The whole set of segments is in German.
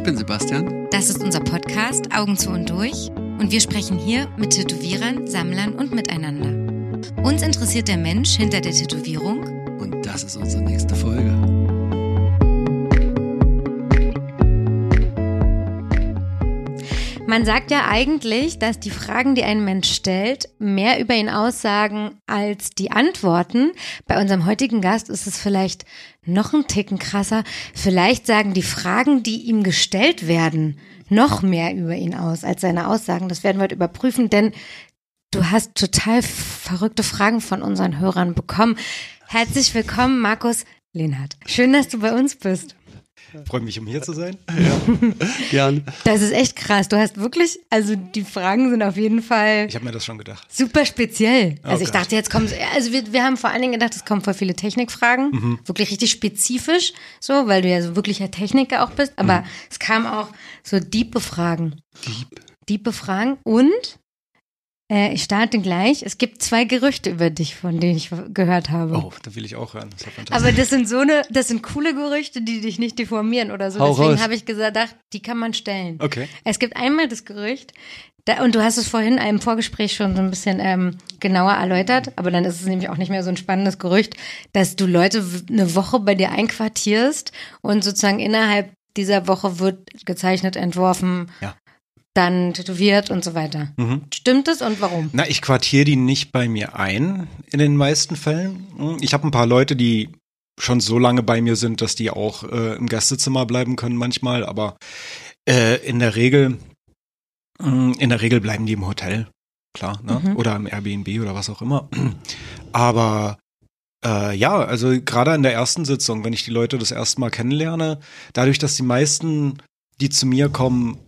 Ich bin Sebastian. Das ist unser Podcast Augen zu und durch und wir sprechen hier mit Tätowierern, Sammlern und miteinander. Uns interessiert der Mensch hinter der Tätowierung Und das ist unsere nächste Folge. Man sagt ja eigentlich, dass die Fragen, die ein Mensch stellt, mehr über ihn aussagen als die Antworten. Bei unserem heutigen Gast ist es vielleicht noch ein Ticken krasser. Vielleicht sagen die Fragen, die ihm gestellt werden, noch mehr über ihn aus als seine Aussagen. Das werden wir heute überprüfen, denn du hast total verrückte Fragen von unseren Hörern bekommen. Herzlich willkommen, Markus Lehnhardt. Schön, dass du bei uns bist. Freue mich, um hier zu sein. Gern. Das ist echt krass. Du hast wirklich, also die Fragen sind auf jeden Fall Ich habe mir das schon gedacht. super speziell. Also ich Gott. dachte, jetzt kommt, also wir, wir haben vor allen Dingen gedacht, es kommen voll viele Technikfragen. Mhm. Wirklich richtig spezifisch, so, weil du ja so wirklicher Techniker auch bist. Aber Mhm. es kamen auch so diepe Fragen. Deep. Diepe Fragen. Und äh, ich starte gleich. Es gibt zwei Gerüchte über dich, von denen ich gehört habe. Oh, da will ich auch hören. Das ist. Aber das sind so eine, das sind coole Gerüchte, die dich nicht deformieren oder so. Hau Deswegen habe ich gedacht, die kann man stellen. Okay. Es gibt einmal das Gerücht, da, und du hast es vorhin in einem Vorgespräch schon so ein bisschen ähm, genauer erläutert, aber dann ist es nämlich auch nicht mehr so ein spannendes Gerücht, dass du Leute eine Woche bei dir einquartierst und sozusagen innerhalb dieser Woche wird gezeichnet, entworfen, Ja. Dann tätowiert und so weiter. Mhm. Stimmt es und warum? Na, ich quartiere die nicht bei mir ein, in den meisten Fällen. Hm, Ich habe ein paar Leute, die schon so lange bei mir sind, dass die auch äh, im Gästezimmer bleiben können manchmal, aber äh, in der Regel, mh, in der Regel bleiben die im Hotel, klar, ne? Mhm. Oder im Airbnb oder was auch immer. Aber äh, ja, also gerade in der ersten Sitzung, wenn ich die Leute das erste Mal kennenlerne, dadurch, dass die meisten, die zu mir kommen,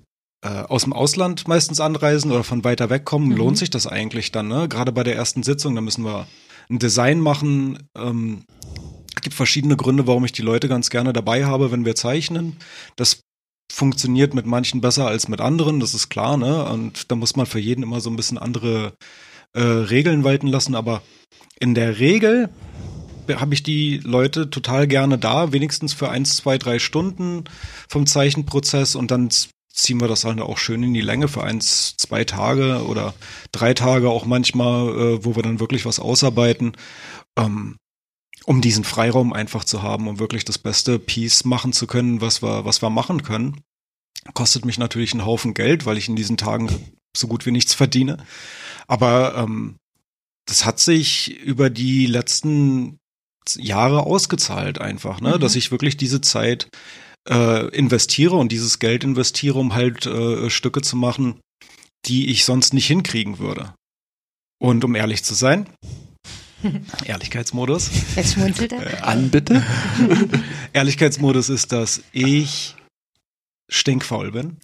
aus dem Ausland meistens anreisen oder von weiter weg kommen, Mhm. lohnt sich das eigentlich dann, ne? Gerade bei der ersten Sitzung, da müssen wir ein Design machen. Ähm, es gibt verschiedene Gründe, warum ich die Leute ganz gerne dabei habe, wenn wir zeichnen. Das funktioniert mit manchen besser als mit anderen, das ist klar, ne? Und da muss man für jeden immer so ein bisschen andere äh, Regeln walten lassen, aber in der Regel habe ich die Leute total gerne da, wenigstens für eins, zwei, drei Stunden vom Zeichenprozess und dann ziehen wir das halt auch schön in die Länge für eins, zwei Tage oder drei Tage auch manchmal, äh, wo wir dann wirklich was ausarbeiten, ähm, um diesen Freiraum einfach zu haben, um wirklich das beste Piece machen zu können, was wir, was wir machen können. Kostet mich natürlich einen Haufen Geld, weil ich in diesen Tagen so gut wie nichts verdiene. Aber ähm, das hat sich über die letzten Jahre ausgezahlt einfach, ne? Mhm. Dass ich wirklich diese Zeit äh, investiere und dieses Geld investiere, um halt äh, Stücke zu machen, die ich sonst nicht hinkriegen würde. Und um ehrlich zu sein, Ehrlichkeitsmodus. Jetzt schmunzelt er. An bitte. Ehrlichkeitsmodus ist, dass ich stinkfaul bin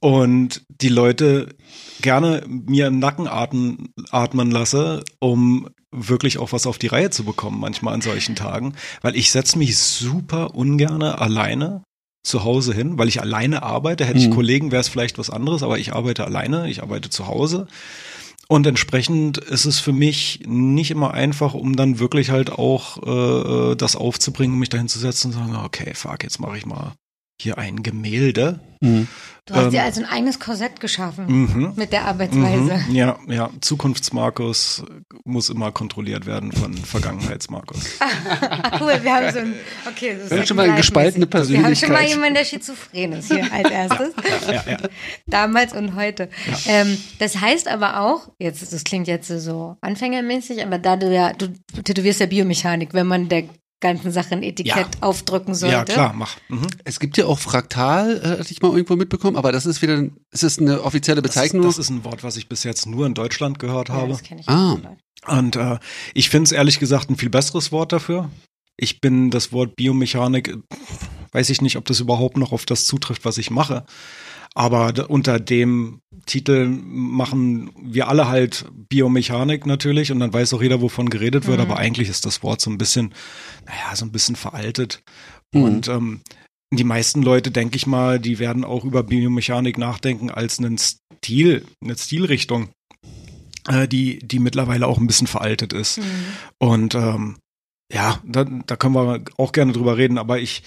und die Leute gerne mir im Nacken atmen, atmen lasse, um wirklich auch was auf die Reihe zu bekommen, manchmal an solchen Tagen, weil ich setze mich super ungerne alleine zu Hause hin, weil ich alleine arbeite. Hätte ich Mhm. Kollegen, wäre es vielleicht was anderes, aber ich arbeite alleine, ich arbeite zu Hause. Und entsprechend ist es für mich nicht immer einfach, um dann wirklich halt auch äh, das aufzubringen, mich dahin zu setzen und sagen, okay, fuck, jetzt mache ich mal hier ein Gemälde. Mhm. Du hast Ähm, dir also ein eigenes Korsett geschaffen Mhm. mit der Arbeitsweise. Mhm. Ja, ja, Zukunftsmarkus muss immer kontrolliert werden von Vergangenheitsmarkus. Ah, cool, wir haben so ein, okay, so Wir haben schon mal eine gespaltene Wir haben schon mal Persönlichkeit. jemanden, der schizophren ist hier als erstes. Ja, ja. Damals und heute. Ähm, das heißt aber auch, jetzt, das klingt jetzt so anfängermäßig, aber da du ja, du tätowierst ja Biomechanik, wenn man der ganzen Sache ein Etikett Ja. aufdrücken sollte. ja, klar, mach. Mhm. Es gibt ja auch Fraktal, äh, hatte ich mal irgendwo mitbekommen, aber das ist wieder, ist das eine offizielle Das ist, Bezeichnung? das ist ein Wort, was ich bis jetzt nur in Deutschland gehört Ja, habe. das kenn ich Ah. auch. Und äh, ich finde es ehrlich gesagt ein viel besseres Wort dafür. Ich bin das Wort Biomechanik, weiß ich nicht, ob das überhaupt noch auf das zutrifft, was ich mache. Aber unter dem Titel machen wir alle halt Biomechanik natürlich und dann weiß auch jeder, wovon geredet wird, Mhm. aber eigentlich ist das Wort so ein bisschen, naja, so ein bisschen veraltet. Mhm. Und ähm, die meisten Leute, denke ich mal, die werden auch über Biomechanik nachdenken als einen Stil, eine Stilrichtung, äh, die, die mittlerweile auch ein bisschen veraltet ist. Mhm. Und ähm, ja, da, da können wir auch gerne drüber reden, aber ich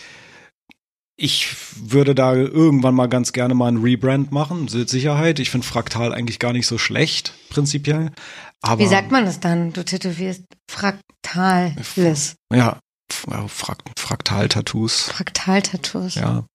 ich würde da irgendwann mal ganz gerne mal ein Rebrand machen, mit Sicherheit. Ich finde Fraktal eigentlich gar nicht so schlecht, prinzipiell. Aber, Wie sagt man das dann? Du tätowierst Fraktales. Ja, F- ja, Frak Fraktal-Tattoos. Fraktal-Tattoos. Ja,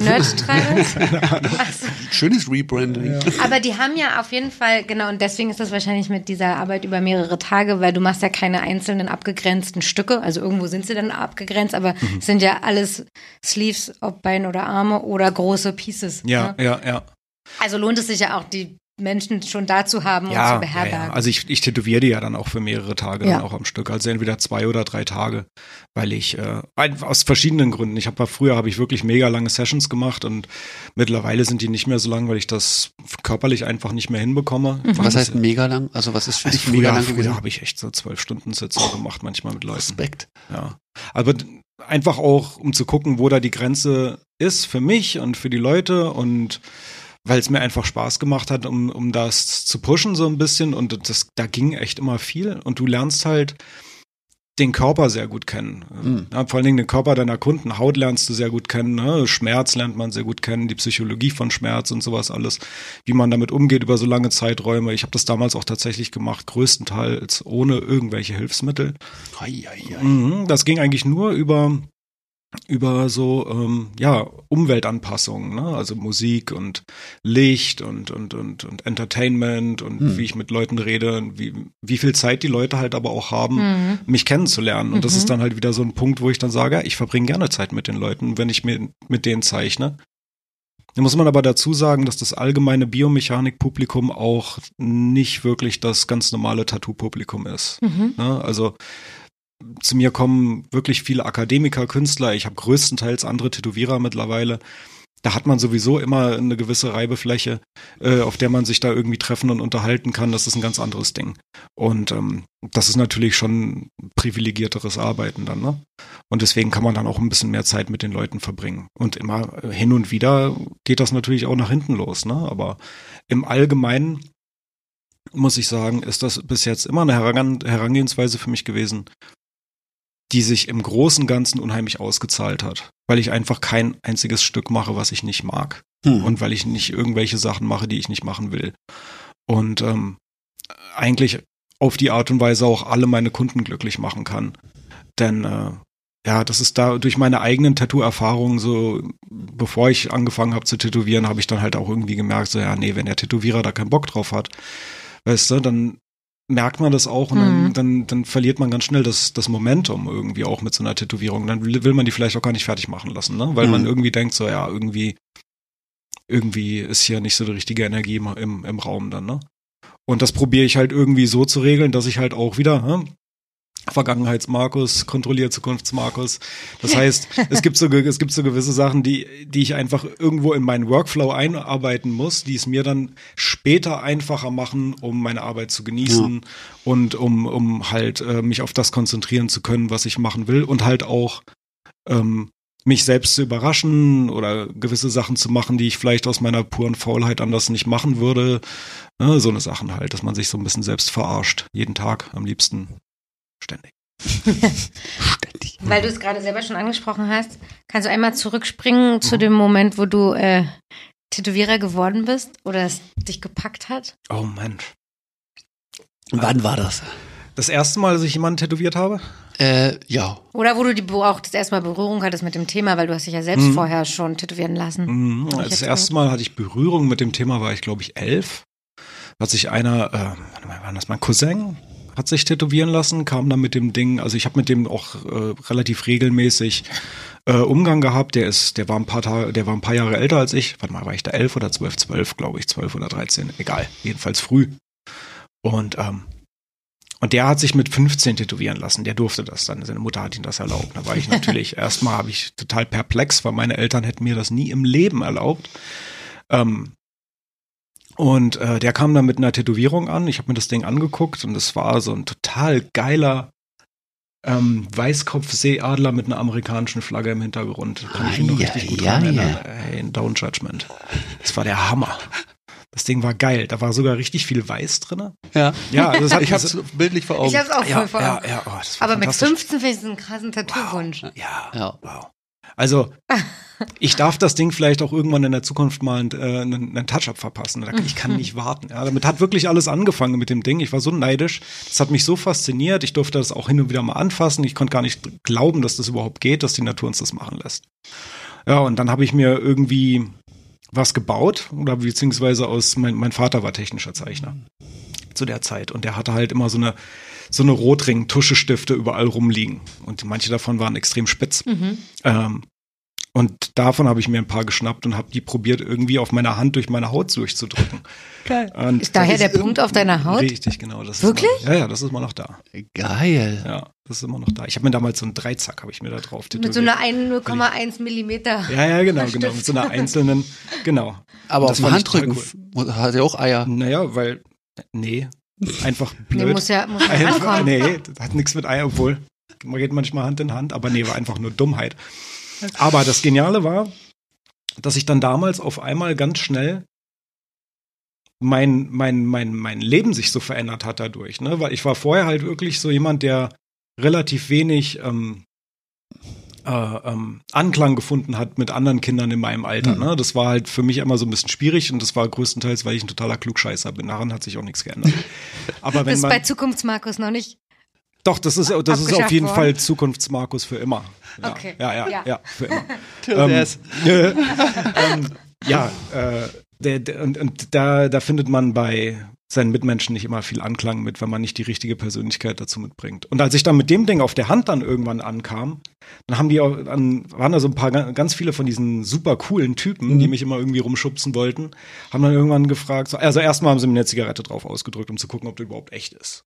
Nerd-Tribals. Nerd-Tribals? Schönes Rebranding. Aber die haben ja auf jeden Fall, genau, und deswegen ist das wahrscheinlich mit dieser Arbeit über mehrere Tage, weil du machst ja keine einzelnen abgegrenzten Stücke. Also irgendwo sind sie dann abgegrenzt, aber Mhm. es sind ja alles Sleeves, ob Beine oder Arme oder große Pieces. Ja, ne? ja, ja. Also lohnt es sich ja auch, die Menschen schon da zu haben und ja, zu ja, beherbergen. ja. Also ich, ich tätowiere die ja dann auch für mehrere Tage Ja. dann auch am Stück. Also entweder zwei oder drei Tage, weil ich äh, aus verschiedenen Gründen. Ich habe früher habe ich wirklich mega lange Sessions gemacht und mittlerweile sind die nicht mehr so lang, weil ich das körperlich einfach nicht mehr hinbekomme. Was heißt mega lang? Also was ist für also dich mega früher, lang gewesen? früher habe ich echt so zwölf Stunden Sitzung gemacht, manchmal mit Leuten. Respekt. Ja. Aber einfach auch, um zu gucken, wo da die Grenze ist für mich und für die Leute und weil es mir einfach Spaß gemacht hat, um, um das zu pushen so ein bisschen und das, da ging echt immer viel und du lernst halt den Körper sehr gut kennen. Mhm. Ja, vor allen Dingen den Körper deiner Kunden. Haut lernst du sehr gut kennen, ne? Schmerz lernt man sehr gut kennen, die Psychologie von Schmerz und sowas alles, wie man damit umgeht über so lange Zeiträume. Ich habe das damals auch tatsächlich gemacht, größtenteils ohne irgendwelche Hilfsmittel. Ei, ei, ei. Mhm, das ging eigentlich nur über über so ähm, ja Umweltanpassungen, ne? also Musik und Licht und und und und Entertainment und Hm. wie ich mit Leuten rede, und wie wie viel Zeit die Leute halt aber auch haben, Mhm. mich kennenzulernen. Und das Mhm. ist dann halt wieder so ein Punkt, wo ich dann sage, ja, ich verbringe gerne Zeit mit den Leuten, wenn ich mir mit denen zeichne. Da muss man aber dazu sagen, dass das allgemeine Biomechanik-Publikum auch nicht wirklich das ganz normale Tattoo-Publikum ist. Mhm. Ne? Also zu mir kommen wirklich viele Akademiker, Künstler. Ich habe größtenteils andere Tätowierer mittlerweile. Da hat man sowieso immer eine gewisse Reibefläche, äh, auf der man sich da irgendwie treffen und unterhalten kann. Das ist ein ganz anderes Ding. Und ähm, das ist natürlich schon privilegierteres Arbeiten dann. Ne? Und deswegen kann man dann auch ein bisschen mehr Zeit mit den Leuten verbringen. Und immer äh, hin und wieder geht das natürlich auch nach hinten los. Ne? Aber im Allgemeinen muss ich sagen, ist das bis jetzt immer eine Herange- Herangehensweise für mich gewesen, die sich im großen und Ganzen unheimlich ausgezahlt hat, weil ich einfach kein einziges Stück mache, was ich nicht mag Hm. und weil ich nicht irgendwelche Sachen mache, die ich nicht machen will. Und ähm, eigentlich auf die Art und Weise auch alle meine Kunden glücklich machen kann. Denn äh, ja, das ist da durch meine eigenen Tattoo-Erfahrungen so, bevor ich angefangen habe zu tätowieren, habe ich dann halt auch irgendwie gemerkt, so ja, nee, wenn der Tätowierer da keinen Bock drauf hat, weißt du, dann merkt man das auch und dann, Mhm. dann, dann verliert man ganz schnell das, das Momentum irgendwie auch mit so einer Tätowierung. Dann will, man die vielleicht auch gar nicht fertig machen lassen, ne? Weil man Mhm. irgendwie denkt, so ja, irgendwie, irgendwie ist hier nicht so die richtige Energie im, im, im Raum dann, ne? Und das probiere ich halt irgendwie so zu regeln, dass ich halt auch wieder, hm, Vergangenheits-Markus, kontrolliert Zukunfts-Markus. Das heißt, es gibt so, es gibt so gewisse Sachen, die, die ich einfach irgendwo in meinen Workflow einarbeiten muss, die es mir dann später einfacher machen, um meine Arbeit zu genießen und um, um halt äh, mich auf das konzentrieren zu können, was ich machen will und halt auch ähm, mich selbst zu überraschen oder gewisse Sachen zu machen, die ich vielleicht aus meiner puren Faulheit anders nicht machen würde. Ne, so eine Sachen halt, dass man sich so ein bisschen selbst verarscht. Jeden Tag am liebsten. Ständig. Ständig. Weil du es gerade selber schon angesprochen hast, kannst du einmal zurückspringen Mhm. zu dem Moment, wo du äh, Tätowierer geworden bist oder es dich gepackt hat? Oh Mensch. Wann war das? Das erste Mal, dass ich jemanden tätowiert habe? Äh, ja. Oder wo du die, wo auch das erste Mal Berührung hattest mit dem Thema, weil du hast dich ja selbst Mhm. vorher schon tätowieren lassen. Mhm. Das erste Mal hatte ich Berührung mit dem Thema, war ich glaube ich elf. Hat sich einer, äh, warte mal, war das mein Cousin? Hat sich tätowieren lassen, kam dann mit dem Ding, also ich habe mit dem auch äh, relativ regelmäßig äh, Umgang gehabt. Der ist, der war ein paar Tage, der war ein paar Jahre älter als ich. Warte mal, war ich da elf oder zwölf? Zwölf, glaube ich, zwölf oder dreizehn, egal, jedenfalls früh. Und ähm, und der hat sich mit 15 tätowieren lassen. Der durfte das dann. Seine Mutter hat ihm das erlaubt. Da war ich natürlich erstmal habe ich total perplex, weil meine Eltern hätten mir das nie im Leben erlaubt. Ähm, und äh, der kam dann mit einer Tätowierung an. Ich habe mir das Ding angeguckt und es war so ein total geiler ähm, Weißkopfseeadler mit einer amerikanischen Flagge im Hintergrund. Kann ich mich noch richtig gut ja, dran ja. erinnern. Hey, Down Judgment. Das war der Hammer. Das Ding war geil. Da war sogar richtig viel Weiß drinne. Ja. Ja, also das hat ich hab's bildlich vor Augen. Ich hab's auch voll ja, vor ja, Augen. ja, oh, das war Aber mit fantastisch. 15 finde ich das einen krassen Tattoo-Wunsch. Ja, Ja. wow. Also ich darf das Ding vielleicht auch irgendwann in der Zukunft mal einen, äh, einen, einen Touch-up verpassen. Ich kann nicht warten. Ja, damit hat wirklich alles angefangen mit dem Ding. Ich war so neidisch. Das hat mich so fasziniert. Ich durfte das auch hin und wieder mal anfassen. Ich konnte gar nicht glauben, dass das überhaupt geht, dass die Natur uns das machen lässt. Ja, und dann habe ich mir irgendwie was gebaut oder beziehungsweise aus mein, mein Vater war technischer Zeichner zu der Zeit und der hatte halt immer so eine so eine Rotring-Tuschestifte überall rumliegen und manche davon waren extrem spitz. Mhm. Ähm, und davon habe ich mir ein paar geschnappt und habe die probiert, irgendwie auf meiner Hand durch meine Haut durchzudrücken. Geil. Und Ist daher das der Punkt auf deiner Haut? Richtig, genau. Das Wirklich? Ist immer, ja, ja, das ist immer noch da. Geil. Ja, das ist immer noch da. Ich habe mir damals so einen Dreizack, habe ich mir da drauf Mit so einer 1,1 Millimeter. Ja, ja, genau, genau. Mit so einer einzelnen, genau. Aber auf dem Handrücken hat er auch Eier. Naja, weil, nee, einfach Nee, blöd. muss ja, muss ja Einfach, nee, das hat nichts mit Eier, obwohl man geht manchmal Hand in Hand, aber nee, war einfach nur Dummheit. Aber das Geniale war, dass ich dann damals auf einmal ganz schnell mein, mein, mein, mein Leben sich so verändert hat dadurch, ne? Weil ich war vorher halt wirklich so jemand, der relativ wenig ähm, äh, ähm, Anklang gefunden hat mit anderen Kindern in meinem Alter. Mhm. Ne? Das war halt für mich immer so ein bisschen schwierig und das war größtenteils, weil ich ein totaler Klugscheißer bin. Daran hat sich auch nichts geändert. Aber Das wenn ist man bei Zukunftsmarkus noch nicht. doch, das ist, das ist auf jeden worden? Fall Zukunftsmarkus für immer. Ja, Okay. Ja, ja, Ja. ja, für immer. Ähm, ähm, ja, äh, der, der, und, und da, da findet man bei seinen Mitmenschen nicht immer viel Anklang mit, wenn man nicht die richtige Persönlichkeit dazu mitbringt. Und als ich dann mit dem Ding auf der Hand dann irgendwann ankam, dann haben die auch, dann waren da so ein paar ga- ganz viele von diesen super coolen Typen, die mich immer irgendwie rumschubsen wollten, haben dann irgendwann gefragt, so, also erstmal haben sie mir eine Zigarette drauf ausgedrückt, um zu gucken, ob der überhaupt echt ist.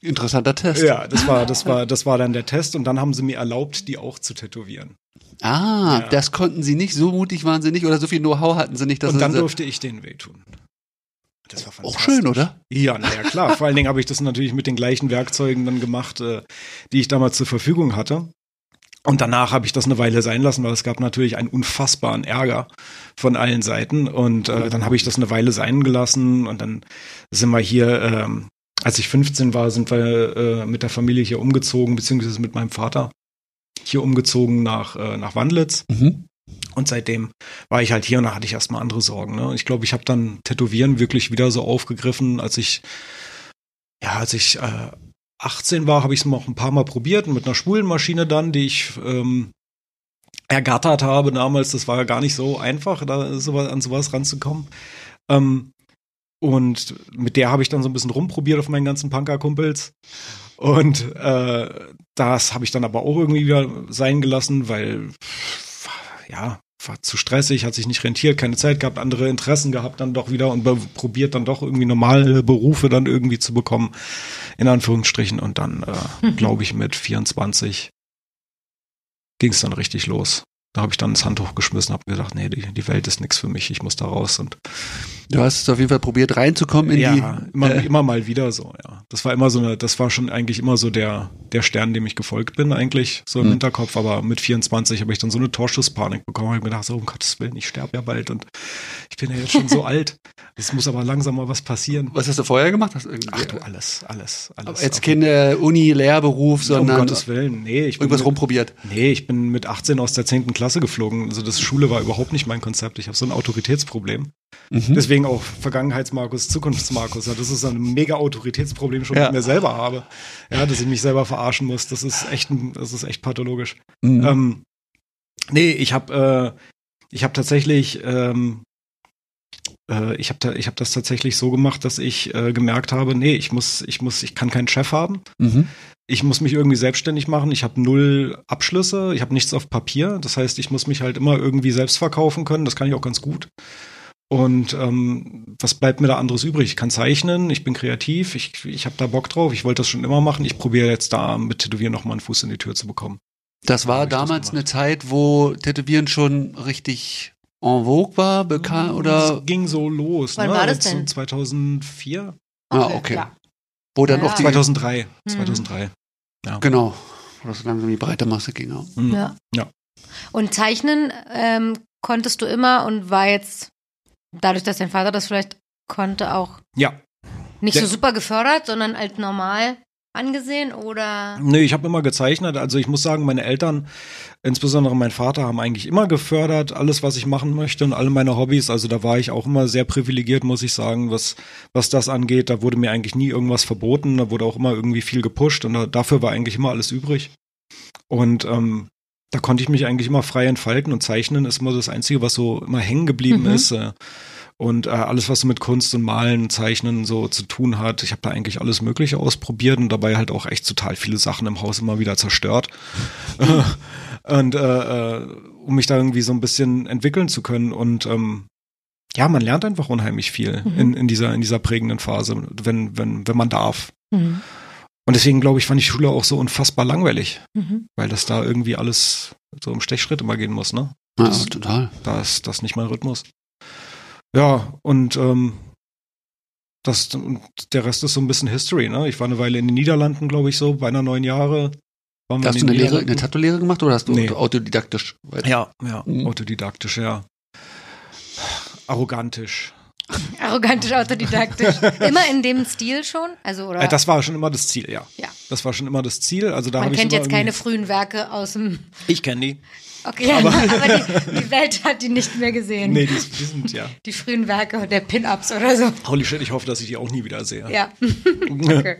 Interessanter Test. Ja, das war, das war, das war dann der Test und dann haben sie mir erlaubt, die auch zu tätowieren. Ah, Ja. das konnten sie nicht, so mutig waren sie nicht oder so viel Know-how hatten sie nicht. Dass und dann durfte ich denen wehtun. Das war auch schön, oder? Ja, naja, klar. Vor allen Dingen habe ich das natürlich mit den gleichen Werkzeugen dann gemacht, äh, die ich damals zur Verfügung hatte. Und danach habe ich das eine Weile sein lassen, weil es gab natürlich einen unfassbaren Ärger von allen Seiten. Und äh, dann habe ich das eine Weile sein gelassen. Und dann sind wir hier, ähm, als ich 15 war, sind wir äh, mit der Familie hier umgezogen, beziehungsweise mit meinem Vater hier umgezogen nach, äh, nach Wandlitz. Mhm. Und seitdem war ich halt hier und da hatte ich erstmal andere Sorgen. Ne? Ich glaube, ich habe dann Tätowieren wirklich wieder so aufgegriffen, als ich, ja, als ich äh, 18 war, habe ich es noch ein paar Mal probiert mit einer Spulenmaschine dann, die ich ähm, ergattert habe damals. Das war ja gar nicht so einfach, da sowas, an sowas ranzukommen. Ähm, und mit der habe ich dann so ein bisschen rumprobiert auf meinen ganzen Punker-Kumpels. Und äh, das habe ich dann aber auch irgendwie wieder sein gelassen, weil ja, war zu stressig, hat sich nicht rentiert, keine Zeit gehabt, andere Interessen gehabt dann doch wieder und probiert dann doch irgendwie normale Berufe dann irgendwie zu bekommen, in Anführungsstrichen. Und dann, äh, glaube ich, mit 24 ging es dann richtig los. Da habe ich dann das Handtuch geschmissen, habe gesagt, nee, die, die Welt ist nichts für mich, ich muss da raus. Und Du hast es auf jeden Fall probiert reinzukommen in ja, die. immer, äh, immer mal wieder so, ja. Das war immer so eine, das war schon eigentlich immer so der, der Stern, dem ich gefolgt bin, eigentlich, so im Mhm. Hinterkopf. Aber mit 24 habe ich dann so eine Torschusspanik bekommen. Ich mir gedacht, so, um Gottes Willen, ich sterbe ja bald und ich bin ja jetzt schon so alt. Es muss aber langsam mal was passieren. was hast du vorher gemacht? Hast Ach du, alles, alles, alles. aber jetzt Aber- kein äh, Uni, Lehrberuf, um sondern Gottes Willen, nee, ich bin irgendwas mit, rumprobiert. Nee, ich bin mit 18 aus der 10. Klasse geflogen. Also das Schule war überhaupt nicht mein Konzept. Ich habe so ein Autoritätsproblem. Mhm. Deswegen auch Vergangenheitsmarkus, Zukunftsmarkus. Ja, das ist ein mega Autoritätsproblem schon Ja. mit mir selber habe. Ja, dass ich mich selber verarschen muss. Das ist echt, ein- das ist echt pathologisch. Mhm. Ähm, nee, ich habe äh, ich habe tatsächlich ähm, äh, ich habe da, ich habe das tatsächlich so gemacht, dass ich äh, gemerkt habe, nee, ich muss ich muss ich kann keinen Chef haben. Mhm. Ich muss mich irgendwie selbstständig machen. Ich habe null Abschlüsse, ich habe nichts auf Papier. Das heißt, ich muss mich halt immer irgendwie selbst verkaufen können. Das kann ich auch ganz gut. Und ähm, was bleibt mir da anderes übrig? Ich kann zeichnen, ich bin kreativ, ich, ich habe da Bock drauf, ich wollte das schon immer machen. Ich probiere jetzt da mit Tätowieren nochmal einen Fuß in die Tür zu bekommen. Das war das damals gemacht. eine Zeit, wo Tätowieren schon richtig en vogue war, bekannt oder Es ging so los. Wann ne? war das So denn? 2004? Ah, okay. Ja. wo dann Ja. auch die 2003. Mhm. 2003. genau, wo das langsam in die breite Masse ging. Ja. Mhm. Ja. Ja. Und zeichnen ähm, konntest du immer und war jetzt, dadurch, dass dein Vater das vielleicht konnte, auch Ja, nicht Der- so super gefördert, sondern halt normal angesehen oder? Nee, ich habe immer gezeichnet. Also ich muss sagen, meine Eltern, insbesondere mein Vater, haben eigentlich immer gefördert, alles, was ich machen möchte und alle meine Hobbys. Also da war ich auch immer sehr privilegiert, muss ich sagen, was, was das angeht. Da wurde mir eigentlich nie irgendwas verboten, da wurde auch immer irgendwie viel gepusht und da, dafür war eigentlich immer alles übrig. Und ähm, da konnte ich mich eigentlich immer frei entfalten und zeichnen ist immer das Einzige, was so immer hängen geblieben Mhm. ist. Äh, und äh, alles, was so mit Kunst und Malen, Zeichnen so zu tun hat, ich habe da eigentlich alles Mögliche ausprobiert und dabei halt auch echt total viele Sachen im Haus immer wieder zerstört. und äh, äh, um mich da irgendwie so ein bisschen entwickeln zu können. Und ähm, ja, man lernt einfach unheimlich viel Mhm. in, in, dieser, in dieser prägenden Phase, wenn, wenn, wenn man darf. Mhm. Und deswegen glaube ich, fand ich Schule auch so unfassbar langweilig, Mhm. weil das da irgendwie alles so im Stechschritt immer gehen muss, ne? Ja, total. Da ist das nicht mein Rhythmus. Ja, und ähm, das, und der Rest ist so ein bisschen History, ne? Ich war eine Weile in den Niederlanden, glaube ich, so, beinahe neun Jahre. Waren Hast du in eine Lehre, eine. Tattoo-Lehre gemacht oder hast du Nee. autodidaktisch? weiter- Ja, ja, Mhm. autodidaktisch, ja. Arrogantisch. Arrogantisch, autodidaktisch. Immer in dem Stil schon? Also, oder? Äh, das war schon immer das Ziel, ja. Ja. Das war schon immer das Ziel. Also da Man kennt jetzt keine frühen Werke aus dem. Ich kenne die. Okay, aber, aber die, die Welt hat die nicht mehr gesehen. Nee, die, die sind ja. Die frühen Werke der Pin-Ups oder so. Holy shit, ich hoffe, dass ich die auch nie wieder sehe. Ja. okay.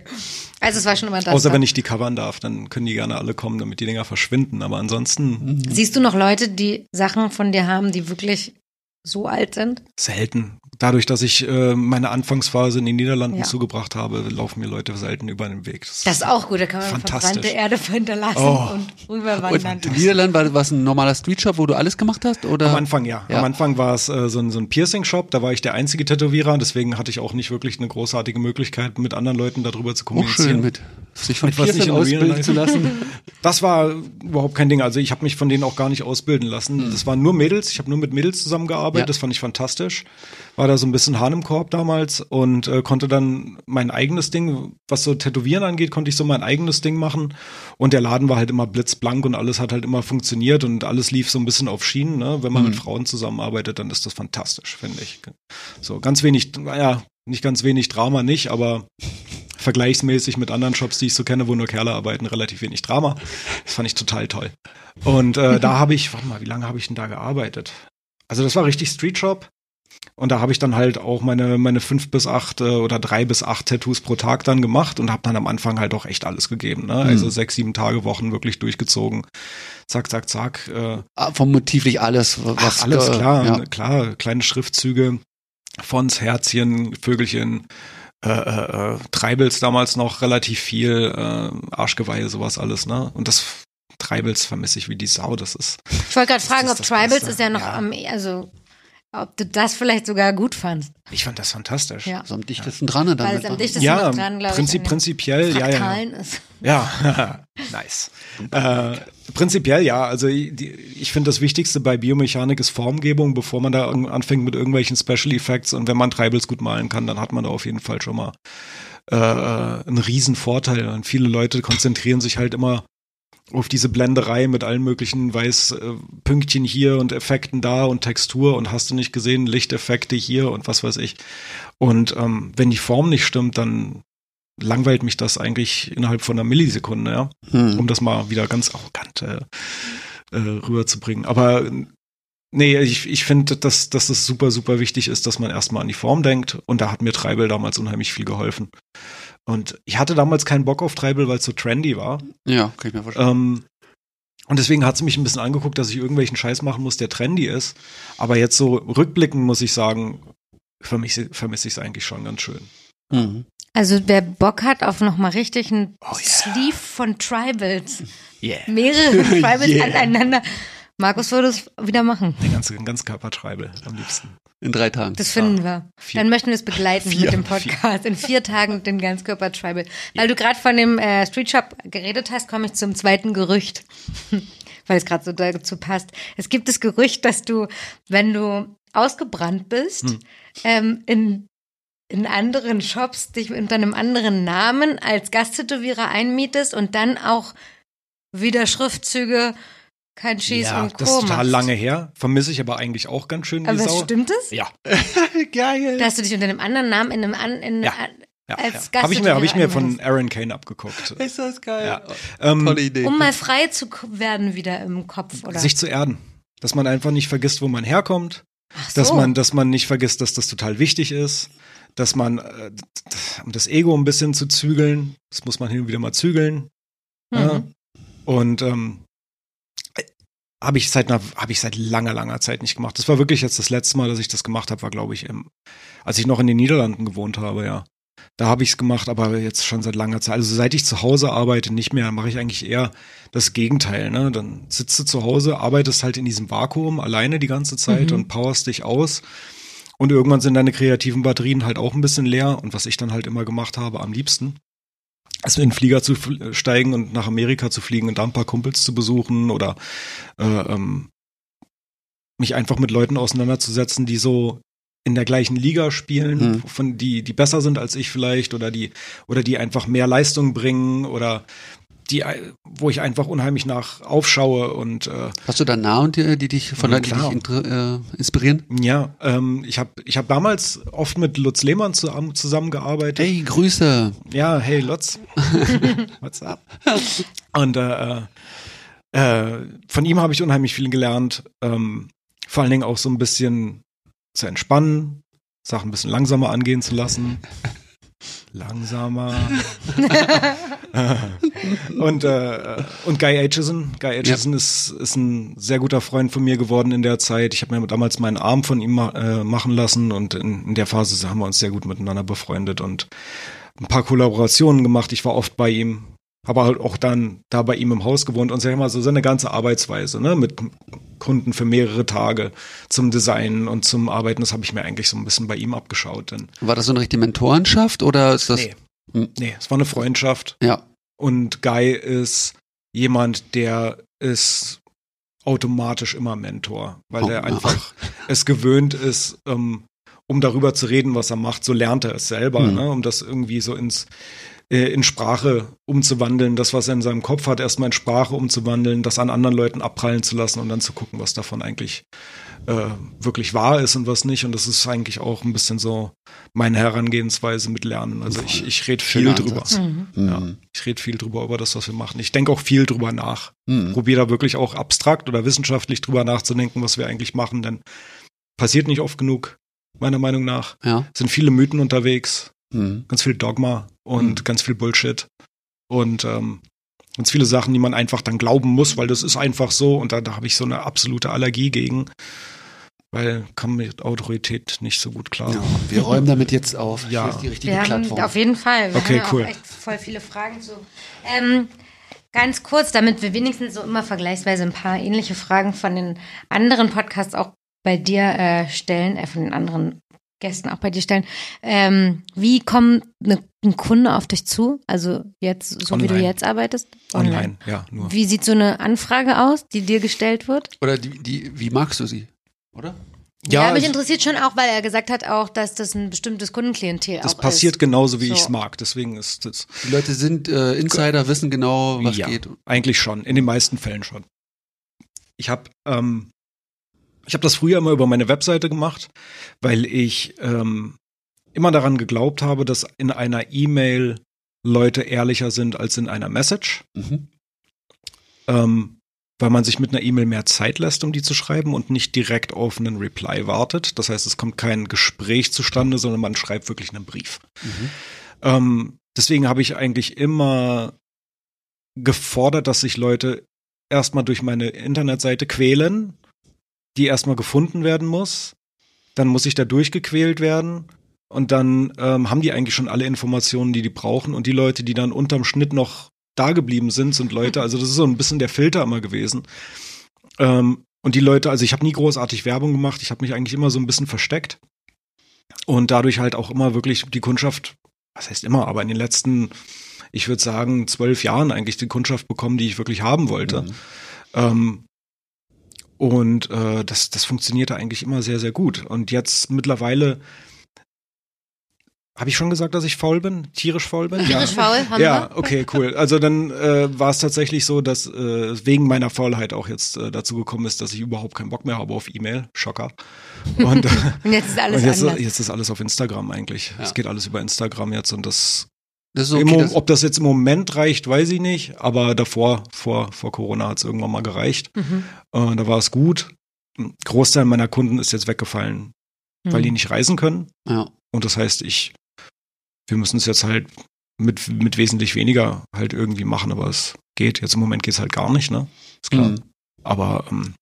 Also es war schon immer das. Außer da. wenn ich die covern darf, dann können die gerne alle kommen, damit die Dinger verschwinden. Aber ansonsten Siehst du noch Leute, die Sachen von dir haben, die wirklich so alt sind? selten. Dadurch, dass ich äh, meine Anfangsphase in den Niederlanden Ja. zugebracht habe, laufen mir Leute selten über den Weg. Das ist auch gut, da kann man Fantastisch. verbrannte Erde hinterlassen Oh. und rüberwandern. Und in Niederlanden war was ein normaler Streetshop, wo du alles gemacht hast? Oder? Am Anfang ja. Ja. Am Anfang war es äh, so ein, so ein Piercing-Shop, da war ich der einzige Tätowierer, deswegen hatte ich auch nicht wirklich eine großartige Möglichkeit, mit anderen Leuten darüber zu auch kommunizieren. schön mit sich von Real ausbilden zu lassen. Das war überhaupt kein Ding. Also ich habe mich von denen auch gar nicht ausbilden lassen. Hm. Das waren nur Mädels. Ich habe nur mit Mädels zusammengearbeitet. Ja. Das fand ich fantastisch. War da so ein bisschen Hahn im Korb damals und äh, konnte dann mein eigenes Ding, was so Tätowieren angeht, konnte ich so mein eigenes Ding machen. Und der Laden war halt immer blitzblank und alles hat halt immer funktioniert und alles lief so ein bisschen auf Schienen. Ne? Wenn man Hm. mit Frauen zusammenarbeitet, dann ist das fantastisch, finde ich. So ganz wenig, naja, nicht ganz wenig Drama nicht, aber vergleichsmäßig mit anderen Shops, die ich so kenne, wo nur Kerle arbeiten, relativ wenig Drama. Das fand ich total toll. Und äh, da habe ich, warte mal, wie lange habe ich denn da gearbeitet? Also das war richtig Street Shop. Und da habe ich dann halt auch meine, meine fünf bis acht äh, oder drei bis acht Tattoos pro Tag dann gemacht und habe dann am Anfang halt auch echt alles gegeben. Ne? Also sechs, sieben Tage, Wochen wirklich durchgezogen. Zack, zack, zack. Äh, Ah, Vom motivlich alles, was Ach, alles klar, Ja. klar, kleine Schriftzüge, Fonts, Herzchen, Vögelchen, äh, äh, äh, Treibels damals noch relativ viel, äh, Arschgeweihe, sowas alles, ne? Und das Treibels vermisse ich wie die Sau, das ist. Ich wollte gerade fragen, ob Tribals Beste. ist ja noch Ja. am, also ob du das vielleicht sogar gut fandst. Ich fand das fantastisch. Ja. So am dichtesten dran. Dann Weil es am dichtesten Ja, noch dran, glaube prinzip, ich. prinzipiell, ja, ja. Ist. Ja, nice. Äh, prinzipiell ja, also ich, ich finde das Wichtigste bei Biomechanik ist Formgebung, bevor man da anfängt mit irgendwelchen Special Effects und wenn man Treibels gut malen kann, dann hat man da auf jeden Fall schon mal äh, äh, einen riesen Vorteil und viele Leute konzentrieren sich halt immer auf diese Blenderei mit allen möglichen weiß äh, Pünktchen hier und Effekten da und Textur und hast du nicht gesehen, Lichteffekte hier und was weiß ich. Und ähm, wenn die Form nicht stimmt, dann langweilt mich das eigentlich innerhalb von einer Millisekunde, ja, Hm. um das mal wieder ganz arrogant äh, äh, rüberzubringen. Aber äh, nee, ich, ich finde, dass, dass es super, super wichtig ist, dass man erstmal an die Form denkt und da hat mir Treibel damals unheimlich viel geholfen. Und ich hatte damals keinen Bock auf Treibel, weil es so trendy war. Ja, kann ich mir vorstellen. Ähm, und deswegen hat sie mich ein bisschen angeguckt, dass ich irgendwelchen Scheiß machen muss, der trendy ist. Aber jetzt so rückblickend muss ich sagen, vermisse, vermisse ich es eigentlich schon ganz schön. Mhm. Also wer Bock hat auf nochmal richtig ein Oh, yeah. Sleeve von Tribals, Yeah. mehrere Tribals Yeah. aneinander. Markus würde es wieder machen. Den ganzen, den ganzen Körpertreibel am liebsten. In drei Tagen. Das finden wir. Vier. Dann möchten wir es begleiten Vier. mit dem Podcast. In vier Tagen den Ganzkörper-Tribal. Weil du gerade von dem äh, Street Shop geredet hast, komme ich zum zweiten Gerücht. Weil es gerade so dazu passt. Es gibt das Gerücht, dass du, wenn du ausgebrannt bist, Hm. ähm, in, in anderen Shops dich unter einem anderen Namen als Gasttätowierer einmietest und dann auch wieder Schriftzüge, kein Schieß ja, und Co. das ist total machst. lange her. Vermisse ich aber eigentlich auch ganz schön Aber Sau. stimmt es? Ja, Geil. Dass du dich unter einem anderen Namen in einem an, in Ja. Ja, Als ja. Habe ich mir, hab ich mir von. Aaron Kane abgeguckt. Ist das geil? Ja. Ähm, Tolle Idee. Um mal frei zu werden wieder im Kopf, oder? sich zu erden. Dass man einfach nicht vergisst, wo man herkommt. Ach so. Dass man, dass man nicht vergisst, dass das total wichtig ist. Dass man, äh, um das Ego ein bisschen zu zügeln, das muss man hin und wieder mal zügeln. Ja. Mhm. Und ähm, habe ich seit einer, habe ich seit langer, langer Zeit nicht gemacht. Das war wirklich jetzt das letzte Mal, dass ich das gemacht habe, war glaube ich, im, als ich noch in den Niederlanden gewohnt habe, ja. Da habe ich es gemacht, aber jetzt schon seit langer Zeit. Also seit ich zu Hause arbeite, nicht mehr, mache ich eigentlich eher das Gegenteil. Ne? Dann sitzt du zu Hause, arbeitest halt in diesem Vakuum alleine die ganze Zeit Mhm. und powerst dich aus. Und irgendwann sind deine kreativen Batterien halt auch ein bisschen leer. Und was ich dann halt immer gemacht habe, am liebsten, ist in den Flieger zu fl- steigen und nach Amerika zu fliegen und da ein paar Kumpels zu besuchen oder äh, ähm, mich einfach mit Leuten auseinanderzusetzen, die so in der gleichen Liga spielen, Mhm. von die die besser sind als ich vielleicht oder die oder die einfach mehr Leistung bringen oder die wo ich einfach unheimlich nach aufschaue und äh, Hast du da Namen, die, die dich von Ja, die dich äh, inspirieren? ja, ähm, ich habe ich hab damals oft mit Lutz Lehmann zusammen, zusammengearbeitet. Hey, Grüße. Ja, hey Lutz. What's up? Und äh, äh, von ihm habe ich unheimlich viel gelernt. Ähm, vor allen Dingen auch so ein bisschen zu entspannen, Sachen ein bisschen langsamer angehen zu lassen. Langsamer. und, äh, und Guy Aitchison. Guy Aitchison ist, ist ein sehr guter Freund von mir geworden in der Zeit. Ich habe mir damals meinen Arm von ihm ma äh, machen lassen und in, in der Phase haben wir uns sehr gut miteinander befreundet und ein paar Kollaborationen gemacht. Ich war oft bei ihm, habe halt auch dann da bei ihm im Haus gewohnt und sag ich mal so seine ganze Arbeitsweise, ne, mit Kunden für mehrere Tage zum Designen und zum Arbeiten, das habe ich mir eigentlich so ein bisschen bei ihm abgeschaut. Denn, War das so eine richtige Mentorenschaft oder ist das? nee, Hm. nee, es war eine Freundschaft Ja. und Guy ist jemand, der ist automatisch immer Mentor, weil Oh, er einfach es gewöhnt ist, ähm, um darüber zu reden, was er macht, so lernt er es selber, Mhm. ne, um das irgendwie so ins äh, in Sprache umzuwandeln, das, was er in seinem Kopf hat, erstmal in Sprache umzuwandeln, das an anderen Leuten abprallen zu lassen und dann zu gucken, was davon eigentlich äh, wirklich wahr ist und was nicht. Und das ist eigentlich auch ein bisschen so meine Herangehensweise mit Lernen. Also ich, ich rede viel drüber. Mhm. Ja, Mhm. ich rede viel drüber über das, was wir machen. Ich denke auch viel drüber nach. Mhm. Probiere da wirklich auch abstrakt oder wissenschaftlich drüber nachzudenken, was wir eigentlich machen, denn passiert nicht oft genug, meiner Meinung nach. Ja. Es sind viele Mythen unterwegs, Mhm. ganz viel Dogma und Mhm. ganz viel Bullshit. Und ähm, ganz viele Sachen, die man einfach dann glauben muss, weil das ist einfach so und da, da habe ich so eine absolute Allergie gegen. Weil kann mit Autorität nicht so gut klar. ja. Wir räumen damit jetzt auf. Ja. Die richtige Wir haben Plattform. auf jeden Fall. Wir Okay, haben ja cool. auch echt voll viele Fragen zu. Ähm, ganz kurz, damit wir wenigstens so immer vergleichsweise ein paar ähnliche Fragen von den anderen Podcasts auch bei dir äh, stellen, äh, von den anderen Gästen auch bei dir stellen. Ähm, wie kommt ne, ein Kunde auf dich zu? Also jetzt, so wie du Online. jetzt arbeitest? Online, ja, nur. Wie sieht so eine Anfrage aus, die dir gestellt wird? Oder die, die, wie magst du sie? Oder? Ja, mich also- interessiert schon auch, weil er gesagt hat auch, dass das ein bestimmtes Kundenklientel Das auch passiert ist. genauso, wie So. ich es mag. Deswegen ist das Die Leute sind äh, Insider, wissen genau, was ja, geht. eigentlich schon. In den meisten Fällen schon. Ich habe ähm, ich habe das früher immer über meine Webseite gemacht, weil ich ähm, immer daran geglaubt habe, dass in einer E-Mail Leute ehrlicher sind als in einer Message, Mhm. ähm, weil man sich mit einer E-Mail mehr Zeit lässt, um die zu schreiben und nicht direkt auf einen Reply wartet. Das heißt, es kommt kein Gespräch zustande, sondern man schreibt wirklich einen Brief. Mhm. Ähm, deswegen habe ich eigentlich immer gefordert, dass sich Leute erstmal durch meine Internetseite quälen, die erstmal gefunden werden muss. Dann muss ich da durchgequält werden. Und dann ähm, haben die eigentlich schon alle Informationen, die die brauchen. Und die Leute, die dann unterm Schnitt noch da geblieben sind, sind Leute, also das ist so ein bisschen der Filter immer gewesen. Ähm, und die Leute, also ich habe nie großartig Werbung gemacht, ich habe mich eigentlich immer so ein bisschen versteckt. Und dadurch halt auch immer wirklich die Kundschaft was heißt immer, aber in den letzten, ich würde sagen, zwölf Jahren eigentlich die Kundschaft bekommen, die ich wirklich haben wollte. Mhm. Ähm, und äh, das, das funktionierte eigentlich immer sehr, sehr gut. Und jetzt mittlerweile Habe ich schon gesagt, dass ich faul bin? Tierisch faul bin? Tierisch faul, haben Ja, wir. okay, cool. Also dann äh, war es tatsächlich so, dass äh, wegen meiner Faulheit auch jetzt äh, dazu gekommen ist, dass ich überhaupt keinen Bock mehr habe auf E-Mail. Schocker. Und, äh, Und jetzt ist alles und jetzt, anders. jetzt ist alles auf Instagram eigentlich. Es geht alles über Instagram jetzt und das, Das ist im okay. Mo- Das, ob das jetzt im Moment reicht, weiß ich nicht, aber davor, vor, vor Corona hat es irgendwann mal gereicht. Mhm. Äh, da war es gut. Ein Großteil meiner Kunden ist jetzt weggefallen, weil die Mhm. nicht reisen können. ja. Und das heißt, ich, wir müssen es jetzt halt mit, mit wesentlich weniger halt irgendwie machen, aber es geht. Jetzt im Moment geht es halt gar nicht, ne? Ist klar. Mhm. Aber ähm,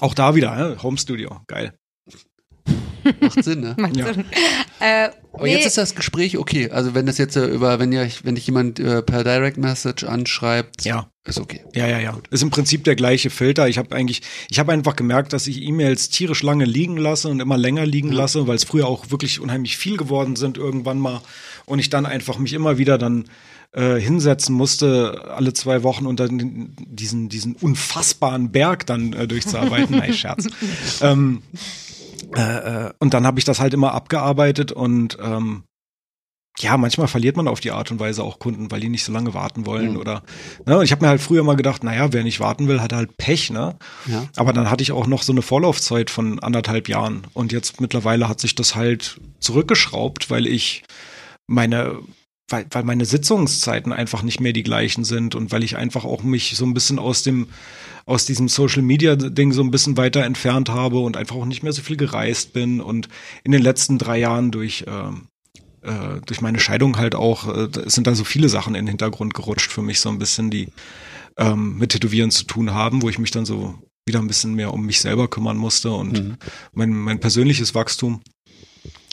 auch da wieder, äh, Home Studio, geil. Macht Sinn, ne? Macht Ja. Sinn. Äh, Aber nee, jetzt ist das Gespräch okay. Also wenn das jetzt äh, über, wenn ja, wenn dich jemand äh, per Direct Message anschreibt, Ja. ist okay. Ja, ja, ja. Ist im Prinzip der gleiche Filter. Ich habe eigentlich, ich habe einfach gemerkt, dass ich E-Mails tierisch lange liegen lasse und immer länger liegen Ja. lasse, weil es früher auch wirklich unheimlich viel geworden sind irgendwann mal und ich dann einfach mich immer wieder dann äh, hinsetzen musste alle zwei Wochen und dann diesen diesen unfassbaren Berg dann äh, durchzuarbeiten. Nein, Scherz. ähm, äh, äh, und dann habe ich das halt immer abgearbeitet und ähm, ja, manchmal verliert man auf die Art und Weise auch Kunden, weil die nicht so lange warten wollen Mhm. oder ne, ich habe mir halt früher mal gedacht, naja, wer nicht warten will, hat halt Pech, ne? Ja. Aber dann hatte ich auch noch so eine Vorlaufzeit von anderthalb Jahren und jetzt mittlerweile hat sich das halt zurückgeschraubt, weil ich meine weil, weil meine Sitzungszeiten einfach nicht mehr die gleichen sind und weil ich einfach auch mich so ein bisschen aus dem aus diesem Social Media Ding so ein bisschen weiter entfernt habe und einfach auch nicht mehr so viel gereist bin und in den letzten drei Jahren durch ähm, äh, durch meine Scheidung halt auch äh, sind da so viele Sachen in den Hintergrund gerutscht für mich so ein bisschen die ähm, mit Tätowieren zu tun haben, wo ich mich dann so wieder ein bisschen mehr um mich selber kümmern musste und Mhm. mein, mein persönliches Wachstum.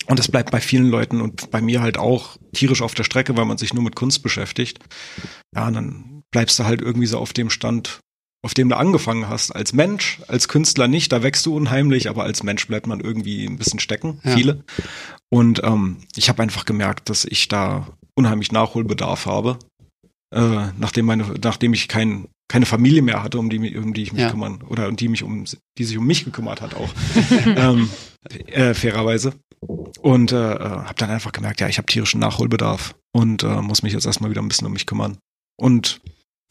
Und das bleibt bei vielen Leuten und bei mir halt auch tierisch auf der Strecke, weil man sich nur mit Kunst beschäftigt. Ja, und dann bleibst du halt irgendwie so auf dem Stand, auf dem du angefangen hast. Als Mensch, als Künstler nicht, da wächst du unheimlich, aber als Mensch bleibt man irgendwie ein bisschen stecken, Ja. viele. Und ähm, ich habe einfach gemerkt, dass ich da unheimlich Nachholbedarf habe, äh, nachdem meine, nachdem ich kein, keine Familie mehr hatte, um die, um die ich mich Ja. kümmern oder um die mich um, die sich um mich gekümmert hat auch, ähm, äh, fairerweise. Und äh, habe dann einfach gemerkt, ja, ich habe tierischen Nachholbedarf und äh, muss mich jetzt erstmal wieder ein bisschen um mich kümmern. Und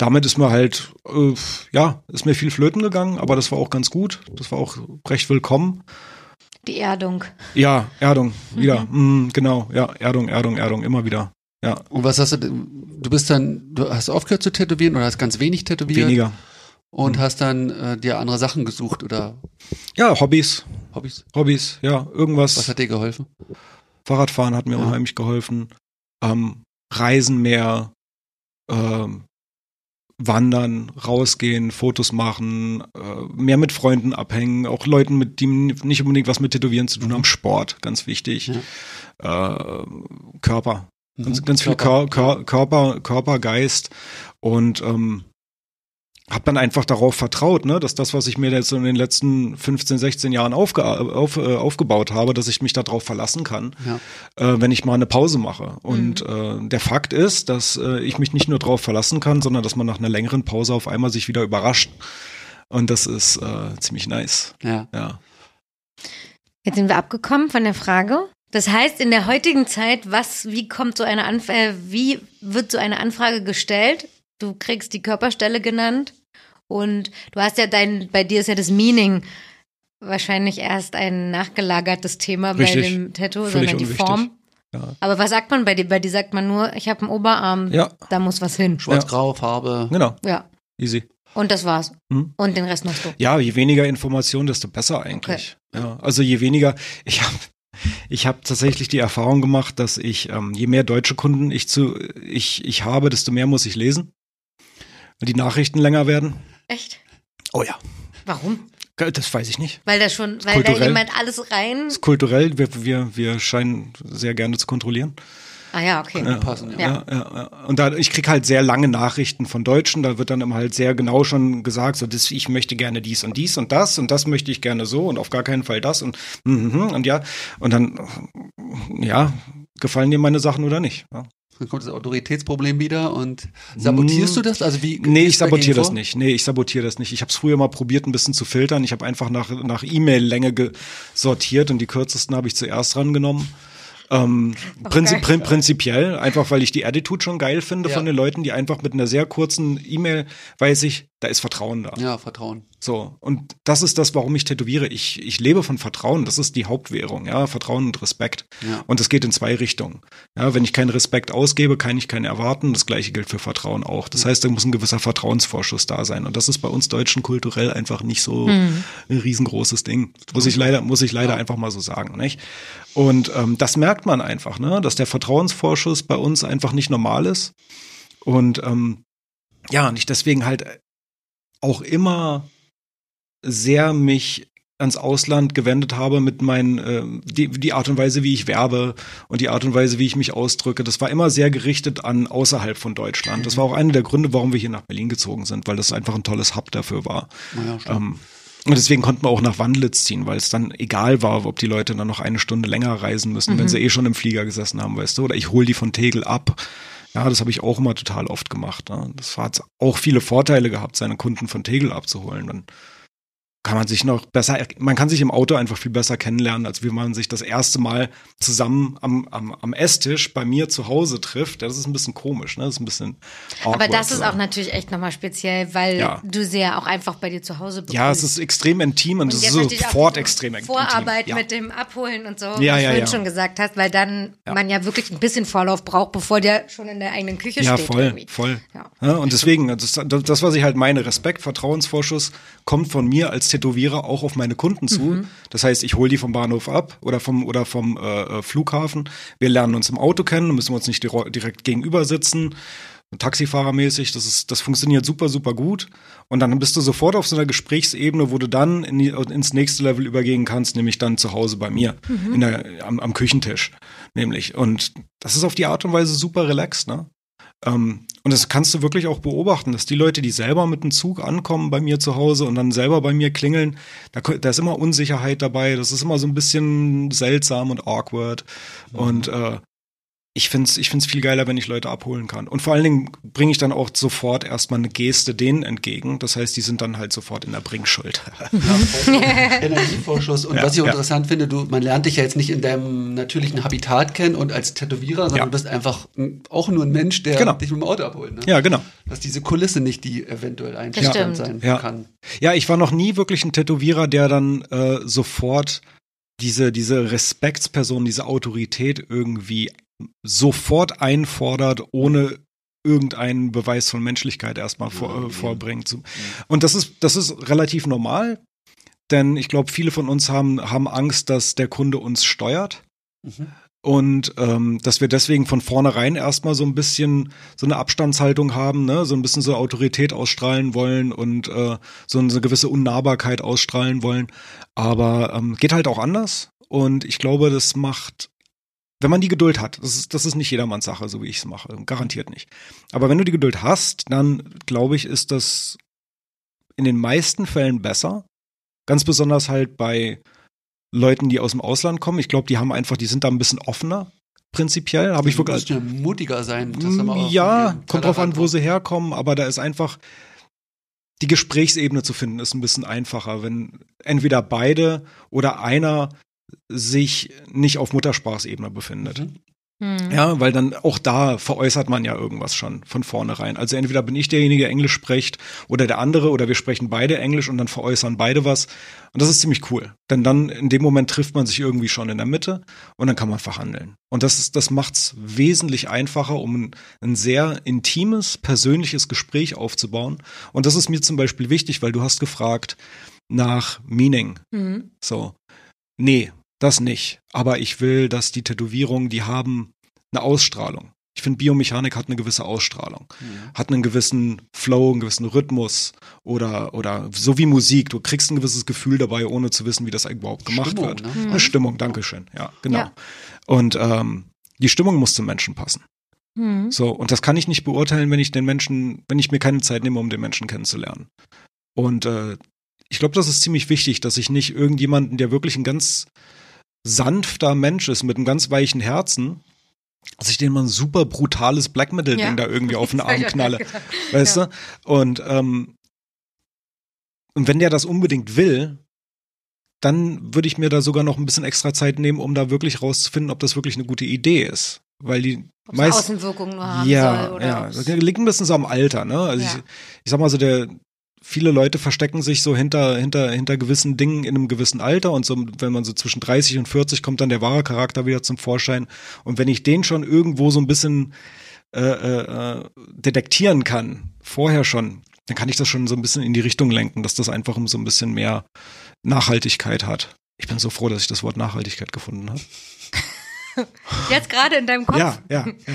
damit ist mir halt, äh, ja, ist mir viel flöten gegangen, aber das war auch ganz gut. Das war auch recht willkommen. die Erdung. Ja, Erdung, wieder. Mm, genau, ja, Erdung, Erdung, Erdung, immer wieder. Ja, Und was hast du, denn- du bist dann, du hast aufgehört zu tätowieren oder hast ganz wenig tätowiert weniger. und Mhm. hast dann äh, dir andere Sachen gesucht oder Ja, Hobbys, Hobbys? Hobbys, ja, irgendwas. Was hat dir geholfen? Fahrradfahren hat mir Ja. unheimlich geholfen. Ähm, Reisen mehr, ähm, wandern, rausgehen, Fotos machen, äh, mehr mit Freunden abhängen, auch Leuten, mit die nicht unbedingt was mit Tätowieren zu tun haben. Sport, ganz wichtig. Äh, Körper, ganz, Mhm. ganz viel Körper. Körper, Körper, Körper, Geist und ähm, habe dann einfach darauf vertraut, ne, dass das, was ich mir jetzt in den letzten 15, 16 Jahren aufge auf, äh, aufgebaut habe, dass ich mich darauf verlassen kann, Ja. äh, wenn ich mal eine Pause mache. Und äh, der Fakt ist, dass äh, ich mich nicht nur darauf verlassen kann, sondern dass man nach einer längeren Pause auf einmal sich wieder überrascht. Und das ist äh, ziemlich nice. Ja. Ja. Jetzt sind wir abgekommen von der Frage. Das heißt, in der heutigen Zeit, was, wie kommt so eine Anf äh, wie wird so eine Anfrage gestellt? Du kriegst die Körperstelle genannt und du hast ja dein, bei dir ist ja das Meaning wahrscheinlich erst ein nachgelagertes Thema Richtig. bei dem Tattoo, Völlig sondern die unwichtig. Form. Ja. Aber was sagt man bei dir? Bei dir sagt man nur, ich habe einen Oberarm, ja, da muss was hin. Schwarz-Grau, Farbe. genau. Ja. Easy. Und das war's. Mhm. Und den Rest machst du. Ja, je weniger Information, desto besser eigentlich. Ja, also je weniger, ich habe ich hab tatsächlich die Erfahrung gemacht, dass ich, ähm, je mehr deutsche Kunden ich zu ich, ich habe, desto mehr muss ich lesen. Wenn die Nachrichten länger werden. Echt? Oh ja. Warum? Das weiß ich nicht. Weil da schon, weil da kulturell. jemand alles rein. Das ist kulturell, wir, wir, wir scheinen sehr gerne zu kontrollieren. Ah ja, okay. Ja. Passen, ja. Ja. Ja. Und da, ich krieg halt sehr lange Nachrichten von Deutschen, da wird dann immer halt sehr genau schon gesagt, so das, ich möchte gerne dies und dies und das und das möchte ich gerne so und auf gar keinen Fall das und mhm, und ja. Und dann, ja, gefallen dir meine Sachen oder nicht? Ja. Dann kommt das Autoritätsproblem wieder und sabotierst du das? Also wie? Nee, ich sabotiere das vor? nicht. Nee, ich sabotiere das nicht. Ich habe es früher mal probiert, ein bisschen zu filtern. Ich habe einfach nach, nach E-Mail-Länge sortiert und die kürzesten habe ich zuerst rangenommen. Ähm, Auch prinzi geil. prin prinzipiell, einfach weil ich die Attitude schon geil finde Ja. von den Leuten, die einfach mit einer sehr kurzen E-Mail weiß ich, da ist Vertrauen da. Ja, Vertrauen. So. Und das ist das, warum ich tätowiere. Ich, ich lebe von Vertrauen. Das ist die Hauptwährung, ja. Vertrauen und Respekt. Ja. Und das geht in zwei Richtungen. Ja, wenn ich keinen Respekt ausgebe, kann ich keinen erwarten. Das gleiche gilt für Vertrauen auch. Das heißt, da muss ein gewisser Vertrauensvorschuss da sein. Und das ist bei uns Deutschen kulturell einfach nicht so ein riesengroßes Ding. Muss ich leider, muss ich leider einfach mal so sagen, nicht? Und ähm, das merkt man einfach, ne? dass der Vertrauensvorschuss bei uns einfach nicht normal ist. Und ähm, ja, und ich deswegen halt auch immer sehr mich ans Ausland gewendet habe mit meinen, äh, die, die Art und Weise, wie ich werbe und die Art und Weise, wie ich mich ausdrücke. Das war immer sehr gerichtet an außerhalb von Deutschland. Das war auch einer der Gründe, warum wir hier nach Berlin gezogen sind, weil das einfach ein tolles Hub dafür war. Ja. Ähm, und deswegen konnten wir auch nach Wandlitz ziehen, weil es dann egal war, ob die Leute dann noch eine Stunde länger reisen müssen, wenn sie eh schon im Flieger gesessen haben, weißt du, oder ich hole die von Tegel ab. Ja, das habe ich auch immer total oft gemacht. Ne? Das hat auch viele Vorteile gehabt, seine Kunden von Tegel abzuholen. Dann kann man sich noch besser, man kann sich im Auto einfach viel besser kennenlernen, als wie man sich das erste Mal zusammen am, am, am Esstisch bei mir zu Hause trifft. Das ist ein bisschen komisch, ne? Das ist ein bisschen Aber das ist auch natürlich echt nochmal speziell, weil Ja. du sie ja auch einfach bei dir zu Hause begrüßt. Ja, es ist extrem intim und, Und es ist sofort extrem intim. Vorarbeit ja. mit dem Abholen und so, Ja, wie ja, du ja. schon gesagt hast, weil dann man ja wirklich ein bisschen Vorlauf braucht, bevor der schon in der eigenen Küche Ja, steht. voll, irgendwie. voll. Ja. Ja. und deswegen, das, das, das, was ich halt meine, Respekt, Vertrauensvorschuss, kommt von mir als Tätowierer auch auf meine Kunden zu. Mhm. Das heißt, ich hole die vom Bahnhof ab oder vom, oder vom äh, äh, Flughafen. Wir lernen uns im Auto kennen, müssen wir uns nicht direkt gegenüber sitzen. Taxifahrermäßig, das ist, das funktioniert super, super gut. Und dann bist du sofort auf so einer Gesprächsebene, wo du dann in die, ins nächste Level übergehen kannst, nämlich dann zu Hause bei mir, in der, am, am Küchentisch, nämlich. Und das ist auf die Art und Weise super relaxed, ne? Ähm, und das kannst du wirklich auch beobachten, dass die Leute, die selber mit dem Zug ankommen bei mir zu Hause und dann selber bei mir klingeln, da, da ist immer Unsicherheit dabei, das ist immer so ein bisschen seltsam und awkward. Und äh, ich find's, ich find's viel geiler, wenn ich Leute abholen kann. Und vor allen Dingen bringe ich dann auch sofort erstmal eine Geste denen entgegen. Das heißt, die sind dann halt sofort in der Bringschuld. Energievorschuss. Und Ja, was ich auch ja. interessant finde, du, man lernt dich ja jetzt nicht in deinem natürlichen Habitat kennen und als Tätowierer, sondern Ja. du bist einfach ein, auch nur ein Mensch, der Genau. dich mit dem Auto abholt. Ne? ja, genau. Dass diese Kulisse nicht die eventuell einschüchternd sein Ja. kann. Ja, ich war noch nie wirklich ein Tätowierer, der dann äh, sofort diese, diese Respektsperson, diese Autorität irgendwie sofort einfordert, ohne irgendeinen Beweis von Menschlichkeit erstmal vor, Ja, äh, ja. vorbringen zu. Und das ist, das ist relativ normal, denn ich glaube, viele von uns haben, haben Angst, dass der Kunde uns steuert. Mhm. Und ähm, dass wir deswegen von vornherein erstmal so ein bisschen so eine Abstandshaltung haben, ne? so ein bisschen so Autorität ausstrahlen wollen und äh, so eine gewisse Unnahbarkeit ausstrahlen wollen. Aber ähm, geht halt auch anders. Und ich glaube, das macht, wenn man die Geduld hat, das ist, das ist nicht jedermanns Sache, so wie ich es mache, garantiert nicht. Aber wenn du die Geduld hast, dann glaube ich, ist das in den meisten Fällen besser. Ganz besonders halt bei Leuten, die aus dem Ausland kommen. Ich glaube, die haben einfach, die sind da ein bisschen offener, prinzipiell. Habe ich Du wirklich. musst ja mutiger sein. auch Ja, kommt drauf an, wo Tellerrand sie herkommen, aber da ist einfach die Gesprächsebene zu finden, ist ein bisschen einfacher, wenn entweder beide oder einer sich nicht auf Muttersprachsebene befindet. Mhm. Hm. Ja, weil dann auch da veräußert man ja irgendwas schon von vornherein. Also entweder bin ich derjenige, der Englisch spricht, oder der andere, oder wir sprechen beide Englisch und dann veräußern beide was. Und das ist ziemlich cool. Denn dann in dem Moment trifft man sich irgendwie schon in der Mitte und dann kann man verhandeln. Und das, ist, das macht's wesentlich einfacher, um ein, ein sehr intimes, persönliches Gespräch aufzubauen. Und das ist mir zum Beispiel wichtig, weil du hast gefragt nach Meaning. Hm. So. Nee, das nicht. Aber ich will, dass die Tätowierungen, die haben eine Ausstrahlung. Ich finde, Biomechanik hat eine gewisse Ausstrahlung. Mhm. Hat einen gewissen Flow, einen gewissen Rhythmus oder, oder so wie Musik. Du kriegst ein gewisses Gefühl dabei, ohne zu wissen, wie das überhaupt gemacht Stimmung, wird. ne? Mhm. Eine Stimmung, Dankeschön. Ja, genau. Ja. Und ähm, die Stimmung muss zum Menschen passen. Hm. So, und das kann ich nicht beurteilen, wenn ich den Menschen, wenn ich mir keine Zeit nehme, um den Menschen kennenzulernen. Und äh, ich glaube, das ist ziemlich wichtig, dass ich nicht irgendjemanden, der wirklich ein ganz sanfter Mensch ist, mit einem ganz weichen Herzen, dass ich den mal ein super brutales Black Metal-Ding Ja. da irgendwie auf den Arm knalle. Weißt Ja. du? Und, ähm, und wenn der das unbedingt will, dann würde ich mir da sogar noch ein bisschen extra Zeit nehmen, um da wirklich rauszufinden, ob das wirklich eine gute Idee ist. Weil die Ob es meist, Außenwirkungen nur haben ja, soll oder ja, ob's- das liegt ein bisschen so am Alter, ne? Also Ja. ich, ich sag mal so, der viele Leute verstecken sich so hinter hinter hinter gewissen Dingen in einem gewissen Alter und so wenn man so zwischen 30 und 40 kommt dann der wahre Charakter wieder zum Vorschein und wenn ich den schon irgendwo so ein bisschen äh, äh, detektieren kann, vorher schon, dann kann ich das schon so ein bisschen in die Richtung lenken, dass das einfach so ein bisschen mehr Nachhaltigkeit hat. Ich bin so froh, dass ich das Wort Nachhaltigkeit gefunden habe. Jetzt gerade in deinem Kopf. Ja, ja, ja.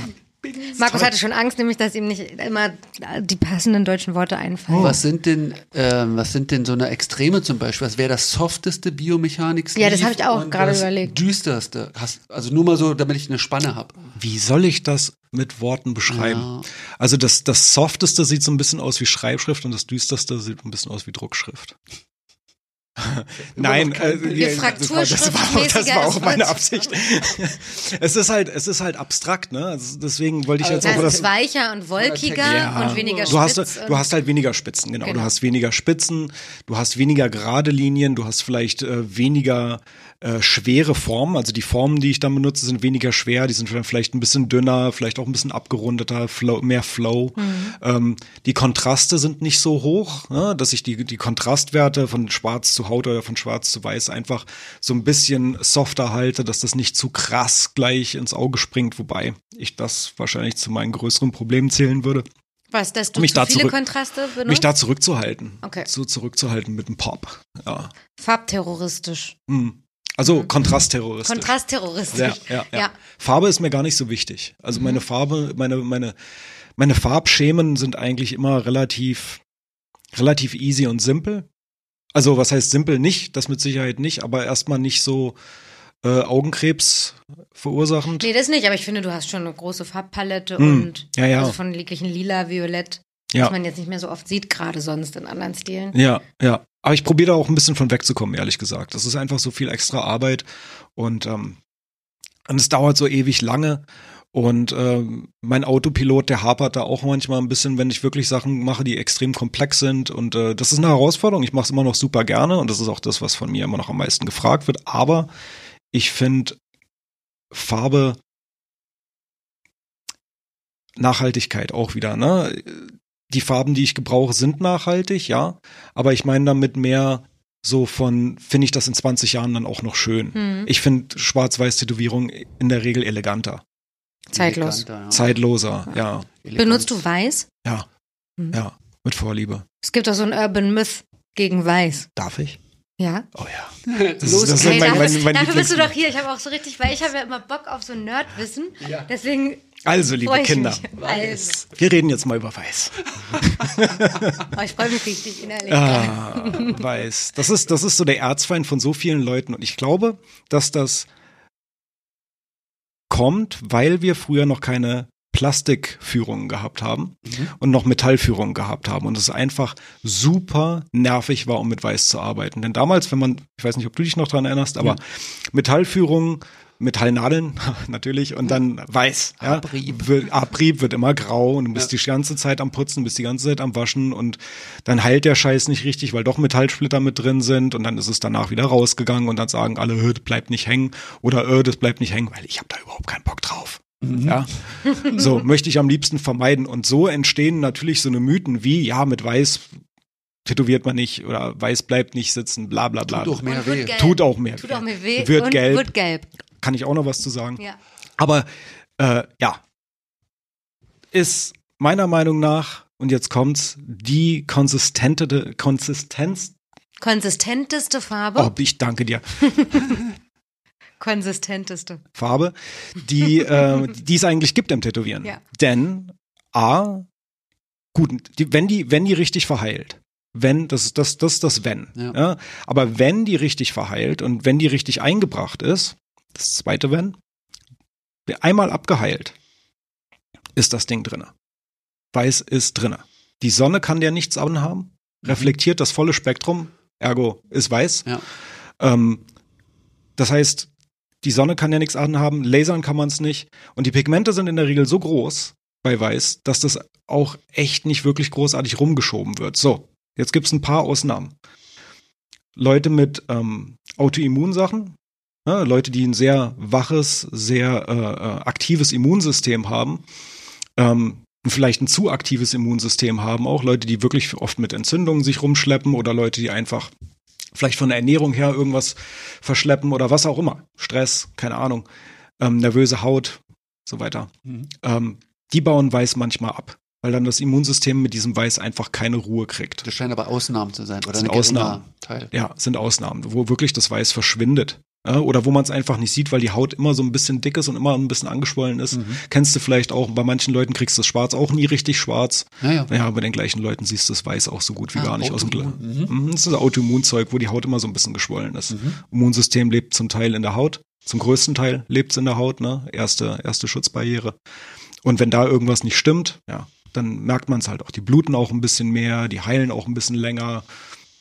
Markus hatte schon Angst, nämlich, dass ihm nicht immer die passenden deutschen Worte einfallen. Was sind denn, ähm, was sind denn so eine Extreme zum Beispiel? Was wäre das softeste Biomechanik? Ja, das habe ich auch gerade das überlegt. Düsterste. Hast, also nur mal so, damit ich eine Spanne habe. Wie soll ich das mit Worten beschreiben? Ja. Also das, das Softeste sieht so ein bisschen aus wie Schreibschrift und das Düsterste sieht ein bisschen aus wie Druckschrift. Nein, äh, das war, das war, das war auch meine. Absicht. es ist halt, es ist halt abstrakt, ne? Also deswegen wollte ich jetzt Das auch das. weicher und wolkiger Ja. und weniger Du hast, du hast halt weniger Spitzen, genau. Genau. Du hast weniger Spitzen, du hast weniger gerade Linien, du hast vielleicht äh, weniger äh, schwere Formen. Also die Formen, die ich dann benutze, sind weniger schwer, die sind vielleicht ein bisschen dünner, vielleicht auch ein bisschen abgerundeter, flow, mehr Flow. Mhm. Ähm, die Kontraste sind nicht so hoch, ne, dass ich die, die Kontrastwerte von schwarz zu Haut oder von schwarz zu weiß einfach so ein bisschen softer halte, dass das nicht zu krass gleich ins Auge springt, wobei ich das wahrscheinlich zu meinen größeren Problemen zählen würde Was, dass du mich zu da viele Kontraste benutzt? mich da zurückzuhalten. Okay. Zu, zurückzuhalten mit dem Pop. Ja. Farbterroristisch. Hm. Also kontrastterroristisch. Kontrastterroristisch. ja, ja, ja, Ja. Farbe ist mir gar nicht so wichtig. Also Mhm. meine Farbe, meine, meine, meine Farbschemen sind eigentlich immer relativ, relativ easy und simpel. Also was heißt simpel nicht, das mit Sicherheit nicht, aber erstmal nicht so äh, Augenkrebs verursachend. Nee, das nicht, aber ich finde, du hast schon eine große Farbpalette Hm. und Ja, ja. also von jeglichen lila, violett, Ja. was man jetzt nicht mehr so oft sieht, gerade sonst in anderen Stilen. Ja, ja. Aber ich probiere da auch ein bisschen von wegzukommen, ehrlich gesagt. Das ist einfach so viel extra Arbeit und, ähm, und es dauert so ewig lange. Und ähm, mein Autopilot, der hapert da auch manchmal ein bisschen, wenn ich wirklich Sachen mache, die extrem komplex sind. Und äh, das ist eine Herausforderung. Ich mache es immer noch super gerne und das ist auch das, was von mir immer noch am meisten gefragt wird. Aber ich finde Farbe Nachhaltigkeit auch wieder, ne? Die Farben, die ich gebrauche, sind nachhaltig, ja. Aber ich meine damit mehr so von, finde ich das in 20 Jahren dann auch noch schön. Hm. Ich finde Schwarz-Weiß-Tätowierung in der Regel eleganter, Zeitlos. Ja. zeitloser, ja. Elegant. Benutzt du weiß? Ja, Hm. ja, mit Vorliebe. Es gibt doch so einen Urban Myth gegen weiß. Darf ich? Ja. Oh ja. Das Los ist, das ist Hey, mein, dafür mein, mein dafür bist du doch hier. Ich habe auch so richtig, weil ich habe ja immer Bock auf so Nerdwissen. Ja. Deswegen Also, liebe Kinder, mich. Also, wir reden jetzt mal über Weiß. oh, ich freue mich richtig innerlich. Ah, weiß. Das ist, das ist so der Erzfeind von so vielen Leuten. Und ich glaube, dass das kommt, weil wir früher noch keine Plastikführungen gehabt haben Mhm. und noch Metallführungen gehabt haben. Und es einfach super nervig war, um mit Weiß zu arbeiten. Denn damals, wenn man, ich weiß nicht, ob du dich noch dran erinnerst, aber Metallführungen, Metallnadeln natürlich und dann weiß. Ja, Abrieb. Wird, Abrieb wird immer grau und du bist die ganze Zeit am Putzen, bist die ganze Zeit am Waschen und dann heilt der Scheiß nicht richtig, weil doch Metallsplitter mit drin sind und dann ist es danach wieder rausgegangen und dann sagen alle, "Hö, das bleibt nicht hängen oder "Ö, das bleibt nicht hängen, weil ich habe da überhaupt keinen Bock drauf. Ja, so möchte ich am liebsten vermeiden und so entstehen natürlich so eine Mythen wie ja mit Weiß tätowiert man nicht oder Weiß bleibt nicht sitzen, bla bla bla. Tut auch mehr weh. Tut auch mehr. Tut auch mehr weh Wird und gelb. wird gelb. Kann ich auch noch was zu sagen? Ja. Aber äh, ja, ist meiner Meinung nach, und jetzt kommt's, die konsistente Konsistenz. Konsistenteste Farbe. Oh, ich danke dir. Konsistenteste. Farbe, die, äh, die es eigentlich gibt im Tätowieren. Ja. Denn A, gut, die, wenn die, wenn die richtig verheilt, wenn, das ist das, das, ist das Wenn. Ja. Ja. Aber wenn die richtig verheilt und wenn die richtig eingebracht ist, das zweite Wenn, einmal abgeheilt, ist das Ding drinne. Weiß ist drinne. Die Sonne kann der nichts anhaben, reflektiert das volle Spektrum, ergo ist weiß. Ja. Ähm, das heißt, die Sonne kann ja nichts anhaben, lasern kann man es nicht. Und die Pigmente sind in der Regel so groß bei Weiß, dass das auch echt nicht wirklich großartig rumgeschoben wird. So, jetzt gibt's ein paar Ausnahmen. Leute mit ähm, Autoimmunsachen. Ne? Leute, die ein sehr waches, sehr äh, äh, aktives Immunsystem haben. Ähm, vielleicht ein zu aktives Immunsystem haben, auch Leute, die wirklich oft mit Entzündungen sich rumschleppen oder Leute, die einfach vielleicht von der Ernährung her irgendwas verschleppen oder was auch immer. Stress, keine Ahnung, ähm, nervöse Haut, so weiter. Mhm. Ähm, die bauen Weiß manchmal ab, weil dann das Immunsystem mit diesem Weiß einfach keine Ruhe kriegt. Das scheinen aber Ausnahmen zu sein, oder? Das sind Ausnahmen. Teil. Ja, sind Ausnahmen, wo wirklich das Weiß verschwindet. Ja, oder wo man es einfach nicht sieht, weil die Haut immer so ein bisschen dick ist und immer ein bisschen angeschwollen ist. Mhm. Kennst du vielleicht auch, bei manchen Leuten kriegst du das Schwarz auch nie richtig schwarz. Ja, ja. ja bei den gleichen Leuten siehst du das Weiß auch so gut wie ah, gar nicht aus dem. Mhm. mhm. Das ist das Autoimmunzeug, wo die Haut immer so ein bisschen geschwollen ist. Mhm. Immunsystem lebt zum Teil in der Haut, zum größten Teil lebt es in der Haut, ne? Erste, erste Schutzbarriere. Und wenn da irgendwas nicht stimmt, ja, dann merkt man es halt auch. Die bluten auch ein bisschen mehr, die heilen auch ein bisschen länger.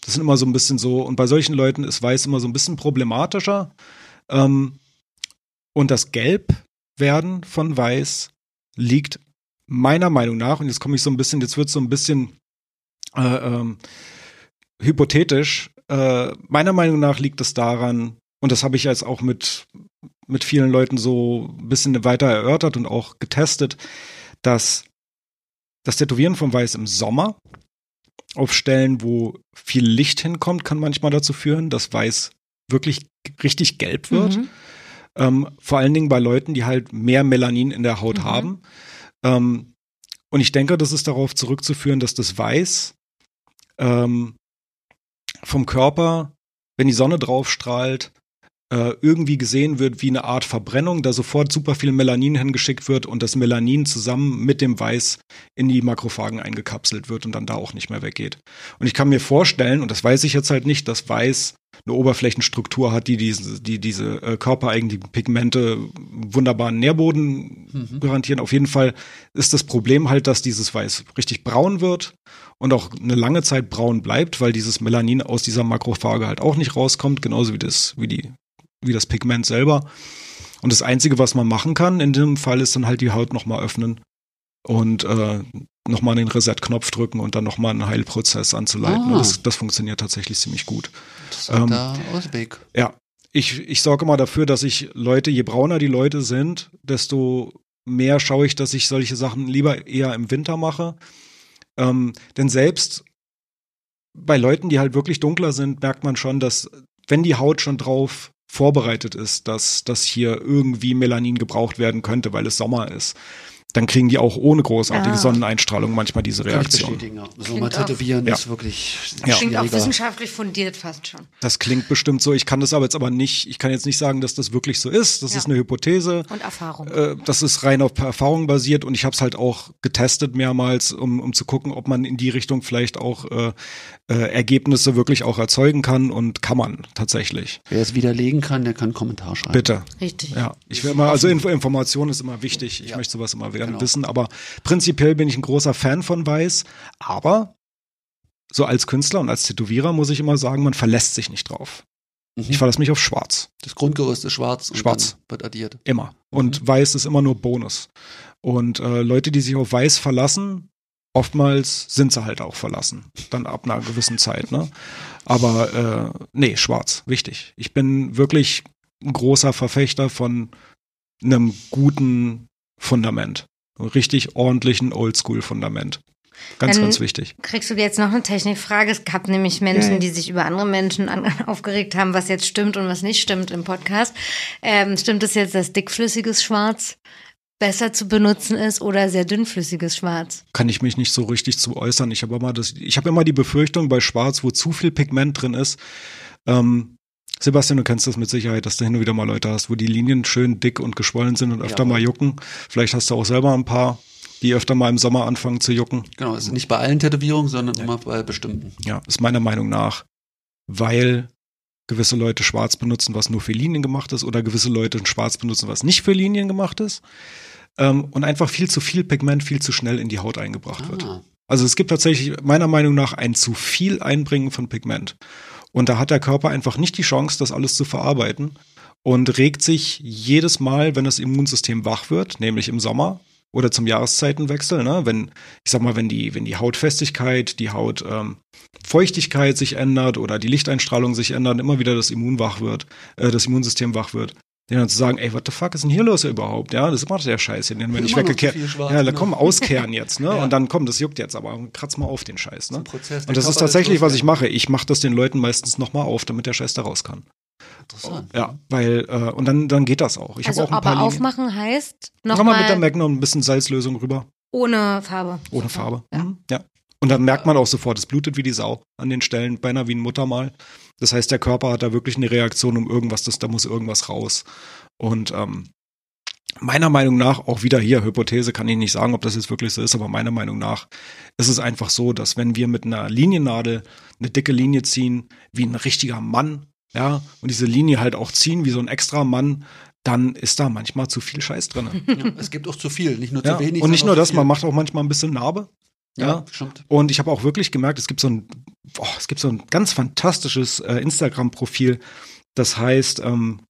Das sind immer so ein bisschen so, und bei solchen Leuten ist Weiß immer so ein bisschen problematischer. Ähm, und das Gelbwerden von Weiß liegt meiner Meinung nach, und jetzt komme ich so ein bisschen, jetzt wird so ein bisschen äh, ähm, hypothetisch, äh, meiner Meinung nach liegt es daran, und das habe ich jetzt auch mit, mit vielen Leuten so ein bisschen weiter erörtert und auch getestet, dass das Tätowieren von Weiß im Sommer auf Stellen, wo viel Licht hinkommt, kann manchmal dazu führen, dass Weiß wirklich richtig gelb wird. Mhm. Ähm, vor allen Dingen bei Leuten, die halt mehr Melanin in der Haut mhm. haben. Ähm, und ich denke, das ist darauf zurückzuführen, dass das Weiß ähm, vom Körper, wenn die Sonne drauf strahlt, irgendwie gesehen wird wie eine Art Verbrennung, da sofort super viel Melanin hingeschickt wird und das Melanin zusammen mit dem Weiß in die Makrophagen eingekapselt wird und dann da auch nicht mehr weggeht. Und ich kann mir vorstellen, und das weiß ich jetzt halt nicht, dass Weiß eine Oberflächenstruktur hat, die diese, die diese äh, körpereigenen Pigmente wunderbaren Nährboden mhm. garantieren. Auf jeden Fall ist das Problem halt, dass dieses Weiß richtig braun wird und auch eine lange Zeit braun bleibt, weil dieses Melanin aus dieser Makrophage halt auch nicht rauskommt, genauso wie das, wie die wie das Pigment selber. Und das Einzige, was man machen kann in dem Fall, ist dann halt die Haut nochmal öffnen und äh, nochmal den Reset-Knopf drücken und dann nochmal einen Heilprozess anzuleiten. Ah. Das, das, funktioniert tatsächlich ziemlich gut. Ähm, Ausweg. Ja, ich, ich sorge immer dafür, dass ich Leute, je brauner die Leute sind, desto mehr schaue ich, dass ich solche Sachen lieber eher im Winter mache. Ähm, denn selbst bei Leuten, die halt wirklich dunkler sind, merkt man schon, dass wenn die Haut schon drauf vorbereitet ist, dass, dass hier irgendwie Melanin gebraucht werden könnte, weil es Sommer ist dann kriegen die auch ohne großartige ah. Sonneneinstrahlung manchmal diese Reaktion. Ja. So mal tätowieren ist wirklich ja. Klingt auch wissenschaftlich fundiert fast schon. Das klingt bestimmt so. Ich kann das aber jetzt aber nicht, ich kann jetzt nicht sagen, dass das wirklich so ist. Das ja. ist eine Hypothese. Und Erfahrung. Äh, das ist rein auf Erfahrung basiert und ich habe es halt auch getestet mehrmals, um, um zu gucken, ob man in die Richtung vielleicht auch äh, äh, Ergebnisse wirklich auch erzeugen kann und kann man tatsächlich. Wer es widerlegen kann, der kann einen Kommentar schreiben. Bitte. Richtig. Ja, ich will immer, also Information ist immer wichtig. Ich möchte sowas immer werden genau. wissen. Aber prinzipiell bin ich ein großer Fan von Weiß. Aber so als Künstler und als Tätowierer muss ich immer sagen, man verlässt sich nicht drauf. Mhm. Ich verlasse mich auf Schwarz. Das Grundgerüst ist schwarz. schwarz. wird addiert. Immer. Und mhm. Weiß ist immer nur Bonus. Und äh, Leute, die sich auf Weiß verlassen, oftmals sind sie halt auch verlassen. Dann ab einer gewissen Zeit, ne? Aber äh, nee, schwarz, wichtig. Ich bin wirklich ein großer Verfechter von einem guten Fundament richtig ordentlichen Oldschool-Fundament. Ganz, Dann ganz wichtig. Kriegst du jetzt noch eine Technikfrage? Es gab nämlich Menschen, ja. die sich über andere Menschen an, aufgeregt haben, was jetzt stimmt und was nicht stimmt im Podcast. Ähm, stimmt es jetzt, dass dickflüssiges Schwarz besser zu benutzen ist oder sehr dünnflüssiges Schwarz? Kann ich mich nicht so richtig zu äußern. Ich habe immer das, ich habe immer die Befürchtung bei Schwarz, wo zu viel Pigment drin ist, ähm, Sebastian, du kennst das mit Sicherheit, dass du hin und wieder mal Leute hast, wo die Linien schön dick und geschwollen sind und öfter ja. mal jucken. Vielleicht hast du auch selber ein paar, die öfter mal im Sommer anfangen zu jucken. Genau, also nicht bei allen Tätowierungen, sondern ja. immer bei bestimmten. Ja, ist meiner Meinung nach, weil gewisse Leute schwarz benutzen, was nur für Linien gemacht ist, oder gewisse Leute schwarz benutzen, was nicht für Linien gemacht ist. Ähm, und einfach viel zu viel Pigment viel zu schnell in die Haut eingebracht ah. wird. Also es gibt tatsächlich meiner Meinung nach ein zu viel Einbringen von Pigment. Und da hat der Körper einfach nicht die Chance, das alles zu verarbeiten und regt sich jedes Mal, wenn das Immunsystem wach wird, nämlich im Sommer, oder zum Jahreszeitenwechsel, ne? Wenn, ich sag mal, wenn die, wenn die Hautfestigkeit, die Hautfeuchtigkeit ähm, sich ändert oder die Lichteinstrahlung sich ändert, immer wieder das Immun wach wird, äh, das Immunsystem wach wird. Den dann zu sagen, ey, what the fuck ist denn hier los überhaupt? Ja, das ist immer der Scheiß, den wenn ich weggekehrt. So ja, da komm, auskehren jetzt, ne? ja. Und dann komm, das juckt jetzt, aber kratz mal auf den Scheiß, ne? Prozess, und das ist tatsächlich, was ich mache. Ich mache das den Leuten meistens nochmal auf, damit der Scheiß da raus kann. Interessant. Ja, weil, äh, und dann, dann geht das auch. Ich also, auch ein aber paar aufmachen Linien. heißt noch mal mit der Magnum ein bisschen Salzlösung rüber. Ohne Farbe. Ohne Farbe. Ja. Mhm. ja. Und dann merkt man auch sofort, es blutet wie die Sau an den Stellen, beinahe wie ein Muttermal. Das heißt, der Körper hat da wirklich eine Reaktion um irgendwas, das, da muss irgendwas raus. Und ähm, meiner Meinung nach, auch wieder hier, Hypothese kann ich nicht sagen, ob das jetzt wirklich so ist, aber meiner Meinung nach ist es einfach so, dass wenn wir mit einer Liniennadel eine dicke Linie ziehen, wie ein richtiger Mann, ja, und diese Linie halt auch ziehen, wie so ein extra Mann, dann ist da manchmal zu viel Scheiß drin. Ja, es gibt auch zu viel, nicht nur ja, zu wenig. Und nicht nur das, man macht auch manchmal ein bisschen Narbe. Ja, ja. stimmt. Und ich habe auch wirklich gemerkt, es gibt so ein, boah, es gibt so ein ganz fantastisches äh, Instagram-Profil, das heißt ähm,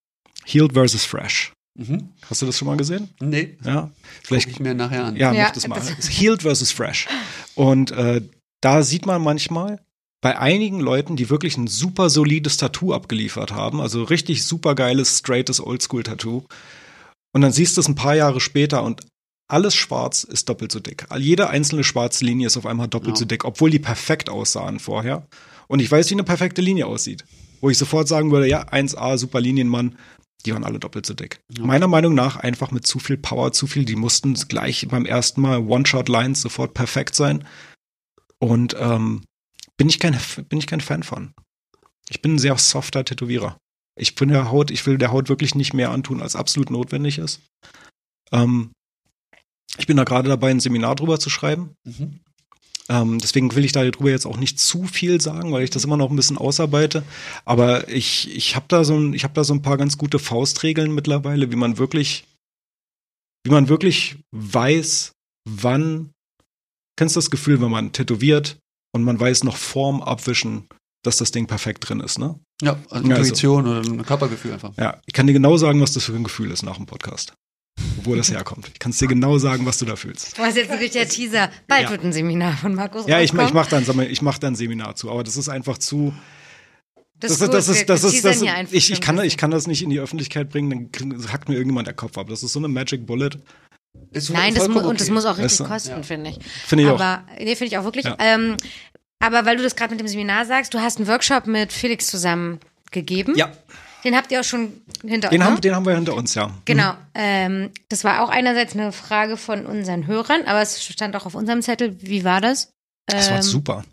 Healed versus Fresh. Mhm. Hast du das schon mal gesehen? Nee. Ja. Vielleicht ich mir nachher an. Ja, ja mach das mal. Das Healed versus Fresh. Und äh, da sieht man manchmal bei einigen Leuten, die wirklich ein super solides Tattoo abgeliefert haben, also richtig super geiles, straightes Oldschool-Tattoo. Und dann siehst du es ein paar Jahre später und alles schwarz ist doppelt so dick. Jede einzelne schwarze Linie ist auf einmal doppelt ja. so dick, obwohl die perfekt aussahen vorher. Und ich weiß, wie eine perfekte Linie aussieht. Wo ich sofort sagen würde, ja, 1A, super Linienmann, die waren alle doppelt so dick. Ja. Meiner Meinung nach einfach mit zu viel Power, zu viel, die mussten gleich beim ersten Mal One-Shot-Lines sofort perfekt sein. Und ähm, bin ich kein, bin ich kein Fan von. Ich bin ein sehr softer Tätowierer. Ich bin der Haut, ich will der Haut wirklich nicht mehr antun, als absolut notwendig ist. Ähm, ich bin da gerade dabei, ein Seminar drüber zu schreiben. Mhm. Ähm, deswegen will ich darüber jetzt auch nicht zu viel sagen, weil ich das immer noch ein bisschen ausarbeite. Aber ich, ich habe da so ein, ich habe da so ein paar ganz gute Faustregeln mittlerweile, wie man wirklich, wie man wirklich weiß, wann. Kennst du das Gefühl, wenn man tätowiert und man weiß noch vorm Abwischen, dass das Ding perfekt drin ist, ne? Ja, also Intuition also, oder ein Körpergefühl einfach. Ja, ich kann dir genau sagen, was das für ein Gefühl ist nach dem Podcast wo das herkommt. Ich kann es dir genau sagen, was du da fühlst. Was jetzt ein richtiger Teaser. Bald ja. wird ein Seminar von Markus Ja, ich, ich mache dann, ich mach dann ein Seminar zu, aber das ist einfach zu. Das, das, das, ist, das ist, das ist, ich, ich, kann, ich kann das nicht in die Öffentlichkeit bringen, dann hackt mir irgendjemand der Kopf ab. Das ist so eine Magic Bullet. Ist Nein, das muss, okay. und das muss auch richtig kosten, ja. finde ich. Finde ich aber, auch. Nee, finde ich auch wirklich. Ja. Ähm, aber weil du das gerade mit dem Seminar sagst, du hast einen Workshop mit Felix zusammen gegeben. Ja. Den habt ihr auch schon hinter den uns. Haben, ne? Den haben wir hinter uns, ja. Genau. Mhm. Ähm, das war auch einerseits eine Frage von unseren Hörern, aber es stand auch auf unserem Zettel. Wie war das? Das war ähm, super.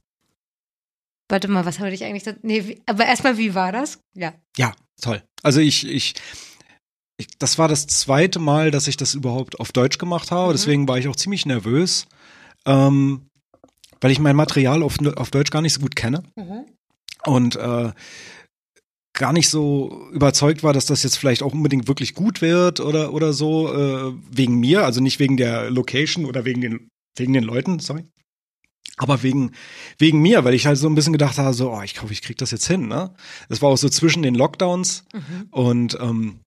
Warte mal, was habe ich eigentlich? Nee, wie, aber erstmal, wie war das? Ja. Ja, toll. Also ich, ich, ich, das war das zweite Mal, dass ich das überhaupt auf Deutsch gemacht habe. Mhm. Deswegen war ich auch ziemlich nervös, ähm, weil ich mein Material auf, auf Deutsch gar nicht so gut kenne. Mhm. Und äh, gar nicht so überzeugt war, dass das jetzt vielleicht auch unbedingt wirklich gut wird oder oder so äh, wegen mir, also nicht wegen der Location oder wegen den wegen den Leuten, sorry. Aber wegen, wegen mir, weil ich halt so ein bisschen gedacht habe, so, oh, ich hoffe, ich krieg das jetzt hin, ne? Das war auch so zwischen den Lockdowns mhm. und ähm,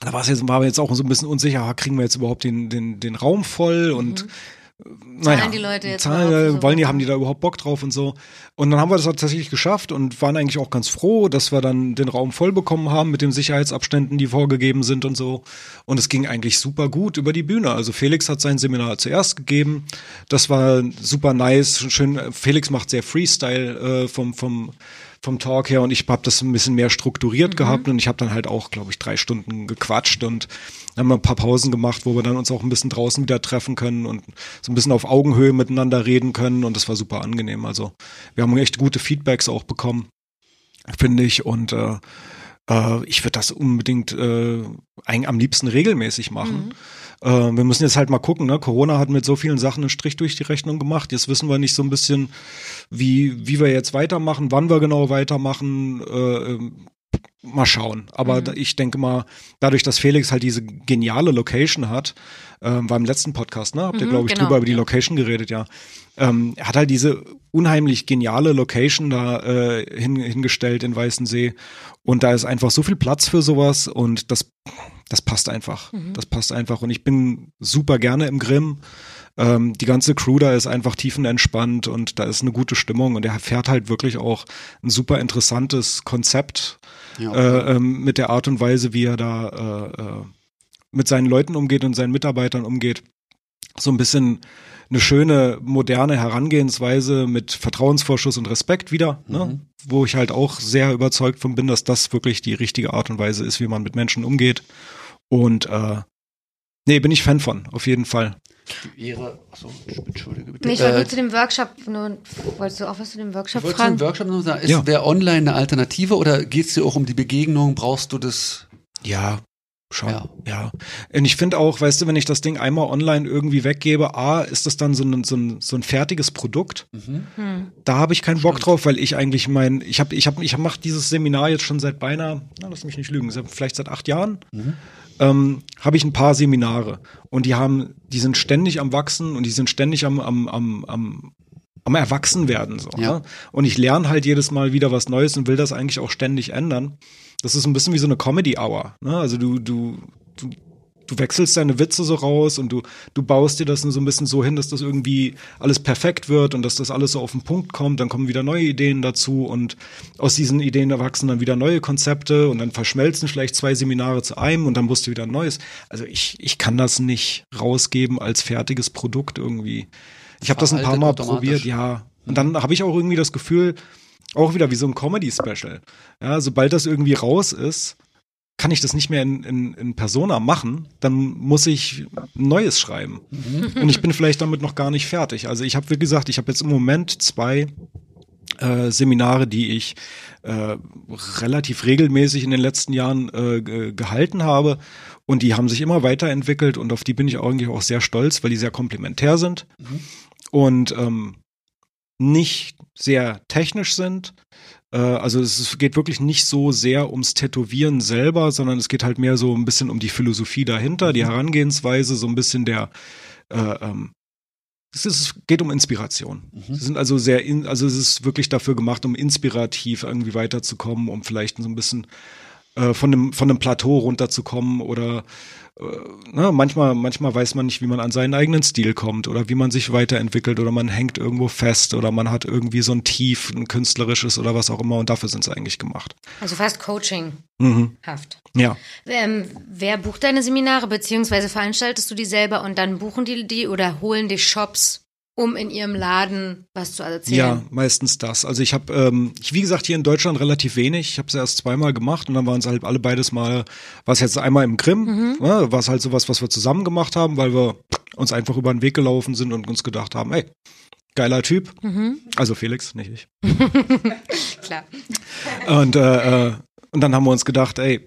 da war es jetzt, war jetzt auch so ein bisschen unsicher, kriegen wir jetzt überhaupt den, den, den Raum voll und mhm naja, zahlen die Leute jetzt zahlen, wollen die, haben die da überhaupt Bock drauf und so. Und dann haben wir das tatsächlich geschafft und waren eigentlich auch ganz froh, dass wir dann den Raum voll bekommen haben mit den Sicherheitsabständen, die vorgegeben sind und so. Und es ging eigentlich super gut über die Bühne. Also Felix hat sein Seminar zuerst gegeben. Das war super nice, schön. Felix macht sehr Freestyle äh, vom, vom vom Talk her und ich habe das ein bisschen mehr strukturiert mhm. gehabt und ich habe dann halt auch, glaube ich, drei Stunden gequatscht und haben ein paar Pausen gemacht, wo wir dann uns auch ein bisschen draußen wieder treffen können und so ein bisschen auf Augenhöhe miteinander reden können und das war super angenehm. Also wir haben echt gute Feedbacks auch bekommen, finde ich und äh, äh, ich würde das unbedingt äh, am liebsten regelmäßig machen. Mhm. Äh, wir müssen jetzt halt mal gucken, ne? Corona hat mit so vielen Sachen einen Strich durch die Rechnung gemacht. Jetzt wissen wir nicht so ein bisschen, wie, wie wir jetzt weitermachen, wann wir genau weitermachen. Äh, ähm, mal schauen. Aber mhm. ich denke mal, dadurch, dass Felix halt diese geniale Location hat, ähm, war im letzten Podcast, ne? Habt ihr, mhm, glaube ich, genau. drüber über die Location geredet, ja. Ähm, er hat halt diese unheimlich geniale Location da äh, hin, hingestellt in Weißensee. Und da ist einfach so viel Platz für sowas und das das passt einfach. Mhm. Das passt einfach. Und ich bin super gerne im Grimm. Ähm, die ganze Crew da ist einfach tiefenentspannt und da ist eine gute Stimmung und er fährt halt wirklich auch ein super interessantes Konzept ja, okay. äh, ähm, mit der Art und Weise, wie er da äh, äh, mit seinen Leuten umgeht und seinen Mitarbeitern umgeht. So ein bisschen eine schöne, moderne Herangehensweise mit Vertrauensvorschuss und Respekt wieder, ne? mhm. ne? wo ich halt auch sehr überzeugt von bin, dass das wirklich die richtige Art und Weise ist, wie man mit Menschen umgeht. Und äh, nee, bin ich Fan von, auf jeden Fall. Ihre, achso, entschuldige bitte. Nee, ich wollte nur äh, zu dem Workshop, nur, wolltest du auch was zu dem Workshop fragen? Wolltest du Workshop noch sagen? Ist, ja. Wäre online eine Alternative oder geht es dir auch um die Begegnung? Brauchst du das? Ja, Schon, ja. ja. Und ich finde auch, weißt du, wenn ich das Ding einmal online irgendwie weggebe, A, ist das dann so ein, so ein, so ein fertiges Produkt. Mhm. Hm. Da habe ich keinen Bock Stimmt. drauf, weil ich eigentlich mein, ich habe, ich habe, ich mache dieses Seminar jetzt schon seit beinahe, na, lass mich nicht lügen, vielleicht seit acht Jahren. Mhm. Ähm, habe ich ein paar Seminare und die haben, die sind ständig am wachsen und die sind ständig am, am, am, am am Erwachsenwerden so. Ja. Ne? Und ich lerne halt jedes Mal wieder was Neues und will das eigentlich auch ständig ändern. Das ist ein bisschen wie so eine Comedy-Hour. Ne? Also du, du, du, du wechselst deine Witze so raus und du, du baust dir das so ein bisschen so hin, dass das irgendwie alles perfekt wird und dass das alles so auf den Punkt kommt. Dann kommen wieder neue Ideen dazu und aus diesen Ideen erwachsen dann wieder neue Konzepte und dann verschmelzen vielleicht zwei Seminare zu einem und dann musst du wieder ein neues. Also ich, ich kann das nicht rausgeben als fertiges Produkt irgendwie. Ich habe das ein paar Mal probiert, ja. Und dann habe ich auch irgendwie das Gefühl, auch wieder wie so ein Comedy-Special. Ja, sobald das irgendwie raus ist, kann ich das nicht mehr in, in, in Persona machen, dann muss ich Neues schreiben. Mhm. Und ich bin vielleicht damit noch gar nicht fertig. Also ich habe, wie gesagt, ich habe jetzt im Moment zwei äh, Seminare, die ich äh, relativ regelmäßig in den letzten Jahren äh, gehalten habe. Und die haben sich immer weiterentwickelt und auf die bin ich eigentlich auch sehr stolz, weil die sehr komplementär sind. Mhm. Und ähm, nicht sehr technisch sind. Äh, also es geht wirklich nicht so sehr ums Tätowieren selber, sondern es geht halt mehr so ein bisschen um die Philosophie dahinter, die mhm. Herangehensweise, so ein bisschen der äh, ähm, es ist, geht um Inspiration. Mhm. Sie sind also sehr, in, also es ist wirklich dafür gemacht, um inspirativ irgendwie weiterzukommen, um vielleicht so ein bisschen äh, von dem von dem Plateau runterzukommen oder äh, ne, manchmal, manchmal weiß man nicht, wie man an seinen eigenen Stil kommt oder wie man sich weiterentwickelt oder man hängt irgendwo fest oder man hat irgendwie so ein Tief, ein künstlerisches oder was auch immer und dafür sind sie eigentlich gemacht. Also fast Coaching. Mhm. Haft. Ja. Ähm, wer bucht deine Seminare, beziehungsweise veranstaltest du die selber und dann buchen die die oder holen die Shops um in ihrem Laden was zu erzählen. Ja, meistens das. Also ich habe, ähm, wie gesagt, hier in Deutschland relativ wenig. Ich habe es erst zweimal gemacht und dann waren es halt alle beides Mal, was jetzt einmal im Grimm, mhm. ne, war es halt sowas, was wir zusammen gemacht haben, weil wir uns einfach über den Weg gelaufen sind und uns gedacht haben, ey, geiler Typ. Mhm. Also Felix, nicht ich. Klar. Und, äh, äh, und dann haben wir uns gedacht, ey,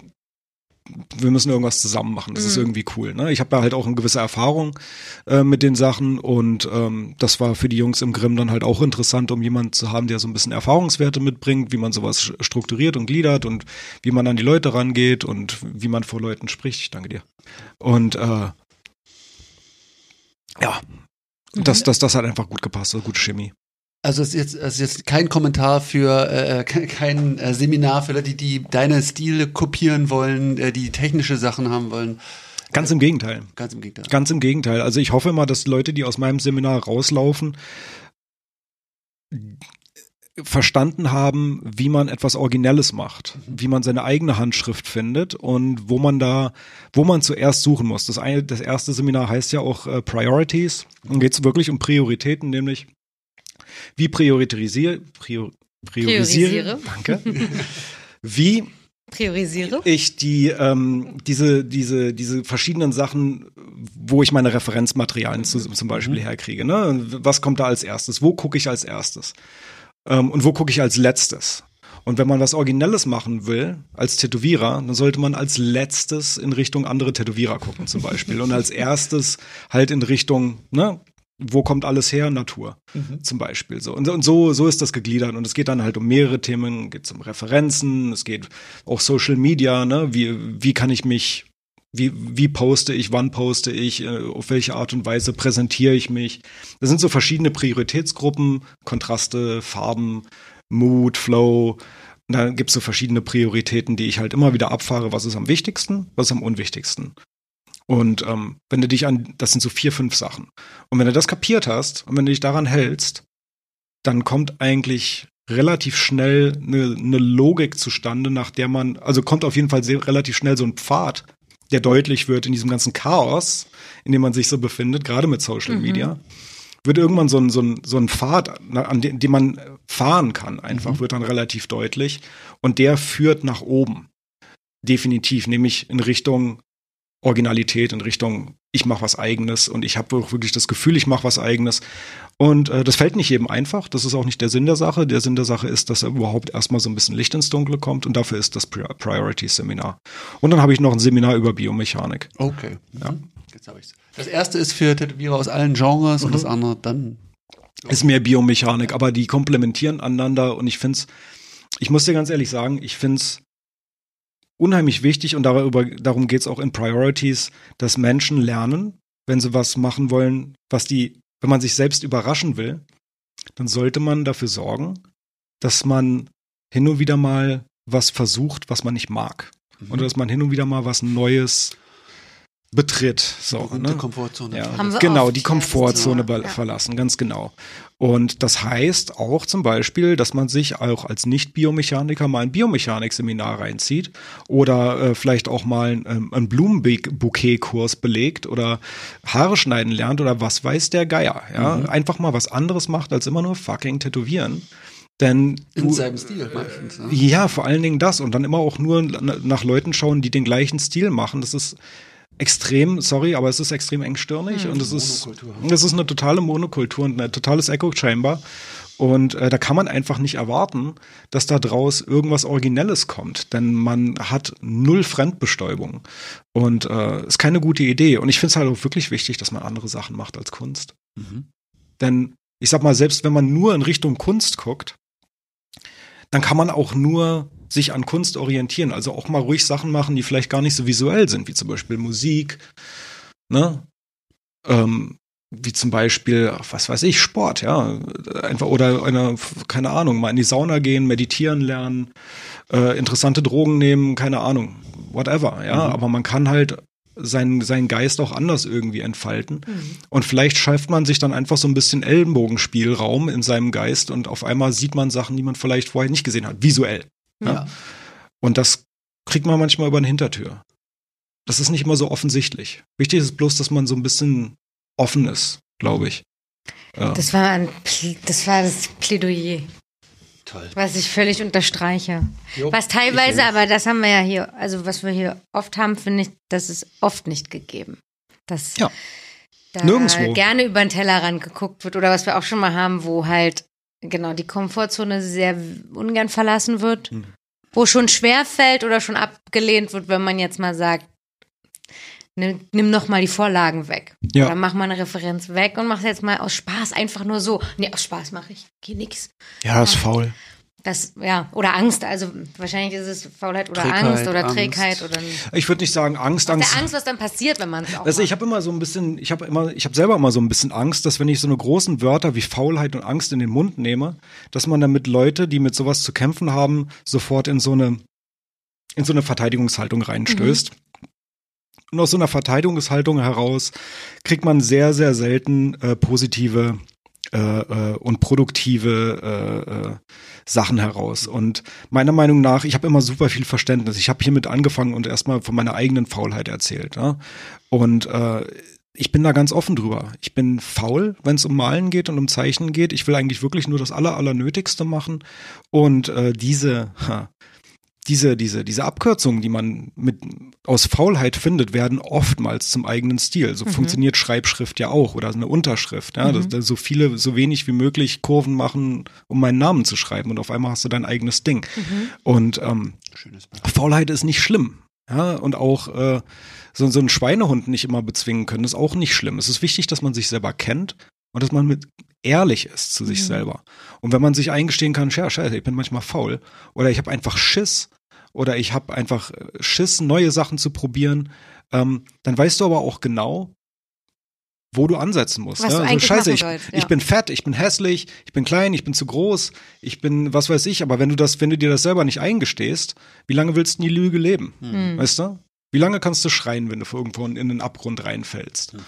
wir müssen irgendwas zusammen machen. Das mhm. ist irgendwie cool. Ne? Ich habe da halt auch eine gewisse Erfahrung äh, mit den Sachen und ähm, das war für die Jungs im Grimm dann halt auch interessant, um jemanden zu haben, der so ein bisschen Erfahrungswerte mitbringt, wie man sowas strukturiert und gliedert und wie man an die Leute rangeht und wie man vor Leuten spricht. Ich danke dir. Und äh, ja, mhm. das, das, das hat einfach gut gepasst, so gute Chemie. Also es ist jetzt, es ist jetzt kein Kommentar für, äh, äh kein äh, Seminar für Leute, die deine Stile kopieren wollen, äh, die technische Sachen haben wollen. Ganz im Gegenteil. Ganz im Gegenteil. Ganz im Gegenteil. Also ich hoffe immer, dass Leute, die aus meinem Seminar rauslaufen, verstanden haben, wie man etwas Originelles macht, mhm. wie man seine eigene Handschrift findet und wo man da, wo man zuerst suchen muss. Das, eine, das erste Seminar heißt ja auch äh, Priorities und geht es wirklich um Prioritäten, nämlich wie priorisiere, prior, priorisiere, danke, wie priorisiere ich die ähm, diese diese diese verschiedenen Sachen, wo ich meine Referenzmaterialien zu, zum Beispiel mhm. herkriege. Ne? Was kommt da als erstes? Wo gucke ich als erstes? Ähm, und wo gucke ich als letztes? Und wenn man was Originelles machen will, als Tätowierer, dann sollte man als letztes in Richtung andere Tätowierer gucken, zum Beispiel. Und als erstes halt in Richtung, ne, wo kommt alles her? Natur mhm. zum Beispiel. So. Und, und, so, so ist das gegliedert. Und es geht dann halt um mehrere Themen, geht um Referenzen, es geht auch Social Media, ne? Wie, wie kann ich mich, wie, wie poste ich, wann poste ich, äh, auf welche Art und Weise präsentiere ich mich. Das sind so verschiedene Prioritätsgruppen, Kontraste, Farben, Mood, Flow, Und da gibt's so verschiedene Prioritäten, die ich halt immer wieder abfahre. Was ist am wichtigsten, was ist am unwichtigsten? Und ähm, wenn du dich an, das sind so vier, fünf Sachen. Und wenn du das kapiert hast und wenn du dich daran hältst, dann kommt eigentlich relativ schnell eine, eine Logik zustande, nach der man, also kommt auf jeden Fall sehr, relativ schnell so ein Pfad, der deutlich wird in diesem ganzen Chaos, in dem man sich so befindet, gerade mit Social Media. Wird irgendwann so ein, so ein, so ein Pfad, an dem, dem man fahren kann, einfach, wird dann relativ deutlich. Und der führt nach oben. Definitiv, nämlich in Richtung Originalität, in Richtung, ich mache was eigenes und ich habe wirklich das Gefühl, ich mache was eigenes. Und äh, das fällt nicht jedem einfach. Das ist auch nicht der Sinn der Sache. Der Sinn der Sache ist, dass er überhaupt erstmal so ein bisschen Licht ins Dunkle kommt und dafür ist das Pri Priorities Seminar. Und dann habe ich noch ein Seminar über Biomechanik. Okay. Ja. Jetzt habe ich's. Das erste ist für Tätowierer aus allen Genres und das andere dann. Ist mehr Biomechanik, aber die komplementieren aneinander und ich find's, ich muss dir ganz ehrlich sagen, ich find's unheimlich wichtig und darüber, darum geht's auch in Priorities, dass Menschen lernen, wenn sie was machen wollen, was die, wenn man sich selbst überraschen will, dann sollte man dafür sorgen, dass man hin und wieder mal was versucht, was man nicht mag. Oder dass man hin und wieder mal was Neues betritt. So, Berühmte ne? Komfortzone. Ja, Haben wir genau, oft, die. Komfortzone Ja. verlassen, ganz genau. Und das heißt auch zum Beispiel, dass man sich auch als Nicht-Biomechaniker mal ein Biomechanik-Seminar reinzieht oder äh, vielleicht auch mal ein, ähm, ein Blumenbouquet-Kurs belegt oder Haare schneiden lernt oder was weiß der Geier. Ja? Mhm. Einfach mal was anderes macht, als immer nur fucking tätowieren. Denn In du, seinem Stil meistens. Ne? ja, vor allen Dingen das. Und dann immer auch nur na- nach Leuten schauen, die den gleichen Stil machen. Das ist extrem, sorry, aber es ist extrem engstirnig und es ist, es ist eine totale Monokultur und ein totales Echo-Chamber. Und äh, da kann man einfach nicht erwarten, dass da draus irgendwas Originelles kommt, denn man hat null Fremdbestäubung und äh, ist keine gute Idee. Und ich finde es halt auch wirklich wichtig, dass man andere Sachen macht als Kunst. Mhm. Denn ich sag mal, selbst wenn man nur in Richtung Kunst guckt, dann kann man auch nur sich an Kunst orientieren. Also auch mal ruhig Sachen machen, die vielleicht gar nicht so visuell sind, wie zum Beispiel Musik, ne? Ähm, wie zum Beispiel, was weiß ich, Sport, ja. Einfach, oder eine, keine Ahnung, mal in die Sauna gehen, meditieren lernen, äh, interessante Drogen nehmen, keine Ahnung, whatever, ja. Aber man kann halt seinen, seinen Geist auch anders irgendwie entfalten. Und vielleicht schafft man sich dann einfach so ein bisschen Ellenbogenspielraum in seinem Geist und auf einmal sieht man Sachen, die man vielleicht vorher nicht gesehen hat, visuell. Ja. Und das kriegt man manchmal über eine Hintertür. Das ist nicht immer so offensichtlich. Wichtig ist bloß, dass man so ein bisschen offen ist, glaube ich. Ja. Das war, ein, das war das Plädoyer, Toll. was ich völlig unterstreiche. Jo, Was teilweise, aber das haben wir ja hier, also was wir hier oft haben, finde ich, das ist oft nicht gegeben. Dass Ja. da Nirgendwo. gerne über den Tellerrand geguckt wird oder was wir auch schon mal haben, wo halt genau die Komfortzone sehr ungern verlassen wird, Hm. wo schon schwer fällt oder schon abgelehnt wird, wenn man jetzt mal sagt, nimm, nimm noch mal die Vorlagen weg. Ja. Oder mach mal eine Referenz weg und mach jetzt mal aus Spaß einfach nur so. Nee, aus Spaß mache ich. Geh nix. ja, ist faul. Das, ja, oder Angst. Also wahrscheinlich ist es Faulheit oder Trägheit, Angst oder Angst. Trägheit oder Ich würde nicht sagen Angst, Angst. der Angst, was dann passiert, wenn man es auch Also ich habe immer so ein bisschen, ich habe immer, ich habe selber immer so ein bisschen Angst, dass wenn ich so eine großen Wörter wie Faulheit und Angst in den Mund nehme, dass man damit Leute, die mit sowas zu kämpfen haben, sofort in so eine in so eine Verteidigungshaltung reinstößt. Und aus so einer Verteidigungshaltung heraus kriegt man sehr, sehr selten äh, positive äh, äh, und produktive äh, äh, Sachen heraus. Und meiner Meinung nach, ich habe immer super viel Verständnis. Ich habe hiermit angefangen und erstmal von meiner eigenen Faulheit erzählt. Ja? Und äh, ich bin da ganz offen drüber. Ich bin faul, wenn es um Malen geht und um Zeichnen geht. Ich will eigentlich wirklich nur das aller, allernötigste machen. Und äh, diese, ha, diese, diese, diese Abkürzungen, die man mit aus Faulheit findet, werden oftmals zum eigenen Stil. So funktioniert Schreibschrift ja auch oder eine Unterschrift. Ja, dass, dass so viele, so wenig wie möglich Kurven machen, um meinen Namen zu schreiben und auf einmal hast du dein eigenes Ding. Und ähm. Faulheit ist nicht schlimm. Ja, und auch äh, so, so einen Schweinehund nicht immer bezwingen können, ist auch nicht schlimm. Es ist wichtig, dass man sich selber kennt und dass man mit ehrlich ist zu sich selber. Und wenn man sich eingestehen kann, ja, scheiße, ich bin manchmal faul oder ich habe einfach Schiss oder ich habe einfach äh, Schiss, neue Sachen zu probieren, ähm, dann weißt du aber auch genau, wo du ansetzen musst. Was ne? du Also scheiße, ich, sollst, ja. ich bin fett, ich bin hässlich, ich bin klein, ich bin zu groß, ich bin was weiß ich, aber wenn du das, wenn du dir das selber nicht eingestehst, wie lange willst du in die Lüge leben? Hm. Weißt du? Wie lange kannst du schreien, wenn du irgendwo in den Abgrund reinfällst? Mhm.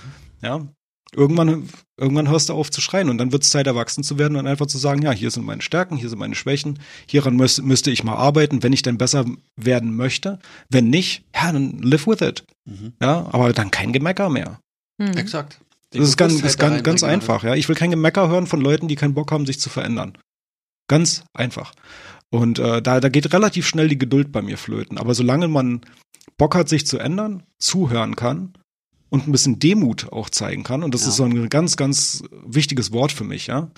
Ja. Irgendwann, irgendwann hörst du auf zu schreien und dann wird es Zeit, erwachsen zu werden und einfach zu sagen, ja, hier sind meine Stärken, hier sind meine Schwächen, hieran müsste, müsste ich mal arbeiten, wenn ich denn besser werden möchte. Wenn nicht, ja, dann live with it. Mhm. Ja, aber dann kein Gemecker mehr. Hm. Exakt. Die Das ist ganz, ist ganz, ganz einfach. Ja, ich will kein Gemecker hören von Leuten, die keinen Bock haben, sich zu verändern. Ganz einfach. Und äh, da, da geht relativ schnell die Geduld bei mir flöten. Aber solange man Bock hat, sich zu ändern, zuhören kann und ein bisschen Demut auch zeigen kann, und das Ja. ist so ein ganz, ganz wichtiges Wort für mich, ja.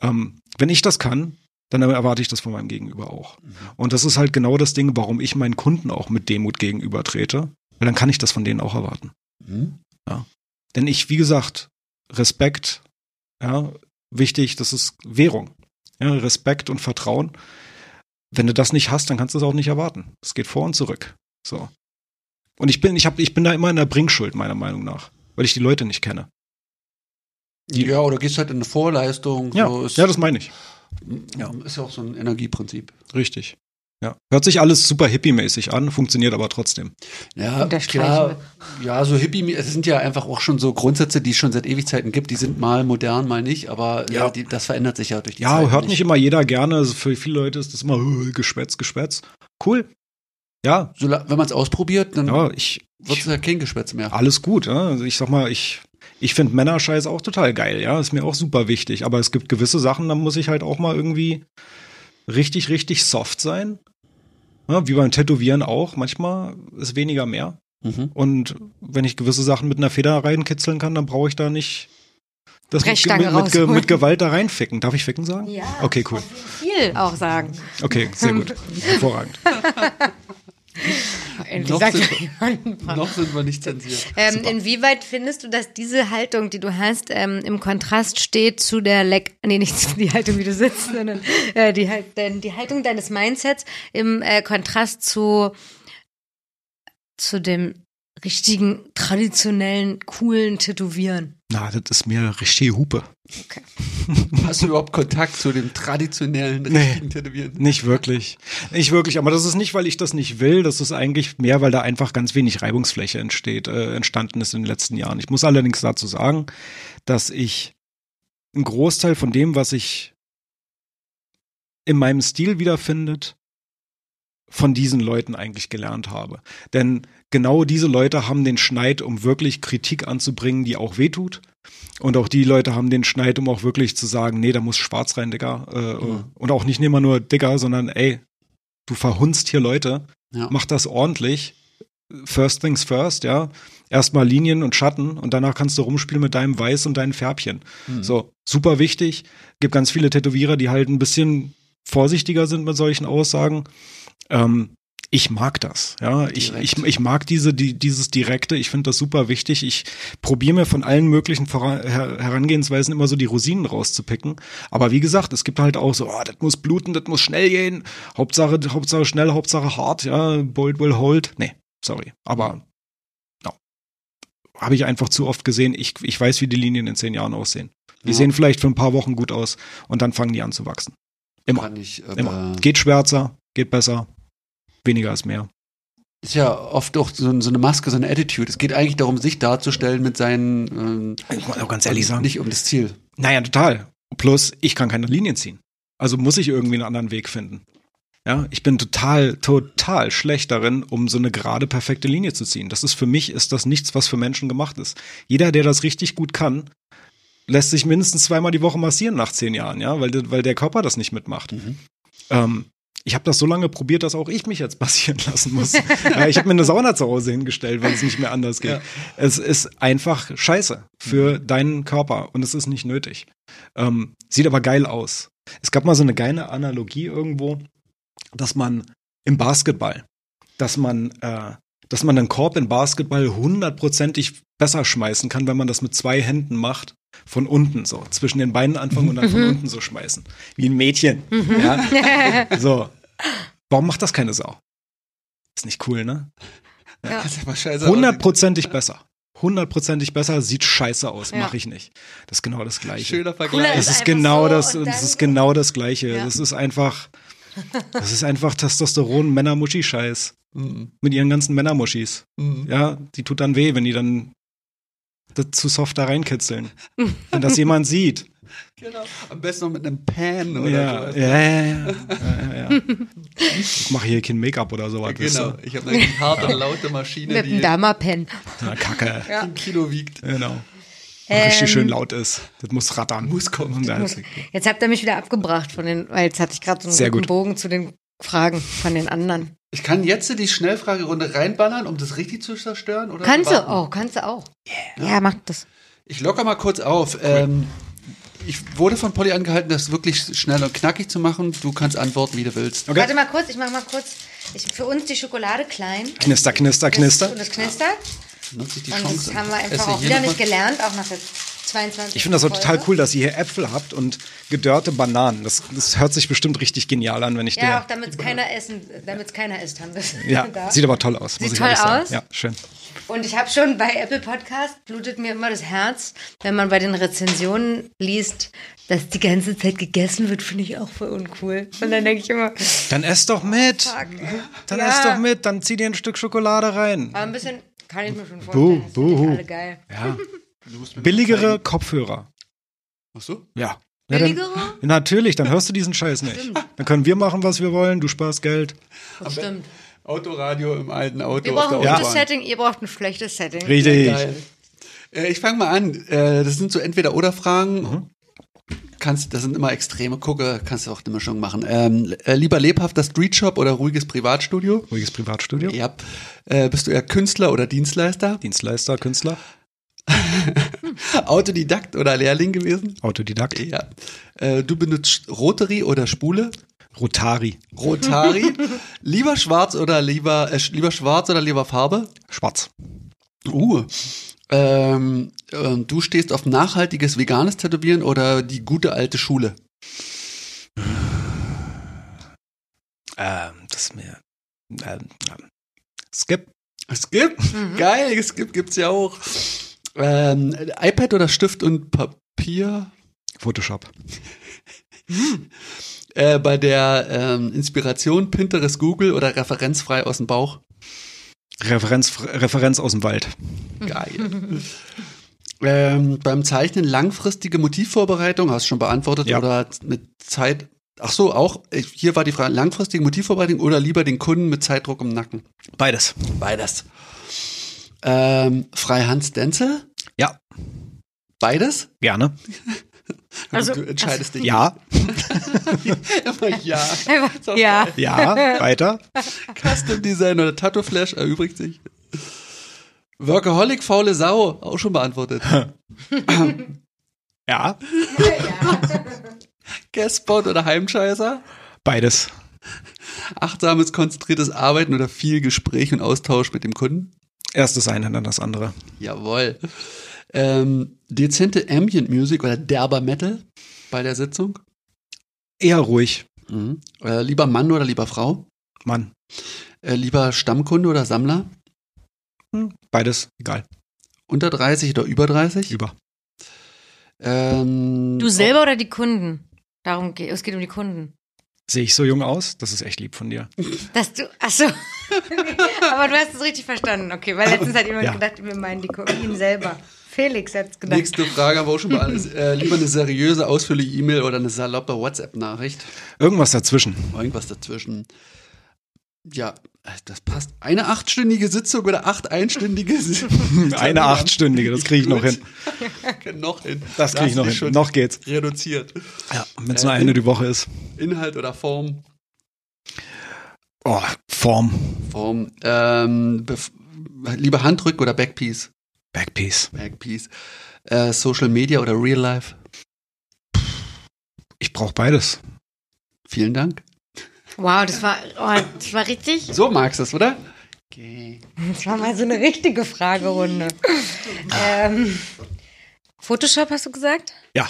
Ähm, wenn ich das kann, dann erwarte ich das von meinem Gegenüber auch. Mhm. Und das ist halt genau das Ding, warum ich meinen Kunden auch mit Demut gegenüber trete, weil dann kann ich das von denen auch erwarten. Mhm. Denn ich, wie gesagt, Respekt, ja, wichtig, das ist Währung. Ja, Respekt und Vertrauen. Wenn du das nicht hast, dann kannst du es auch nicht erwarten. Es geht vor und zurück. So. Und ich bin, ich hab, ich bin da immer in der Bringschuld, meiner Meinung nach, weil ich die Leute nicht kenne. Die- Ja, oder gehst halt in eine Vorleistung. Ja, so ist, ja, das meine ich. ja. ist ja auch so ein Energieprinzip. Richtig. Ja. Hört sich alles super hippie-mäßig an, funktioniert aber trotzdem. Ja, klar. Ja, so Hippie, es sind ja einfach auch schon so Grundsätze, die es schon seit Ewigkeiten gibt. Die sind mal modern, mal nicht, aber Ja. ja. die, das verändert sich ja durch die Ja, Zeit. hört nicht immer jeder gerne. Also für viele Leute ist das immer äh, Geschwätz, Geschwätz. Cool. Ja, So, wenn man es ausprobiert, dann ja, ich, wird es ja kein Geschwätz mehr. alles gut. Ja? Also ich sag mal, ich, ich finde Männerscheiß auch total geil, ja. Ist mir auch super wichtig. Aber es gibt gewisse Sachen, da muss ich halt auch mal irgendwie richtig, richtig soft sein. Ja, wie beim Tätowieren auch. Manchmal ist weniger mehr. Mhm. Und wenn ich gewisse Sachen mit einer Feder reinkitzeln kann, dann brauche ich da nicht das mit, mit, mit Gewalt da reinficken. Darf ich ficken sagen? Ja. Okay, cool. Viel auch sagen. Okay, sehr gut. Hervorragend. Endlich Noch sagt sind-. Noch sind wir nicht zensiert. Ähm, inwieweit findest du, dass diese Haltung, die du hast, ähm, im Kontrast steht zu der Leck, nee, nicht zu die Haltung, wie du sitzt, sondern äh, die, die Haltung deines Mindsets im äh, Kontrast zu, zu dem richtigen, traditionellen, coolen Tätowieren? Na, das ist mir richtige Hupe. Hast du überhaupt Kontakt zu dem traditionellen Nee. richtigen Tätowieren? Nicht wirklich. Nicht wirklich. Aber das ist nicht, weil ich das nicht will. Das ist eigentlich mehr, weil da einfach ganz wenig Reibungsfläche entsteht, äh, entstanden ist in den letzten Jahren. Ich muss allerdings dazu sagen, dass ich einen Großteil von dem, was ich in meinem Stil wiederfindet, von diesen Leuten eigentlich gelernt habe. Denn genau diese Leute haben den Schneid, um wirklich Kritik anzubringen, die auch wehtut. Und auch die Leute haben den Schneid, um auch wirklich zu sagen, nee, da muss schwarz rein, Digga. Äh, Mhm. Und auch nicht immer nur Digga, sondern ey, du verhunzt hier Leute, Ja. mach das ordentlich. First things first, ja. Erstmal Linien und Schatten und danach kannst du rumspielen mit deinem Weiß und deinen Färbchen. Mhm. So, super wichtig. Gibt ganz viele Tätowierer, die halt ein bisschen vorsichtiger sind mit solchen Aussagen. Ähm, ich mag das, ja. Ich, ich, ich mag diese, die, dieses Direkte. Ich finde das super wichtig. Ich probiere mir von allen möglichen Vora Her Herangehensweisen immer so die Rosinen rauszupicken. Aber wie gesagt, es gibt halt auch so, oh, das muss bluten, das muss schnell gehen. Hauptsache, Hauptsache schnell, Hauptsache hart, ja. Bold will hold. Nee, sorry. Aber no. habe ich einfach zu oft gesehen. Ich, ich weiß, wie die Linien in zehn Jahren aussehen. Die Ja. sehen vielleicht für ein paar Wochen gut aus und dann fangen die an zu wachsen. Immer. Ich, Immer. Geht schwärzer, geht besser. Weniger ist mehr. ist ja oft auch so, so eine Maske, so eine Attitude. Es geht eigentlich darum, sich darzustellen mit seinen ähm, Ich muss auch ganz nicht um das Ziel. Naja, total. Plus, ich kann keine Linien ziehen. Also muss ich irgendwie einen anderen Weg finden. Ja, ich bin total, total schlecht darin, um so eine gerade perfekte Linie zu ziehen. Das ist für mich, ist das nichts, was für Menschen gemacht ist. Jeder, der das richtig gut kann, lässt sich mindestens zweimal die Woche massieren nach zehn Jahren, ja, weil, weil der Körper das nicht mitmacht. Mhm. Ähm, ich habe das so lange probiert, dass auch ich mich jetzt passieren lassen muss. ja, ich habe mir eine Sauna zu Hause hingestellt, weil es nicht mehr anders geht. Ja. Es ist einfach scheiße für deinen Körper und es ist nicht nötig. Ähm, sieht aber geil aus. Es gab mal so eine geile Analogie irgendwo, dass man im Basketball, dass man, äh, dass man einen Korb in Basketball hundertprozentig besser schmeißen kann, wenn man das mit zwei Händen macht, von unten so, zwischen den Beinen anfangen und dann von unten so schmeißen. Wie ein Mädchen. Ja? So. Warum macht das keine Sau? Ist nicht cool, ne? Ja. Das. Hundertprozentig besser. hundertprozentig besser, sieht scheiße aus, Ja. mache ich nicht. Das ist genau das Gleiche. Schöner Vergleich. Es ist ist genau so das, und das ist genau das Gleiche. Ja. Das ist einfach, das ist einfach Testosteron Männermuschi-Scheiß. Mhm. Mit ihren ganzen Männermuschis. Mhm. Ja, die tut dann weh, wenn die dann das zu soft da reinkitzeln. wenn das jemand sieht. Genau. Am besten noch mit einem Pan oder Ja, so. ja, ja, ja, ja, ja, ja. Ich mache hier kein Make-up oder sowas. Genau. Ich habe eine harte, laute Maschine, Mit die Dama-Pen. Na, Kacke. ein Kilo wiegt. Genau. Ähm, Richtig schön laut ist. Das muss rattern. Muss kommen. Und Muss- Jetzt habt ihr mich wieder abgebracht von den, weil jetzt hatte ich gerade so einen Sehr guten gut. Bogen zu den Fragen von den anderen. Ich kann jetzt die Schnellfragerunde reinballern, um das richtig zu zerstören? Oder Kannst du warten? auch, kannst du auch. Ja, mach das. Ich locker mal kurz auf. Ähm, ich wurde von Polly angehalten, das wirklich schnell und knackig zu machen. Du kannst antworten, wie du willst. Okay. Warte mal kurz, ich mach mal kurz. Ich, für uns die Schokolade klein. Knister, knister, knister. Und das knistert. Nutze ich die Und Chance. das haben wir einfach auch wieder nicht gelernt, auch nach der 22. Ich finde das auch total cool, dass ihr hier Äpfel habt und gedörrte Bananen. Das, das hört sich bestimmt richtig genial an, wenn ich Ja, auch dir. damit es keiner essen, damit es keiner isst, haben wir Ja, da. sieht aber toll aus. Sieht muss ich toll aus? Ja, schön. Und ich habe schon bei Apple Podcast blutet mir immer das Herz, wenn man bei den Rezensionen liest, dass die ganze Zeit gegessen wird, finde ich auch voll uncool. Und dann denke ich immer, Dann ess doch mit. ey. Dann Ja. ess doch mit. Dann zieh dir ein Stück Schokolade rein. Aber ein bisschen kann ich mir schon Buh, vorstellen. Buhu. nicht alle geil. Ja. Billigere. Kopfhörer. Ach so? Ja. Ja, dann, Billigere? natürlich, dann hörst du diesen Scheiß nicht. Dann können wir machen, was wir wollen. Du sparst Geld. Das stimmt. Autoradio im alten Auto Wir auf brauchen ein gutes. Setting, ihr braucht ein schlechtes Setting. Richtig. Äh, ich fange mal an. Äh, das sind so Entweder-Oder-Fragen. Mhm. Kannst, das sind immer extreme Gucke, kannst du auch eine Mischung machen. Ähm, äh, lieber lebhafter Streetshop oder ruhiges Privatstudio? Ruhiges Privatstudio. Ja. Äh, bist du eher Künstler oder Dienstleister? Dienstleister, Künstler, Autodidakt oder Lehrling gewesen? Autodidakt, Ja. Äh, du benutzt Rotary oder Spule? Rotari, Rotari? lieber schwarz oder lieber, äh, lieber schwarz oder lieber Farbe? Schwarz. Uh. Ähm, ähm, du stehst auf nachhaltiges veganes Tätowieren oder die gute alte Schule? Ähm, das ist mir. Ähm, Skip. Skip? Geil, Skip gibt's ja auch. Ähm, iPad oder Stift und Papier? Photoshop. Äh, bei der ähm, Inspiration Pinterest, Google oder referenzfrei aus dem Bauch? Referenz, Referenz aus dem Wald. Geil. ähm, beim Zeichnen langfristige Motivvorbereitung, hast du schon beantwortet, Ja. oder mit Zeit. Ach so, auch, ich- hier war die Frage, langfristige Motivvorbereitung oder lieber den Kunden mit Zeitdruck im Nacken? Beides. Beides. Ähm, Freihand Stencil? Ja, Beides? gerne. Also- du entscheidest dich. Ja, Immer ja. Ja. ja, weiter. Custom Design oder Tattoo Flash erübrigt sich. Workaholic, faule Sau, auch schon beantwortet. Ja, Guestspot oder Heimscheißer? beides. Achtsames, konzentriertes Arbeiten oder viel Gespräch und Austausch mit dem Kunden? Erst das eine, dann das andere. Jawohl. Ähm, dezente Ambient Music oder derber Metal bei der Sitzung? Eher ruhig. Mhm. Äh, lieber Mann oder lieber Frau? Mann, Äh, lieber Stammkunde oder Sammler? hm, beides, egal. Unter 30 oder über 30? Über. Ähm, Du selber oder die Kunden? Darum geht es geht um die Kunden. Sehe ich so jung aus? Das ist echt lieb von dir. Dass du, ach so. Aber du hast es richtig verstanden. Okay, weil letztens hat jemand Ja. gedacht, wir meinen die ihn selber. Felix hat es gedacht. Nächste Frage haben wir auch schon beantwortet. äh, lieber eine seriöse, ausführliche E-Mail oder eine saloppe WhatsApp-Nachricht? Irgendwas dazwischen. Irgendwas dazwischen. Ja, das passt. Eine achtstündige Sitzung oder acht einstündige Sitzungen? Eine achtstündige, das kriege ich noch hin. noch hin. Das Da kriege ich noch hin. Noch geht's. Reduziert. Ja, wenn es nur eine die Woche ist. Inhalt oder Form? Oh, Form. Form. Ähm, lieber Handrück oder Backpiece? Backpiece. Backpiece. Äh, Social Media oder Real Life? Ich brauche beides. Vielen Dank. Wow, das war, oh, das war richtig. So magst du es, oder? Okay. Das war mal so eine richtige Fragerunde. ähm, Photoshop hast du gesagt? Ja.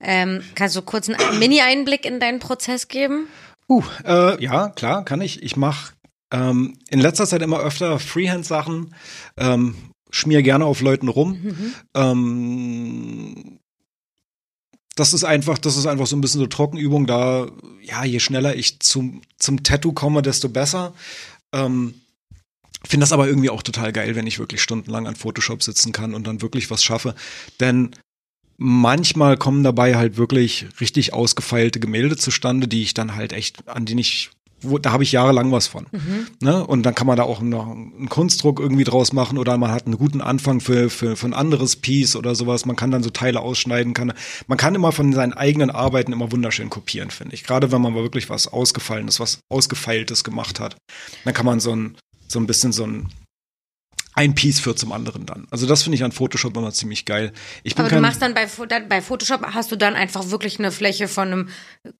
Ähm, kannst du kurz einen Mini-Einblick in deinen Prozess geben? Uh, äh, ja, klar, kann ich. Ich mache ähm, in letzter Zeit immer öfter Freehand-Sachen. Ähm, schmier gerne auf Leuten rum. Ähm, das ist einfach, das ist einfach so ein bisschen so Trockenübung. Da, ja, je schneller ich zum, zum Tattoo komme, desto besser. Ähm, Finde das aber irgendwie auch total geil, wenn ich wirklich stundenlang an Photoshop sitzen kann und dann wirklich was schaffe. Denn manchmal kommen dabei halt wirklich richtig ausgefeilte Gemälde zustande, die ich dann halt echt, an denen ich wo, da habe ich jahrelang was von. Ne? Und dann kann man da auch noch einen Kunstdruck irgendwie draus machen oder man hat einen guten Anfang für, für, für ein anderes Piece oder sowas. Man kann dann so Teile ausschneiden. Kann, man kann immer von seinen eigenen Arbeiten immer wunderschön kopieren, finde ich. Gerade wenn man mal wirklich was Ausgefallenes, was Ausgefeiltes gemacht hat. Dann kann man so ein, so ein bisschen so ein ein Piece führt zum anderen dann. Also das finde ich an Photoshop immer ziemlich geil. Ich bin Aber du machst dann bei, bei Photoshop hast du dann einfach wirklich eine Fläche von einem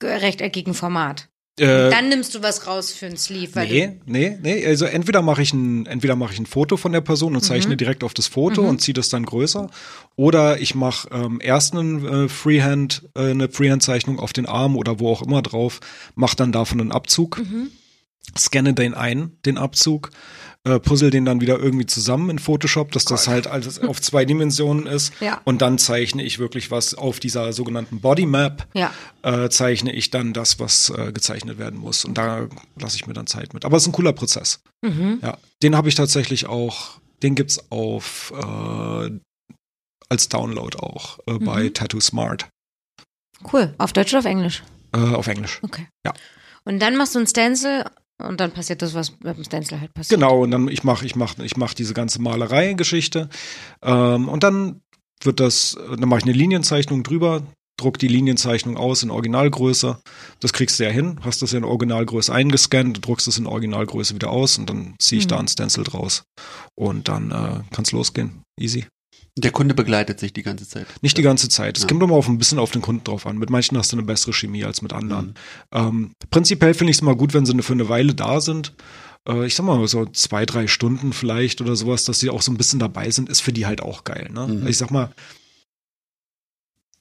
rechteckigen Format. Äh, Dann nimmst du was raus für ein Sleeve, weil Nee, nee, nee. Also entweder mache ich ein, entweder mache ich ein Foto von der Person und Mhm. zeichne direkt auf das Foto und ziehe das dann größer. Oder ich mache ähm, erst einen äh, Freehand, äh, eine Freehand-Zeichnung auf den Arm oder wo auch immer drauf, mache dann davon einen Abzug, Mhm. scanne den ein, den Abzug, äh, puzzle den dann wieder irgendwie zusammen in Photoshop, dass das halt alles auf zwei Dimensionen ist. Ja. Und dann zeichne ich wirklich was auf dieser sogenannten Body Map Ja. äh, zeichne ich dann das, was äh, gezeichnet werden muss. Und da lasse ich mir dann Zeit mit. Aber es ist ein cooler Prozess. Mhm. Ja, den habe ich tatsächlich auch, den gibt's auf äh, als Download auch äh, bei Mhm. Tattoo Smart Cool. Auf Deutsch oder auf Englisch? äh, auf Englisch. Okay. Ja. Und dann machst du ein Stencil und dann passiert das, was mit dem Stencil halt passiert. Genau, und dann ich mache ich mach, ich mach diese ganze Malerei-Geschichte. Ähm, und dann wird das, dann mache ich eine Linienzeichnung drüber, druck die Linienzeichnung aus in Originalgröße. Das kriegst du ja hin, hast das ja in Originalgröße eingescannt, druckst es in Originalgröße wieder aus und dann ziehe ich Mhm. da ein Stencil draus. Und dann äh, kann's losgehen. Easy. Der Kunde begleitet sich die ganze Zeit. Nicht die ganze Zeit. Es Ja. kommt immer auf ein bisschen auf den Kunden drauf an. Mit manchen hast du eine bessere Chemie als mit anderen. Ähm, prinzipiell finde ich es mal gut, wenn sie für eine Weile da sind. Äh, ich sag mal so zwei, drei Stunden vielleicht oder sowas, dass sie auch so ein bisschen dabei sind, ist für die halt auch geil. Ne? Mhm. Ich sag mal,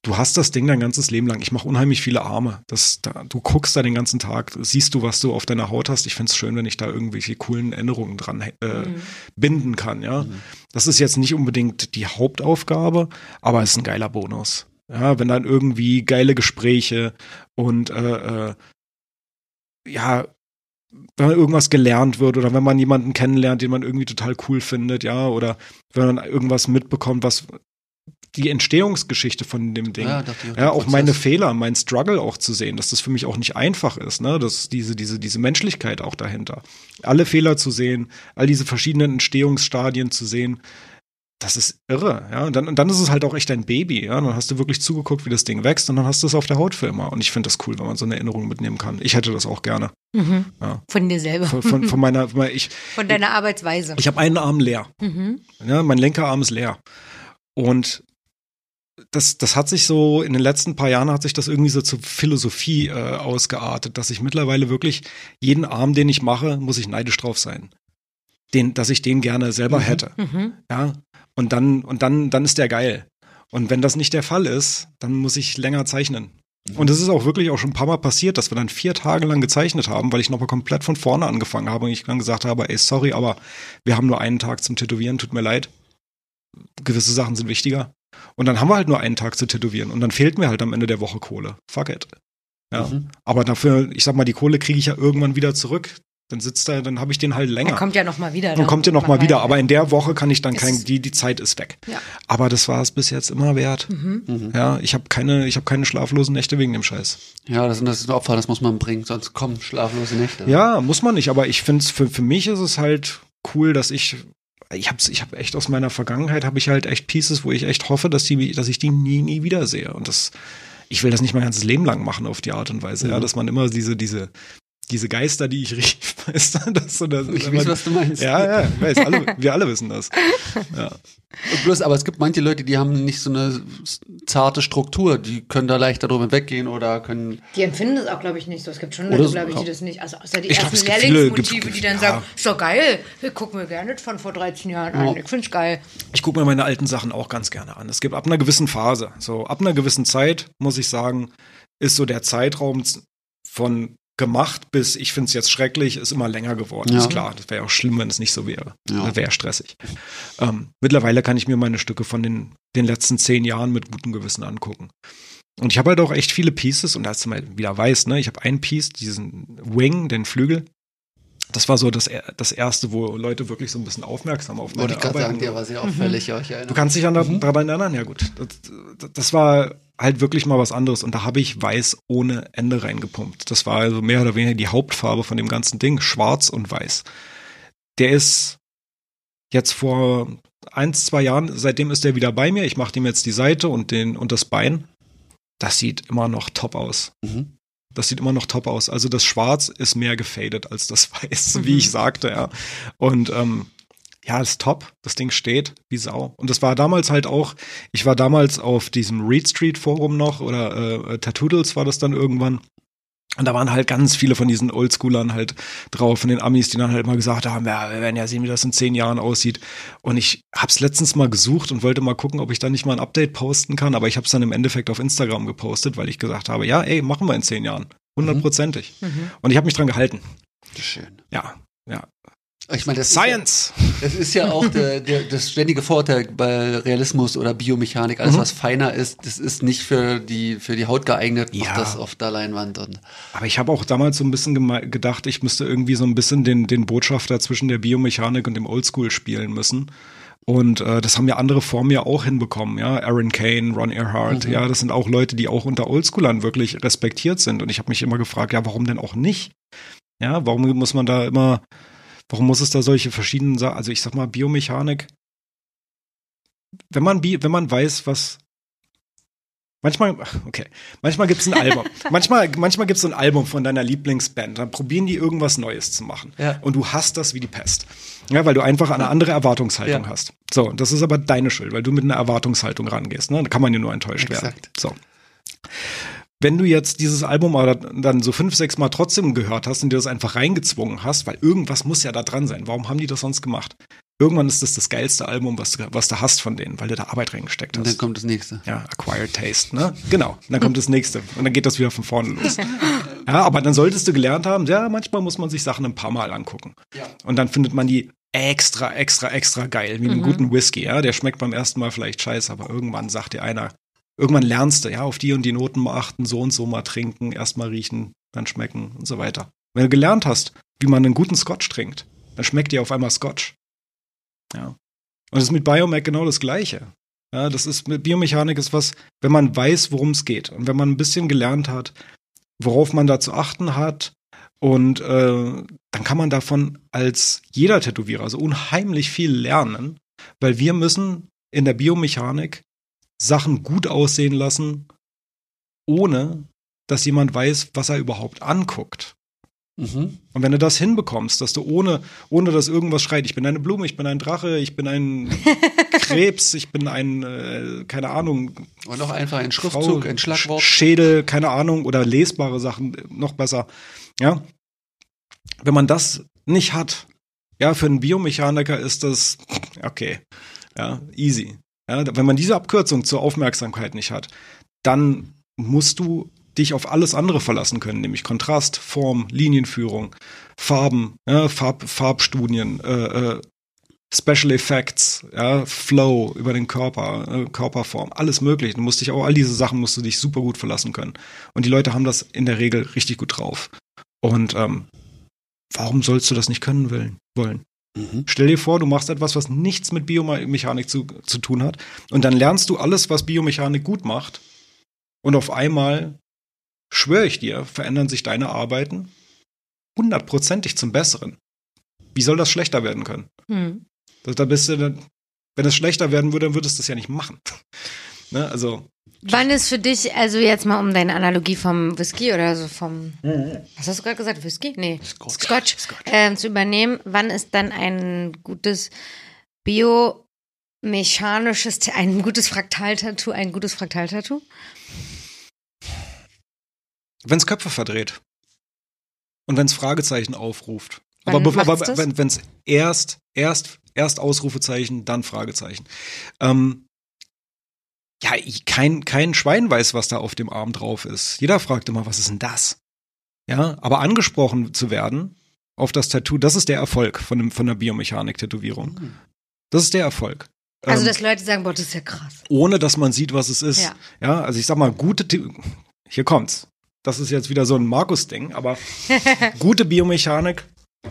du hast das Ding dein ganzes Leben lang. Ich mache unheimlich viele Arme. Das, da, du guckst da den ganzen Tag, siehst du, was du auf deiner Haut hast. Ich find's schön, wenn ich da irgendwelche coolen Erinnerungen dran äh, Mhm. binden kann. Ja, das ist jetzt nicht unbedingt die Hauptaufgabe, aber es ist ein geiler Bonus. Ja, wenn dann irgendwie geile Gespräche und äh, äh, ja, wenn man irgendwas gelernt wird oder wenn man jemanden kennenlernt, den man irgendwie total cool findet, ja, oder wenn man irgendwas mitbekommt, was die Entstehungsgeschichte von dem Ding. Ja, ich Ja, auch Prozess. meine Fehler, mein Struggle auch zu sehen, dass das für mich auch nicht einfach ist, ne? Das diese, diese, diese Menschlichkeit auch dahinter. Alle Fehler zu sehen, all diese verschiedenen Entstehungsstadien zu sehen, das ist irre, ja. Und dann, und dann ist es halt auch echt dein Baby, ja. Dann hast du wirklich zugeguckt, wie das Ding wächst und dann hast du es auf der Haut für immer. Und ich finde das cool, wenn man so eine Erinnerung mitnehmen kann. Ich hätte das auch gerne. Mhm. Ja. Von dir selber. Von, von, von meiner, von meiner ich, Von deiner Arbeitsweise. ich habe einen Arm leer. Mhm. Ja, mein linker Arm ist leer. Und das, das hat sich so, in den letzten paar Jahren hat sich das irgendwie so zur Philosophie äh, ausgeartet, dass ich mittlerweile wirklich jeden Arm, den ich mache, muss ich neidisch drauf sein. Den, dass ich den gerne selber Mhm. hätte. Mhm. Ja. Und dann, und dann, dann ist der geil. Und wenn das nicht der Fall ist, dann muss ich länger zeichnen. Und es ist auch wirklich auch schon ein paar Mal passiert, dass wir dann vier Tage lang gezeichnet haben, weil ich nochmal komplett von vorne angefangen habe und ich dann gesagt habe, ey, sorry, aber wir haben nur einen Tag zum Tätowieren, tut mir leid. Gewisse Sachen sind wichtiger. Und dann haben wir halt nur einen Tag zu tätowieren und dann fehlt mir halt am Ende der Woche Kohle. Fuck it. Ja. Mhm. Aber dafür, ich sag mal, die Kohle kriege ich ja irgendwann wieder zurück. Dann sitzt er, dann habe ich den halt länger. Er kommt ja noch mal wieder. Dann kommt ihr noch Man mal wieder, weiß aber in der Woche kann ich dann kein, die, die Zeit ist weg. Ja. Aber das war es bis jetzt immer wert. Mhm. Mhm. Ja, ich habe keine, ich habe keine schlaflosen Nächte wegen dem Scheiß. Ja, das, das ist ein Opfer, das muss man bringen, sonst kommen schlaflose Nächte. Ja, muss man nicht, aber ich finde es, für, für mich ist es halt cool, dass ich, ich hab's, ich habe echt aus meiner Vergangenheit, habe ich halt echt Pieces, wo ich echt hoffe, dass, die, dass ich die nie, nie wiedersehe. Und das, ich will das nicht mein ganzes Leben lang machen auf die Art und Weise, ja, Mhm. dass man immer diese, diese, diese Geister, die ich rief, weißt du, das so, das, Ich weiß, was du meinst. Ja, ja, ich weiß, alle, wir alle wissen das. Ja. Und bloß, aber es gibt manche Leute, die haben nicht so eine zarte Struktur, die können da leichter drüber weggehen oder können. Die empfinden das auch, glaube ich, nicht so. Es gibt schon Leute, so- glaube ich, die das nicht. Also außer die Ich ersten Lehrlingsmotive, die dann ja. sagen, ist doch geil, wir gucken mir gerne von vor 13 Jahren an. Ja. Ich finde es geil. Ich gucke mir meine alten Sachen auch ganz gerne an. Es gibt ab einer gewissen Phase, so ab einer gewissen Zeit, muss ich sagen, ist so der Zeitraum von gemacht, bis ich finde es jetzt schrecklich, ist immer länger geworden. Ja. Ist klar, das wäre auch schlimm, wenn es nicht so wäre. Ja. Das wäre stressig. Ähm, mittlerweile kann ich mir meine Stücke von den, den letzten zehn Jahren mit gutem Gewissen angucken. Und ich habe halt auch echt viele Pieces und als du mal wieder weißt, ne, ich habe ein Piece, diesen Wing, den Flügel. Das war so das, das erste, wo Leute wirklich so ein bisschen aufmerksam auf meine Wollte ich gerade sagen, der war sehr auffällig. Ja, ich Du kannst dich an daran erinnern, ja gut. Das- das war halt wirklich mal was anderes und da habe ich weiß ohne Ende reingepumpt. Das war also mehr oder weniger die Hauptfarbe von dem ganzen Ding, schwarz und weiß. Der ist jetzt vor eins, zwei Jahren, seitdem ist der wieder bei mir. Ich mache ihm jetzt die Seite und den und das Bein. Das sieht immer noch top aus. Mhm. Das sieht immer noch top aus. Also das Schwarz ist mehr gefadet als das Weiß, Mhm. wie ich sagte, ja. Und ähm, ja, ist top. Das Ding steht wie Sau. Und das war damals halt auch, ich war damals auf diesem Reed Street Forum noch oder äh, Tattoodles war das dann irgendwann. Und da waren halt ganz viele von diesen Oldschoolern halt drauf, von den Amis, die dann halt mal gesagt haben, ja, wir werden ja sehen, wie das in zehn Jahren aussieht. Und ich hab's letztens mal gesucht und wollte mal gucken, ob ich da nicht mal ein Update posten kann, aber ich hab's dann im Endeffekt auf Instagram gepostet, weil ich gesagt habe, ja, ey, machen wir in zehn Jahren. Hundertprozentig. Mhm. Und ich habe mich dran gehalten. Schön. Ja, ja. Ich meine, das Science! Ist ja, das ist ja auch der, der, das ständige Vorteil bei Realismus oder Biomechanik. Alles, Mhm. was feiner ist, das ist nicht für die, für die Haut geeignet. Ja. das auf der Leinwand. Und Aber ich habe auch damals so ein bisschen gedacht, ich müsste irgendwie so ein bisschen den, den Botschafter zwischen der Biomechanik und dem Oldschool spielen müssen. Und äh, das haben ja andere vor mir auch hinbekommen, ja. Aaron Kane, Ron Earhart, ja, das sind auch Leute, die auch unter Oldschoolern wirklich respektiert sind. Und ich habe mich immer gefragt, ja, warum denn auch nicht? Ja, warum muss man da immer, warum muss es da solche verschiedenen Sachen, also ich sag mal, Biomechanik, wenn man, Bi wenn man weiß, was Manchmal, okay, manchmal gibt's ein Album. manchmal, manchmal gibt's so ein Album von deiner Lieblingsband. Dann probieren die irgendwas Neues zu machen. Ja. Und du hast das wie die Pest. Ja, weil du einfach eine andere Erwartungshaltung Ja. hast. So, das ist aber deine Schuld, weil du mit einer Erwartungshaltung rangehst. Ne? Da kann man ja nur enttäuscht werden. Exakt. So. Wenn du jetzt dieses Album aber dann so fünf, sechs Mal trotzdem gehört hast und dir das einfach reingezwungen hast, weil irgendwas muss ja da dran sein. Warum haben die das sonst gemacht? Irgendwann ist das das geilste Album, was du, was du hast von denen, weil du da Arbeit reingesteckt und hast. dann kommt das nächste. Ja, Acquired Taste, ne? Genau. Und dann kommt das nächste. Und dann geht das wieder von vorne los. Ja, aber dann solltest du gelernt haben, ja, manchmal muss man sich Sachen ein paar Mal angucken. Ja. Und dann findet man die extra, extra, extra geil, wie einen guten Whisky, ja. Der schmeckt beim ersten Mal vielleicht scheiße, aber irgendwann sagt dir einer, irgendwann lernst du, ja, auf die und die Noten mal achten, so und so mal trinken, erst mal riechen, dann schmecken und so weiter. Wenn du gelernt hast, wie man einen guten Scotch trinkt, dann schmeckt dir auf einmal Scotch. Ja. Und das ist mit Biomac genau das Gleiche. Ja, das ist mit Biomechanik ist was, wenn man weiß, worum es geht und wenn man ein bisschen gelernt hat, worauf man da zu achten hat und äh, dann kann man davon als jeder Tätowierer so unheimlich viel lernen, weil wir müssen in der Biomechanik Sachen gut aussehen lassen, ohne dass jemand weiß, was er überhaupt anguckt. Mhm. Und wenn du das hinbekommst, dass du ohne, ohne dass irgendwas schreit, ich bin eine Blume, ich bin ein Drache, ich bin ein Krebs, ich bin ein, äh, keine Ahnung, Und noch einfach ein Schriftzug, Frau, ein Schlagwort. Sch- Schädel, keine Ahnung, oder lesbare Sachen, noch besser. Ja. Wenn man das nicht hat, ja, für einen Biomechaniker ist das, okay, ja, easy. Ja, wenn man diese Abkürzung zur Aufmerksamkeit nicht hat, dann musst du dich auf alles andere verlassen können, nämlich Kontrast, Form, Linienführung, Farben, ja, Farb, Farbstudien, äh, äh, Special Effects, ja, Flow über den Körper, äh, Körperform, alles mögliche. Du musst dich auch all diese Sachen musst du dich super gut verlassen können. Und die Leute haben das in der Regel richtig gut drauf. Und ähm, warum sollst du das nicht können wollen? Mhm. Stell dir vor, du machst etwas, was nichts mit Biomechanik zu, zu tun hat. Und dann lernst du alles, was Biomechanik gut macht. Und auf einmal, schwöre ich dir, verändern sich deine Arbeiten hundertprozentig zum Besseren. Wie soll das schlechter werden können? Hm. Da, da bist du dann, wenn es schlechter werden würde, dann würdest du es ja nicht machen. ne? Also, Wann ist für dich, also jetzt mal um deine Analogie vom Whisky oder so vom, was hast du gerade gesagt, Whisky? Nee, Scotch. Scotch, Scotch. Ähm, zu übernehmen, wann ist dann ein gutes biomechanisches, ein gutes Fraktaltattoo, ein gutes Fraktaltattoo? wenn es Köpfe verdreht und wenn es Fragezeichen aufruft. Wann aber aber wenn es erst, erst, erst Ausrufezeichen, dann Fragezeichen. Ähm, ja, kein, kein Schwein weiß, was da auf dem Arm drauf ist. Jeder fragt immer, was ist denn das? Ja, aber angesprochen zu werden auf das Tattoo, das ist der Erfolg von, dem, von der Biomechanik-Tätowierung. Mhm. Das ist der Erfolg. Also, Ähm, dass Leute sagen, boah, das ist ja krass. ohne dass man sieht, was es ist. Ja. Ja, also ich sag mal, gute, hier kommt's. Das ist jetzt wieder so ein Markus-Ding, aber gute Biomechanik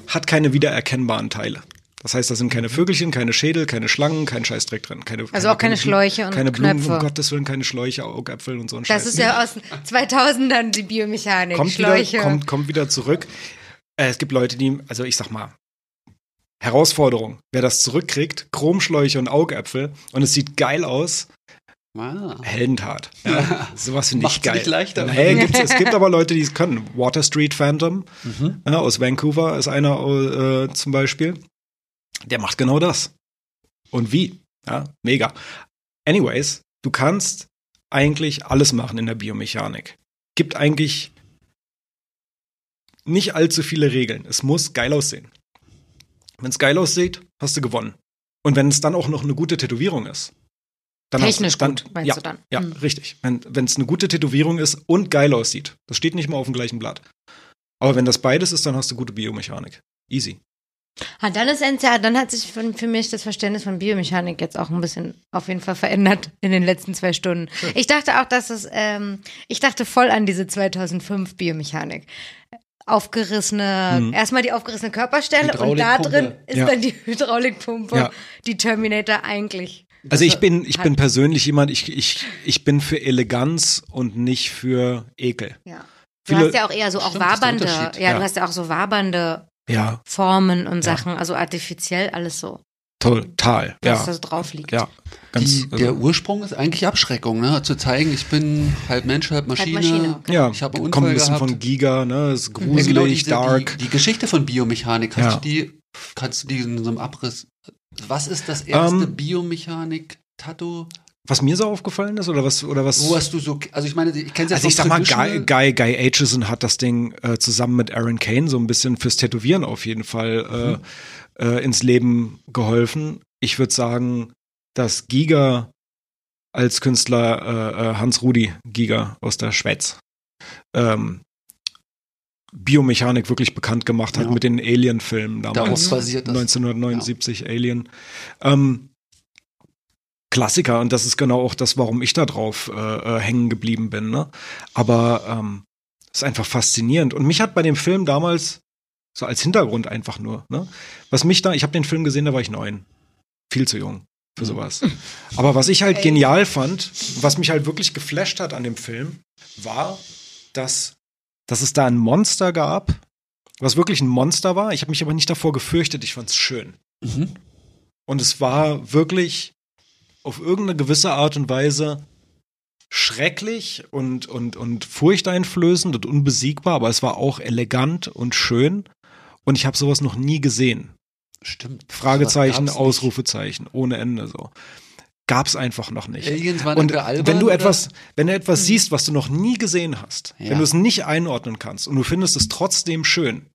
hat keine wiedererkennbaren Teile. Das heißt, da sind keine Vögelchen, keine Schädel, keine Schlangen, kein Scheißdreck drin. Keine, Also auch keine Blu- Schläuche und keine Blumen, Knöpfe. um Gottes Willen, keine Schläuche, Augäpfel und so ein Das Scheiß. ist ja aus den 2000ern die Biomechanik. kommt Schläuche. wieder, kommt, kommt wieder zurück. Äh, es gibt Leute, die, also ich sag mal, Herausforderung. Wer das zurückkriegt, Chromschläuche und Augäpfel und es sieht geil aus, Ah. Heldentat. Ja, sowas finde ich geil. nicht leichter. Nee, gibt's, es gibt aber Leute, die es können. Water Street Phantom Mhm. ja, aus Vancouver ist einer äh, zum Beispiel. Der macht genau das. Und wie? Ja, mega. Anyways, du kannst eigentlich alles machen in der Biomechanik. Gibt eigentlich nicht allzu viele Regeln. Es muss geil aussehen. Wenn es geil aussieht, hast du gewonnen. Und wenn es dann auch noch eine gute Tätowierung ist. Dann hast- Technisch dann, gut, meinst ja, du dann? Ja, Hm. richtig. Wenn es eine gute Tätowierung ist und geil aussieht. Das steht nicht mal auf dem gleichen Blatt. Aber wenn das beides ist, dann hast du gute Biomechanik. Easy. Ah, dann ist ja, dann hat sich für, für mich das Verständnis von Biomechanik jetzt auch ein bisschen auf jeden Fall verändert in den letzten zwei Stunden. Ich dachte auch, dass es, ähm, ich dachte voll an diese 2005 Biomechanik. Aufgerissene, Mhm. erstmal die aufgerissene Körperstelle und da drin ist Ja. dann die Hydraulikpumpe, Ja. die Terminator eigentlich. Also ich bin, ich hat- bin persönlich jemand, ich, ich, ich bin für Eleganz und nicht für Ekel. Ja. Du Viele- hast ja auch eher so auch Stimmt, wabernde, ja, Ja. du hast ja auch so wabernde Ja, Formen und Ja. Sachen, also artifiziell alles so, total. was Ja, da so drauf liegt. ja. Ganz, Die, der also, Ursprung ist eigentlich Abschreckung, ne? Zu zeigen, ich bin halb Mensch, halb Maschine. Maschine, okay. ja, Ich hab einen kommt ein bisschen gehabt. von Giga, ne, ist Ja, gruselig, genau diese, dark. Die, die Geschichte von Biomechanik, hast Ja. du die, kannst du die in so einem Abriss, was ist das erste Ähm, Biomechanik-Tattoo? Was mir so aufgefallen ist oder was, oder was? Wo hast du so, also ich meine, ich kenne ja Also ich sag mal, Guy, Guy, Guy Aitchison hat das Ding äh, zusammen mit Aaron Kane so ein bisschen fürs Tätowieren auf jeden Fall äh, äh, ins Leben geholfen. Ich würde sagen, dass Giga als Künstler äh, äh, Hans-Rudi Giga aus der Schweiz ähm, Biomechanik wirklich bekannt gemacht hat Ja. mit den Alien-Filmen damals. Darauf basiert das. 1979 Alien. Ähm, Klassiker und das ist genau auch das, warum ich da drauf äh, äh, hängen geblieben bin. Ne? Aber ähm, ist einfach faszinierend und mich hat bei dem Film damals so als Hintergrund einfach nur. Ne? Was mich da, ich habe den Film gesehen, da war ich neun, viel zu jung für sowas. Aber was ich halt Ey. genial fand, was mich halt wirklich geflasht hat an dem Film, war, dass dass es da ein Monster gab, was wirklich ein Monster war. Ich habe mich aber nicht davor gefürchtet. Ich fand's schön. Mhm. Und es war wirklich auf irgendeine gewisse Art und Weise schrecklich und, und, und furchteinflößend und unbesiegbar, aber es war auch elegant und schön. Und ich habe sowas noch nie gesehen. Stimmt. Fragezeichen. Ausrufezeichen, ohne Ende so. Gab's einfach noch nicht. Aliens waren Und albern wenn du oder- etwas, wenn du etwas siehst, was du noch nie gesehen hast, Ja. wenn du es nicht einordnen kannst und du findest es trotzdem schön,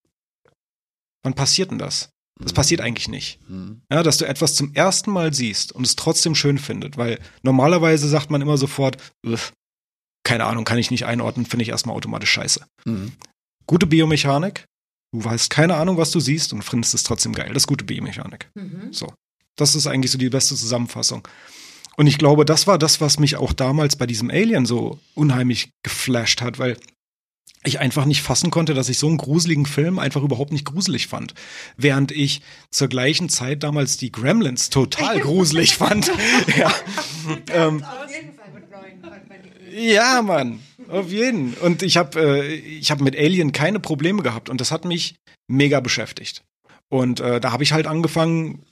wann passiert denn das? Das passiert eigentlich nicht. Mhm. Ja, dass du etwas zum ersten Mal siehst und es trotzdem schön findet, weil normalerweise sagt man immer sofort, "Uff, keine Ahnung, kann ich nicht einordnen, finde ich erstmal automatisch scheiße. Mhm. Gute Biomechanik, du weißt keine Ahnung, was du siehst und findest es trotzdem geil. Das ist gute Biomechanik. Mhm. So. Das ist eigentlich so die beste Zusammenfassung. Und ich glaube, das war das, was mich auch damals bei diesem Alien so unheimlich geflasht hat, weil ich einfach nicht fassen konnte, dass ich so einen gruseligen Film einfach überhaupt nicht gruselig fand. Während ich zur gleichen Zeit damals die Gremlins total gruselig fand. ja. ähm, ja, Mann, auf jeden. Und ich habe äh, ich hab mit Alien keine Probleme gehabt und das hat mich mega beschäftigt. Und äh, da habe ich halt angefangen,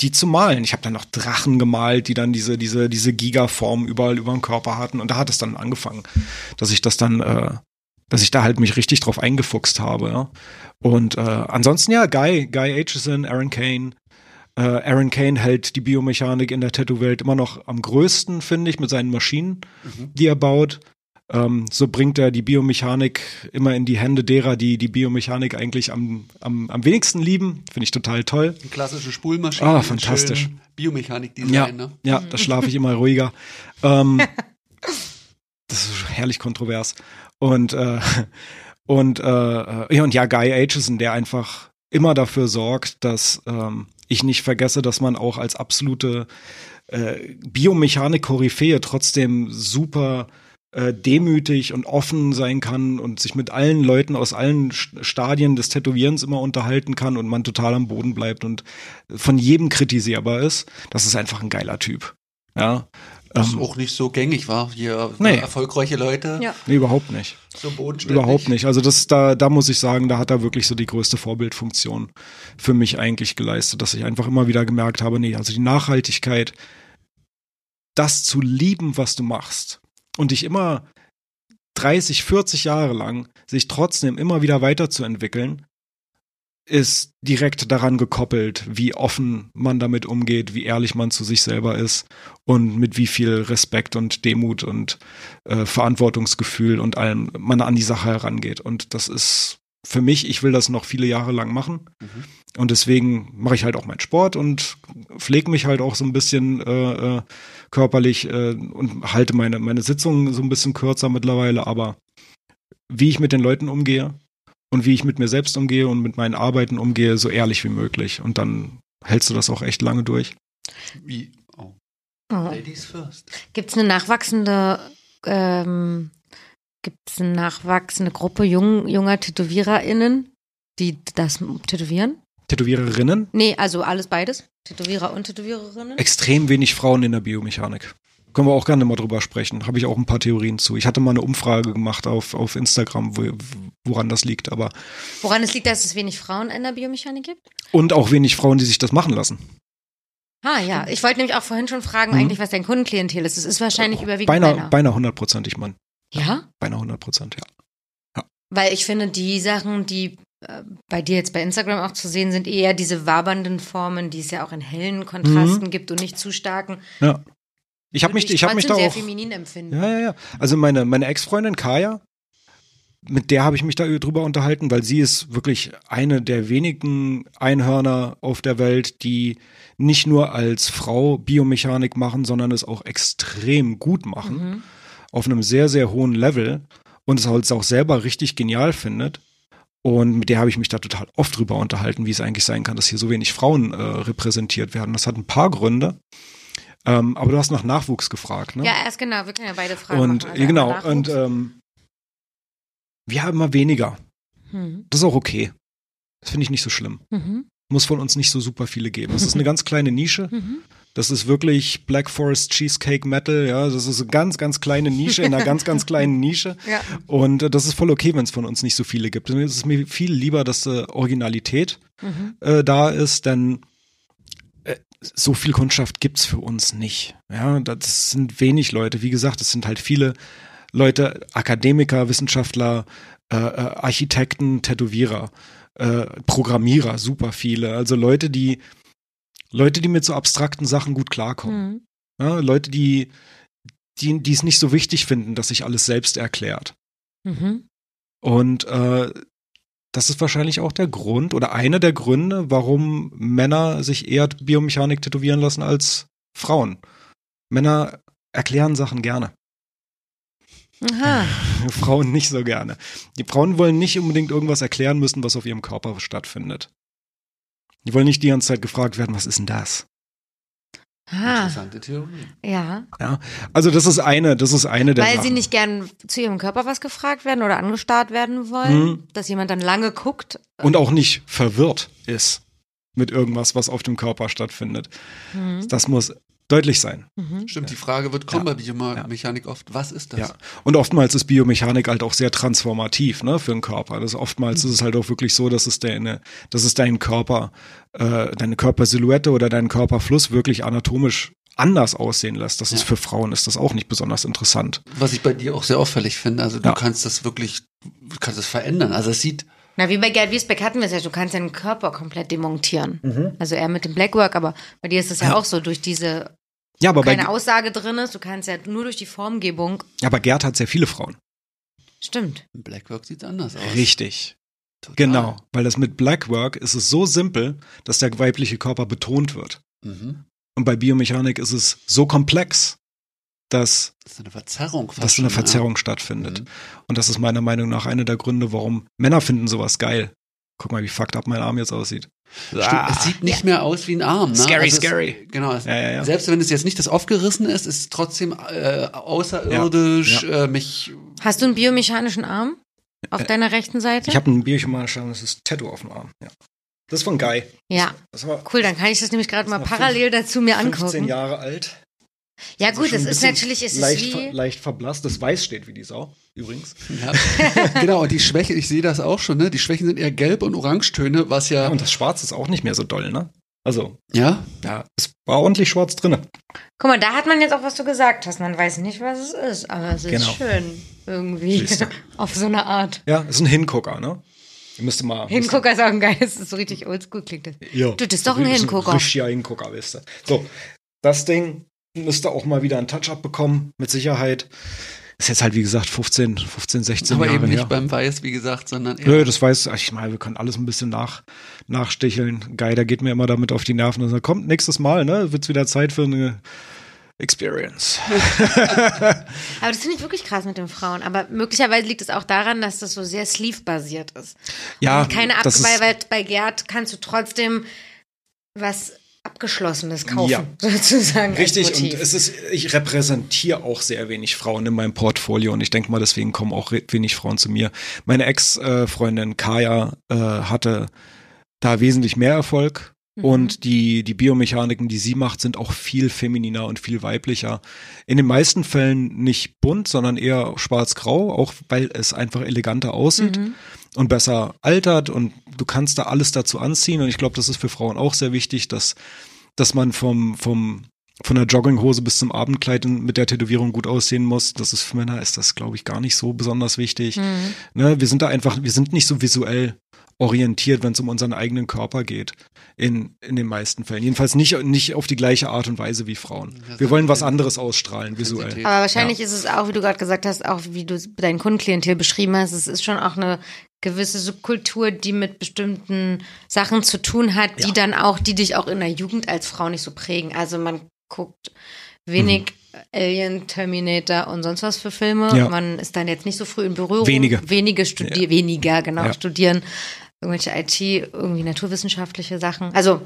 die zu malen. Ich habe dann noch Drachen gemalt, die dann diese diese diese Gigaform überall über den Körper hatten. Und da hat es dann angefangen, dass ich das dann, äh, dass ich da halt mich richtig drauf eingefuchst habe. Ja? Und äh, ansonsten ja, Guy, Guy Aitchison, Aaron Kane. Äh, Aaron Kane hält die Biomechanik in der Tattoo-Welt immer noch am größten, finde ich, mit seinen Maschinen, die er baut. Ähm, so bringt er die Biomechanik immer in die Hände derer, die die Biomechanik eigentlich am, am, am wenigsten lieben. Finde ich total toll. Eine klassische Spulmaschine. Ah, fantastisch. Biomechanik-Design, Ja, ne? ja, da schlafe ich immer ruhiger. Ähm, das ist herrlich kontrovers. Und, äh, Und, äh, äh, ja, und ja, Guy Aitchison, der einfach immer dafür sorgt, dass ähm, ich nicht vergesse, dass man auch als absolute äh, Biomechanik-Koryphäe trotzdem super äh, demütig und offen sein kann und sich mit allen Leuten aus allen Stadien des Tätowierens immer unterhalten kann und man total am Boden bleibt und von jedem kritisierbar ist. Das ist einfach ein geiler Typ. Ja. Das Ähm, auch nicht so gängig war. Hier Nee. erfolgreiche Leute. Ja. nee, überhaupt nicht. So bodenständig. Überhaupt nicht. Also das da, da muss ich sagen, da hat er wirklich so die größte Vorbildfunktion für mich eigentlich geleistet, dass ich einfach immer wieder gemerkt habe, nee, also die Nachhaltigkeit, das zu lieben, was du machst und dich immer 30, 40 Jahre lang sich trotzdem immer wieder weiterzuentwickeln, ist direkt daran gekoppelt, wie offen man damit umgeht, wie ehrlich man zu sich selber ist und mit wie viel Respekt und Demut und äh, Verantwortungsgefühl und allem man an die Sache herangeht. Und das ist für mich, ich will das noch viele Jahre lang machen. Mhm. Und deswegen mache ich halt auch meinen Sport und pflege mich halt auch so ein bisschen äh, äh, körperlich äh, und halte meine, meine Sitzungen so ein bisschen kürzer mittlerweile. Aber wie ich mit den Leuten umgehe und wie ich mit mir selbst umgehe und mit meinen Arbeiten umgehe, so ehrlich wie möglich. Und dann hältst du das auch echt lange durch. Wie? Oh. Oh. Ladies first. Gibt es eine nachwachsende, ähm, gibt es eine nachwachsende Gruppe jung, junger TätowiererInnen, die das tätowieren? Tätowiererinnen, Nee, also alles beides. Tätowierer und Tätowiererinnen. extrem wenig Frauen in der Biomechanik. Können wir auch gerne mal drüber sprechen. Habe ich auch ein paar Theorien zu. Ich hatte mal eine Umfrage gemacht auf, auf Instagram, wo, woran das liegt, aber Woran es liegt, dass es wenig Frauen in der Biomechanik gibt? und auch wenig Frauen, die sich das machen lassen. Ah ja, ich wollte nämlich auch vorhin schon fragen, Mhm. eigentlich, was dein Kundenklientel ist. Es ist wahrscheinlich überwiegend Beinahe, Männer. beinahe hundertprozentig, Mann. Ja? Beinahe hundert Prozent, ja. Weil ich finde, die Sachen, die äh, bei dir jetzt bei Instagram auch zu sehen sind, eher diese wabernden Formen, die es ja auch in hellen Kontrasten gibt und nicht zu starken. Ja. Ich habe mich, ich habe mich da trotzdem auch. sehr feminin empfinden. Ja, ja, ja. Also meine, meine Ex-Freundin Kaya, mit der habe ich mich da drüber unterhalten, weil sie ist wirklich eine der wenigen Einhörner auf der Welt, die nicht nur als Frau Biomechanik machen, sondern es auch extrem gut machen. Mhm. Auf einem sehr, sehr hohen Level und es halt auch selber richtig genial findet. Und mit der habe ich mich da total oft drüber unterhalten, wie es eigentlich sein kann, dass hier so wenig Frauen äh, repräsentiert werden. Das hat ein paar Gründe. Ähm, aber du hast nach Nachwuchs gefragt, ne? Ja, erst genau, wir können ja beide Fragen Und machen. Also genau, und ähm, wir haben immer weniger. Mhm. Das ist auch okay. Das finde ich nicht so schlimm. Mhm. Muss von uns nicht so super viele geben. Das ist eine ganz kleine Nische. Mhm. Das ist wirklich Black Forest Cheesecake Metal, ja. Das ist eine ganz, ganz kleine Nische in einer ganz, ganz kleinen Nische. Ja. Und äh, das ist voll okay, wenn es von uns nicht so viele gibt. Es ist mir viel lieber, dass äh, Originalität Mhm. äh, da ist, denn äh, so viel Kundschaft gibt's für uns nicht. Ja, das sind wenig Leute. Wie gesagt, es sind halt viele Leute, Akademiker, Wissenschaftler, äh, äh, Architekten, Tätowierer, äh, Programmierer, super viele. Also Leute, die Leute, die mit so abstrakten Sachen gut klarkommen. Mhm. Ja, Leute, die die die es nicht so wichtig finden, dass sich alles selbst erklärt. Mhm. Und äh, das ist wahrscheinlich auch der Grund oder einer der Gründe, warum Männer sich eher Biomechanik tätowieren lassen als Frauen. Männer erklären Sachen gerne. Aha. Frauen nicht so gerne. Die Frauen wollen nicht unbedingt irgendwas erklären müssen, was auf ihrem Körper stattfindet. Die wollen nicht die ganze Zeit gefragt werden, was ist denn das? Aha. Interessante Theorie. Ja. Also das ist eine, das ist eine der Weil Sachen. sie nicht gern zu ihrem Körper was gefragt werden oder angestarrt werden wollen, Mhm. dass jemand dann lange guckt. und auch nicht verwirrt ist mit irgendwas, was auf dem Körper stattfindet. Mhm. Das muss deutlich sein. Mhm. Stimmt, die Frage wird kommen Ja. bei Biomechanik oft. Was ist das? Ja. Und oftmals ist Biomechanik halt auch sehr transformativ, ne, für den Körper. Das oftmals ist es halt auch wirklich so, dass es deine, dass es deinen Körper, äh, deine Körpersilhouette oder deinen Körperfluss wirklich anatomisch anders aussehen lässt. Das ist Ja. für Frauen ist das auch nicht besonders interessant. Was ich bei dir auch sehr auffällig finde. Also du Ja. kannst das wirklich, du kannst es verändern. Also es sieht, Na, wie bei Gerd Wiesbeck hatten wir es ja, du kannst deinen Körper komplett demontieren. Mhm. Also eher mit dem Blackwork, aber bei dir ist es ja, Ja. auch so, durch diese Ja, aber bei, keine Aussage drin ist, du kannst ja nur durch die Formgebung. aber Gerd hat sehr viele Frauen. Stimmt. im Blackwork sieht anders aus. Richtig. Total. Genau. Weil das mit Blackwork ist es so simpel, dass der weibliche Körper betont wird. Mhm. Und bei Biomechanik ist es so komplex, dass, Das ist eine Verzerrung. fast dass eine schon, ja. Verzerrung stattfindet. Mhm. Und das ist meiner Meinung nach einer der Gründe, warum Männer finden sowas geil. Guck mal, wie fucked up mein Arm jetzt aussieht. Stimmt, es sieht nicht mehr aus wie ein Arm. Ne? Scary, es, scary. Genau. Es, Ja, ja, ja. Selbst wenn es jetzt nicht das aufgerissen ist, ist es trotzdem äh, außerirdisch. Ja, Äh, mich. Hast du einen biomechanischen Arm? Auf deiner rechten Seite? Ich habe ein biochemisches Tattoo auf dem Arm. Ja. Das ist von Guy. ja, Das war cool, dann kann ich das nämlich gerade mal Das ist parallel dazu mir 15 angucken. Jahre alt. Ja Also gut, ein ist natürlich, es ist leicht, wie... ver, leicht verblasst. Das Weiß steht wie die Sau, übrigens. Ja. genau. Und die Schwäche, ich sehe das auch schon. Ne? Die Schwächen sind eher Gelb- und Orangetöne, was ja. Ja, und das Schwarz ist auch nicht mehr so doll, ne? Also, ja. ja, es war ordentlich schwarz drin. Guck mal, da hat man jetzt auch, was du gesagt hast. Man weiß nicht, was es ist, aber es ist Genau. schön irgendwie. Auf so eine Art. Ja, ist ein Hingucker, ne? Ihr müsst mal. Hingucker ist auch ein geiles, das ist so richtig oldschool klingt das. Ja. Du, das ist doch ein Hingucker. Richtiger Hingucker, wisst ihr. So, das Ding müsste auch mal wieder ein Touch-up bekommen, mit Sicherheit. Ist jetzt halt, wie gesagt, 15, 15 16 Aber Jahre eben nicht her. beim Weiß, wie gesagt, sondern eher. Nö, das weiß ich mal, wir können alles ein bisschen nach, nachsticheln. Guy, der geht mir immer damit auf die Nerven und sagt, kommt nächstes Mal, ne? Wird's wieder Zeit für eine Experience. Aber das finde ich wirklich krass mit den Frauen. Aber möglicherweise liegt es auch daran, dass das so sehr sleeve-basiert ist. Ja, Und keine Ab weil, weil bei Gerd kannst du trotzdem was Abgeschlossenes kaufen, Ja. sozusagen. Richtig, und es ist, ich repräsentiere auch sehr wenig Frauen in meinem Portfolio und ich denke mal, deswegen kommen auch wenig Frauen zu mir. Meine Ex-Freundin Kaya äh, hatte da wesentlich mehr Erfolg Mhm. und die, die Biomechaniken, die sie macht, sind auch viel femininer und viel weiblicher. In den meisten Fällen nicht bunt, sondern eher schwarz-grau, auch weil es einfach eleganter aussieht Mhm. Und besser altert und du kannst da alles dazu anziehen und ich glaube, das ist für Frauen auch sehr wichtig, dass, dass man vom, vom, von der Jogginghose bis zum Abendkleid mit der Tätowierung gut aussehen muss. Das ist für Männer ist das, glaube ich, gar nicht so besonders wichtig. Mhm. Ne, wir sind da einfach, wir sind nicht so visuell orientiert, wenn es um unseren eigenen Körper geht. In, in den meisten Fällen. Jedenfalls nicht, nicht auf die gleiche Art und Weise wie Frauen. Wir wollen was anderes ausstrahlen, visuell. Aber wahrscheinlich ist es auch, wie du gerade gesagt hast, auch wie du dein Kundenklientel beschrieben hast, es ist schon auch eine gewisse Subkultur, die mit bestimmten Sachen zu tun hat, die Ja. dann auch, die dich auch in der Jugend als Frau nicht so prägen. Also man guckt wenig Alien, Terminator und sonst was für Filme. Mhm. Ja. Man ist dann jetzt nicht so früh in Berührung. Wenige. Wenige studieren, weniger, genau, Ja. studieren irgendwelche IT, irgendwie naturwissenschaftliche Sachen. Also,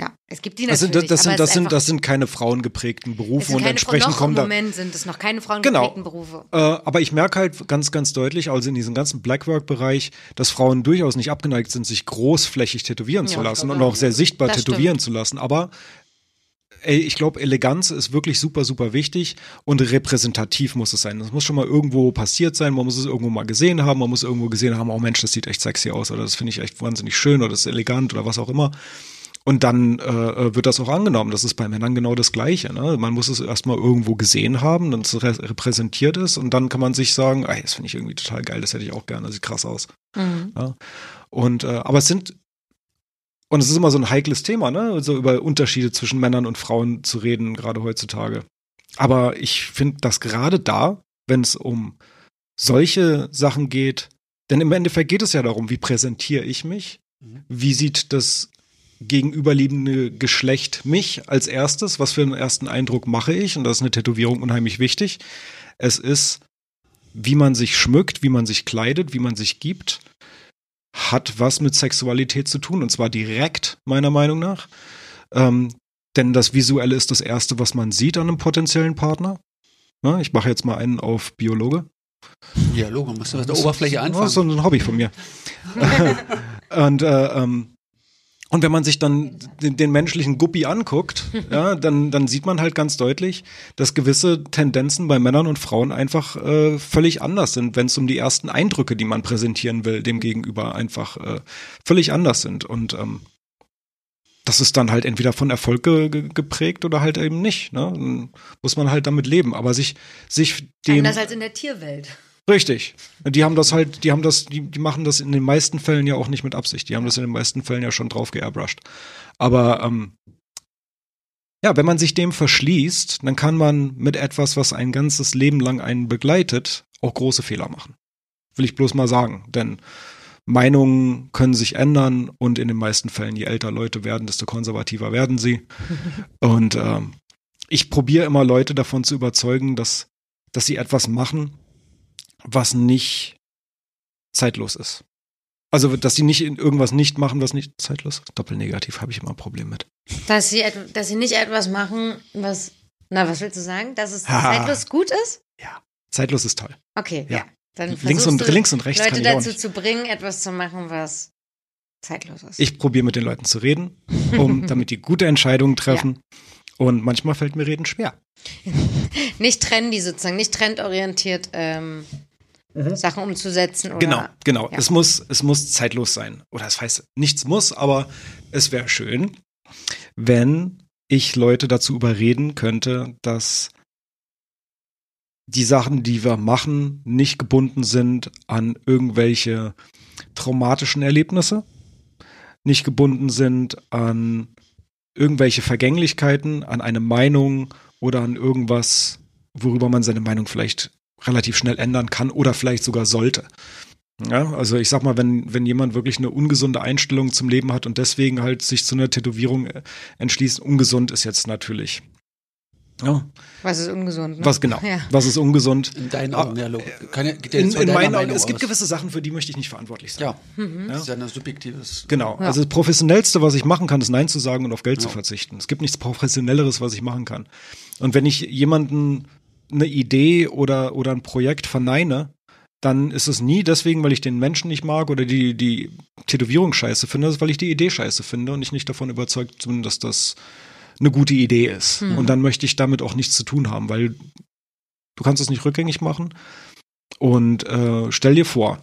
ja, es gibt die Das natürlich. sind, das, sind, das, sind, das sind keine frauengeprägten Berufe und entsprechend kommen im da. Moment sind es noch keine Genau. frauengeprägten Berufe. Äh, aber ich merke halt ganz, ganz deutlich, also in diesem ganzen Blackwork-Bereich, dass Frauen durchaus nicht abgeneigt sind, sich großflächig tätowieren Ja, zu lassen und auch sehr sichtbar Das tätowieren zu lassen. Aber ey, ich glaube, Eleganz ist wirklich super, super wichtig und repräsentativ muss es sein. Das muss schon mal irgendwo passiert sein, man muss es irgendwo mal gesehen haben, man muss irgendwo gesehen haben, oh Mensch, das sieht echt sexy aus oder das finde ich echt wahnsinnig schön oder das ist elegant oder was auch immer. Und dann äh, wird das auch angenommen. Das ist bei Männern genau das Gleiche. Ne? Man muss es erstmal irgendwo gesehen haben, dass es re- repräsentiert ist und dann kann man sich sagen, ey, das finde ich irgendwie total geil, das hätte ich auch gerne, das sieht krass aus. Mhm. Ja. Und äh, aber es sind und es ist immer so ein heikles Thema, ne? So über Unterschiede zwischen Männern und Frauen zu reden, gerade heutzutage. Aber ich finde, dass gerade da, wenn es um solche Sachen geht, denn im Endeffekt geht es ja darum, wie präsentiere ich mich? Mhm. Wie sieht das gegenüberliegende Geschlecht mich als erstes? Was für einen ersten Eindruck mache ich? Und da ist eine Tätowierung unheimlich wichtig. Es ist, wie man sich schmückt, wie man sich kleidet, wie man sich gibt, hat was mit Sexualität zu tun. Und zwar direkt, meiner Meinung nach. Ähm, denn das Visuelle ist das Erste, was man sieht an einem potenziellen Partner. Na, ich mache jetzt mal einen auf Biologe. Ja, Logo, musst du aus der Oberfläche Das anfangen. ist so ein Hobby von mir. und, äh, ähm, und wenn man sich dann den, den menschlichen Guppi anguckt, ja, dann, dann sieht man halt ganz deutlich, dass gewisse Tendenzen bei Männern und Frauen einfach äh, völlig anders sind, wenn es um die ersten Eindrücke, die man präsentieren will, dem Gegenüber einfach äh, völlig anders sind. Und ähm, das ist dann halt entweder von Erfolg ge ge geprägt oder halt eben nicht. Ne? Dann muss man halt damit leben. Aber sich, sich dem. Anders als in der Tierwelt. Richtig. Die haben das halt, die haben das, die, die machen das in den meisten Fällen ja auch nicht mit Absicht. Die haben das in den meisten Fällen ja schon drauf geairbrushed. Aber ähm, ja, wenn man sich dem verschließt, dann kann man mit etwas, was ein ganzes Leben lang einen begleitet, auch große Fehler machen. Will ich bloß mal sagen. Denn Meinungen können sich ändern und in den meisten Fällen, je älter Leute werden, desto konservativer werden sie. Und ähm, ich probiere immer Leute davon zu überzeugen, dass, dass sie etwas machen, was nicht zeitlos ist. Also, dass sie nicht irgendwas nicht machen, was nicht zeitlos ist. Doppelnegativ habe ich immer ein Problem mit. Dass sie, dass sie nicht etwas machen, was. Na, was willst du sagen? Dass es Ha. zeitlos gut ist? Ja. Zeitlos ist toll. Okay, ja. Ja. Dann Links und, links und rechts Leute dazu zu bringen, etwas zu machen, was zeitlos ist. Ich probiere mit den Leuten zu reden, um, damit die gute Entscheidungen treffen. Und manchmal fällt mir Reden schwer. nicht trendy sozusagen, nicht trendorientiert ähm, Sachen umzusetzen. Oder, Mhm. Genau, genau. Ja. Es muss, es muss zeitlos sein. Oder es heißt, nichts muss, aber es wäre schön, wenn ich Leute dazu überreden könnte, dass die Sachen, die wir machen, nicht gebunden sind an irgendwelche traumatischen Erlebnisse, nicht gebunden sind an irgendwelche Vergänglichkeiten, an eine Meinung oder an irgendwas, worüber man seine Meinung vielleicht relativ schnell ändern kann oder vielleicht sogar sollte. Ja, also ich sag mal, wenn, wenn jemand wirklich eine ungesunde Einstellung zum Leben hat und deswegen halt sich zu einer Tätowierung äh, entschließt, ungesund ist jetzt natürlich. Ja, Was ist ungesund? Ne? was genau? Ja. Was ist ungesund? In deinen Augen, ja, ja, geht ja In, in deiner meinen Augen, es gibt aus. gewisse Sachen, für die möchte ich nicht verantwortlich sein. Ja, Mhm. das ist ja ein subjektives. Genau. Ja. Also das Professionellste, was ich machen kann, ist Nein zu sagen und auf Geld zu Ja. verzichten. Es gibt nichts Professionelleres, was ich machen kann. Und wenn ich jemanden eine Idee oder, oder ein Projekt verneine, dann ist es nie deswegen, weil ich den Menschen nicht mag oder die, die Tätowierung scheiße finde, ist, weil ich die Idee scheiße finde und ich nicht davon überzeugt bin, dass das eine gute Idee ist. Mhm. Und dann möchte ich damit auch nichts zu tun haben, weil du kannst es nicht rückgängig machen. Und äh, stell dir vor,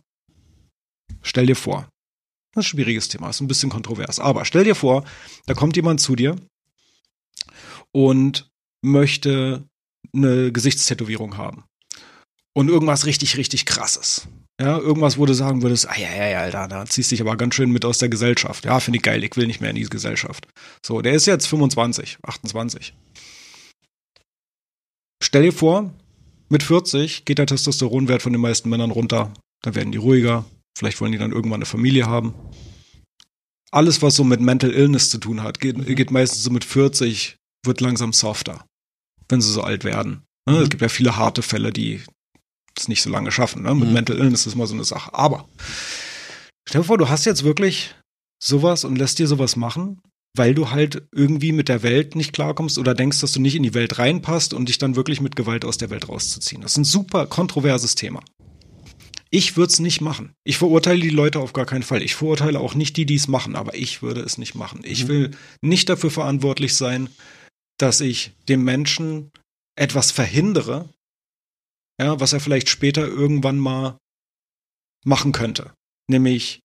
stell dir vor, das ist ein schwieriges Thema, ist ein bisschen kontrovers. Aber stell dir vor, da kommt jemand zu dir und möchte eine Gesichtstätowierung haben. Und irgendwas richtig, richtig krasses. Ja, irgendwas, wo du sagen würdest, ah ja, ja, ja, Alter, da ziehst dich aber ganz schön mit aus der Gesellschaft. Ja, finde ich geil, ich will nicht mehr in diese Gesellschaft. So, der ist jetzt 25, 28. Stell dir vor, mit 40 geht der Testosteronwert von den meisten Männern runter. Da werden die ruhiger. Vielleicht wollen die dann irgendwann eine Familie haben. Alles, was so mit Mental Illness zu tun hat, geht, geht meistens so mit 40, wird langsam softer, wenn sie so alt werden. Ne? Es gibt ja viele harte Fälle, die es nicht so lange schaffen. Ne? Mit Mhm. Mental Illness ist mal so eine Sache. Aber stell dir vor, du hast jetzt wirklich sowas und lässt dir sowas machen, weil du halt irgendwie mit der Welt nicht klarkommst oder denkst, dass du nicht in die Welt reinpasst und dich dann wirklich mit Gewalt aus der Welt rauszuziehen. Das ist ein super kontroverses Thema. Ich würde es nicht machen. Ich verurteile die Leute auf gar keinen Fall. Ich verurteile auch nicht die, die es machen, aber ich würde es nicht machen. Ich Mhm. will nicht dafür verantwortlich sein, dass ich dem Menschen etwas verhindere, ja, was er vielleicht später irgendwann mal machen könnte. Nämlich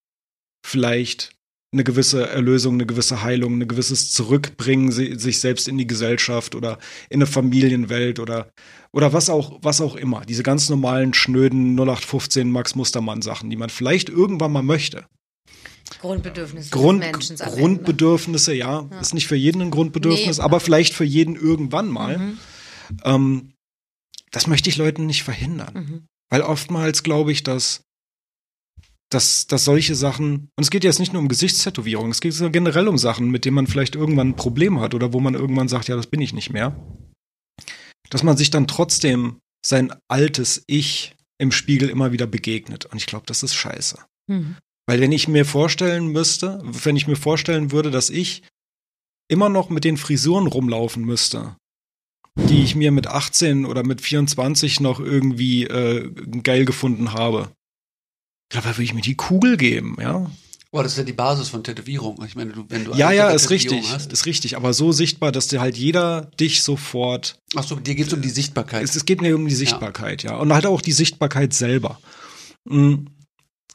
vielleicht eine gewisse Erlösung, eine gewisse Heilung, ein gewisses Zurückbringen si- sich selbst in die Gesellschaft oder in eine Familienwelt oder oder was auch was auch immer. Diese ganz normalen schnöden 0815 Max Mustermann Sachen, die man vielleicht irgendwann mal möchte. Grundbedürfnisse Grund, des Menschen. Grundbedürfnisse, ja, ist nicht für jeden ein Grundbedürfnis, Nee. aber vielleicht für jeden irgendwann mal. Mhm. Ähm, das möchte ich Leuten nicht verhindern. Mhm. Weil oftmals glaube ich, dass, dass, dass solche Sachen, und es geht jetzt nicht nur um Gesichtstätowierungen, es geht generell um Sachen, mit denen man vielleicht irgendwann ein Problem hat oder wo man irgendwann sagt, ja, das bin ich nicht mehr. Dass man sich dann trotzdem sein altes Ich im Spiegel immer wieder begegnet. Und ich glaube, das ist scheiße. Mhm. Weil wenn ich mir vorstellen müsste, wenn ich mir vorstellen würde, dass ich immer noch mit den Frisuren rumlaufen müsste, die ich mir mit 18 oder mit 24 noch irgendwie äh, geil gefunden habe, ich glaube, da würde ich mir die Kugel geben, ja. Boah, das ist ja die Basis von Tätowierung. Ich meine, du, wenn du Ja, ja, ist richtig, Hast, ist richtig, aber so sichtbar, dass dir halt jeder dich sofort Achso, dir geht es um die Sichtbarkeit. Es, es geht mir um die Sichtbarkeit, ja. Und halt auch die Sichtbarkeit selber. Mhm.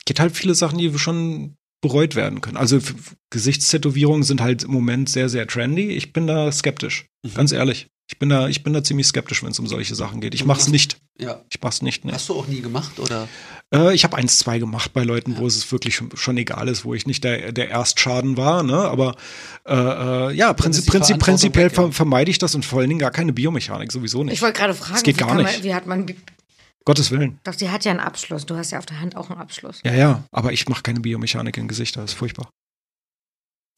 Gibt halt viele Sachen, die schon bereut werden können. Also Gesichtstätowierungen sind halt im Moment sehr, sehr trendy. Ich bin da skeptisch. Mhm. Ganz ehrlich. Ich bin da, ich bin da ziemlich skeptisch, wenn es um solche Sachen geht. Ich Du mach's machst- nicht. ja. Ich mach's nicht. Ne. Hast du auch nie gemacht oder? Äh, ich habe eins, zwei gemacht bei Leuten, Ja. wo es wirklich schon, schon egal ist, wo ich nicht der, der Erstschaden war, ne? Aber äh, äh, ja, prinzip, prinzip, prinzipiell weg, ja. vermeide ich das und vor allen Dingen gar keine Biomechanik, sowieso nicht. Ich wollte gerade fragen, Das geht wie, gar nicht. Man, wie hat man. Gottes Willen. Doch, die hat ja einen Abschluss. Du hast ja auf der Hand auch einen Abschluss. Ja, ja, aber ich mache keine Biomechanik in Gesichter, das ist furchtbar.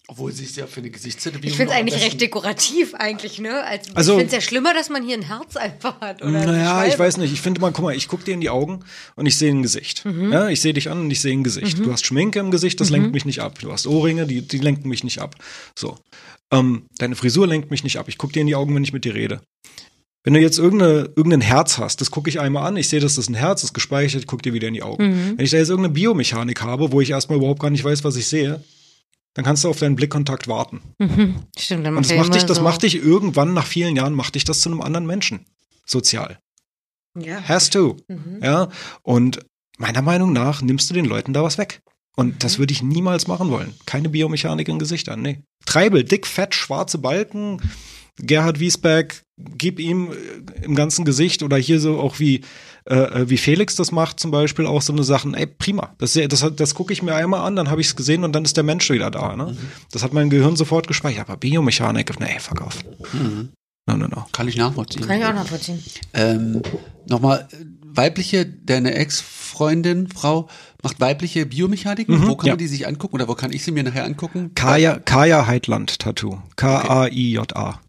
Obwohl sie es ja für eine Gesichtstätowierung. Ich finde es eigentlich recht dekorativ eigentlich, ne? Als, Also- ich finde es ja schlimmer, dass man hier ein Herz einfach hat. Oder Naja, ich weiß nicht. Ich finde mal, guck mal, ich gucke dir in die Augen und ich sehe ein Gesicht. Mhm. Ja, ich sehe dich an und ich sehe ein Gesicht. Du hast Schminke im Gesicht, das lenkt mich nicht ab. Du hast Ohrringe, die, die lenken mich nicht ab. So. Ähm, deine Frisur lenkt mich nicht ab. Ich gucke dir in die Augen, wenn ich mit dir rede. Wenn du jetzt irgendeine, irgendein Herz hast, das gucke ich einmal an, ich sehe, dass das ein Herz ist, gespeichert, guck dir wieder in die Augen. Mhm. Wenn ich da jetzt irgendeine Biomechanik habe, wo ich erstmal überhaupt gar nicht weiß, was ich sehe, dann kannst du auf deinen Blickkontakt warten. Mhm. Stimmt, dann Und das macht dich, das so. macht dich irgendwann nach vielen Jahren, macht dich das zu einem anderen Menschen. Sozial. Ja. Has to. Mhm. Ja. Und meiner Meinung nach nimmst du den Leuten da was weg. Und das würde ich niemals machen wollen. Keine Biomechanik in Gesichtern, nee. Treibel, dick, fett, schwarze Balken, Gerhard Wiesbeck, gib ihm äh, im ganzen Gesicht oder hier so auch wie, äh, äh, wie Felix das macht zum Beispiel, auch so eine Sachen, ey, prima. Das, das, das gucke ich mir einmal an, dann habe ich es gesehen und dann ist der Mensch wieder da. Ne? Das hat mein Gehirn sofort gespeichert. Aber Biomechanik, nee, fuck off. Mhm. No, no, no. Kann ich nachvollziehen. Kann ich auch nachvollziehen. Ähm, Nochmal, weibliche, deine Ex-Freundin, Frau, macht weibliche Biomechaniken. Mhm, wo kann ja. man die sich angucken oder wo kann ich sie mir nachher angucken? Kaya, Kaya Heitland Tattoo. K-A-I-J-A.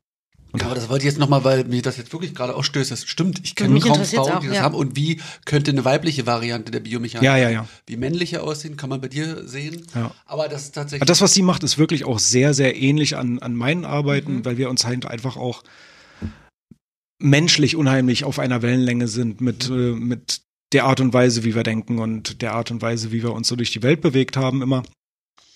Ja, aber das wollte ich jetzt nochmal, weil mich das jetzt wirklich gerade ausstößt. Das stimmt. Ich kenne Mich kaum Frauen, auch, die das ja. haben. Und wie könnte eine weibliche Variante der Biomechanik Ja, ja, ja. wie männliche aussehen? Kann man bei dir sehen. Ja. Aber das ist tatsächlich. Aber Das, was sie macht, ist wirklich auch sehr, sehr ähnlich an, an meinen Arbeiten, Mhm. weil wir uns halt einfach auch menschlich unheimlich auf einer Wellenlänge sind mit, äh, mit der Art und Weise, wie wir denken und der Art und Weise, wie wir uns so durch die Welt bewegt haben immer.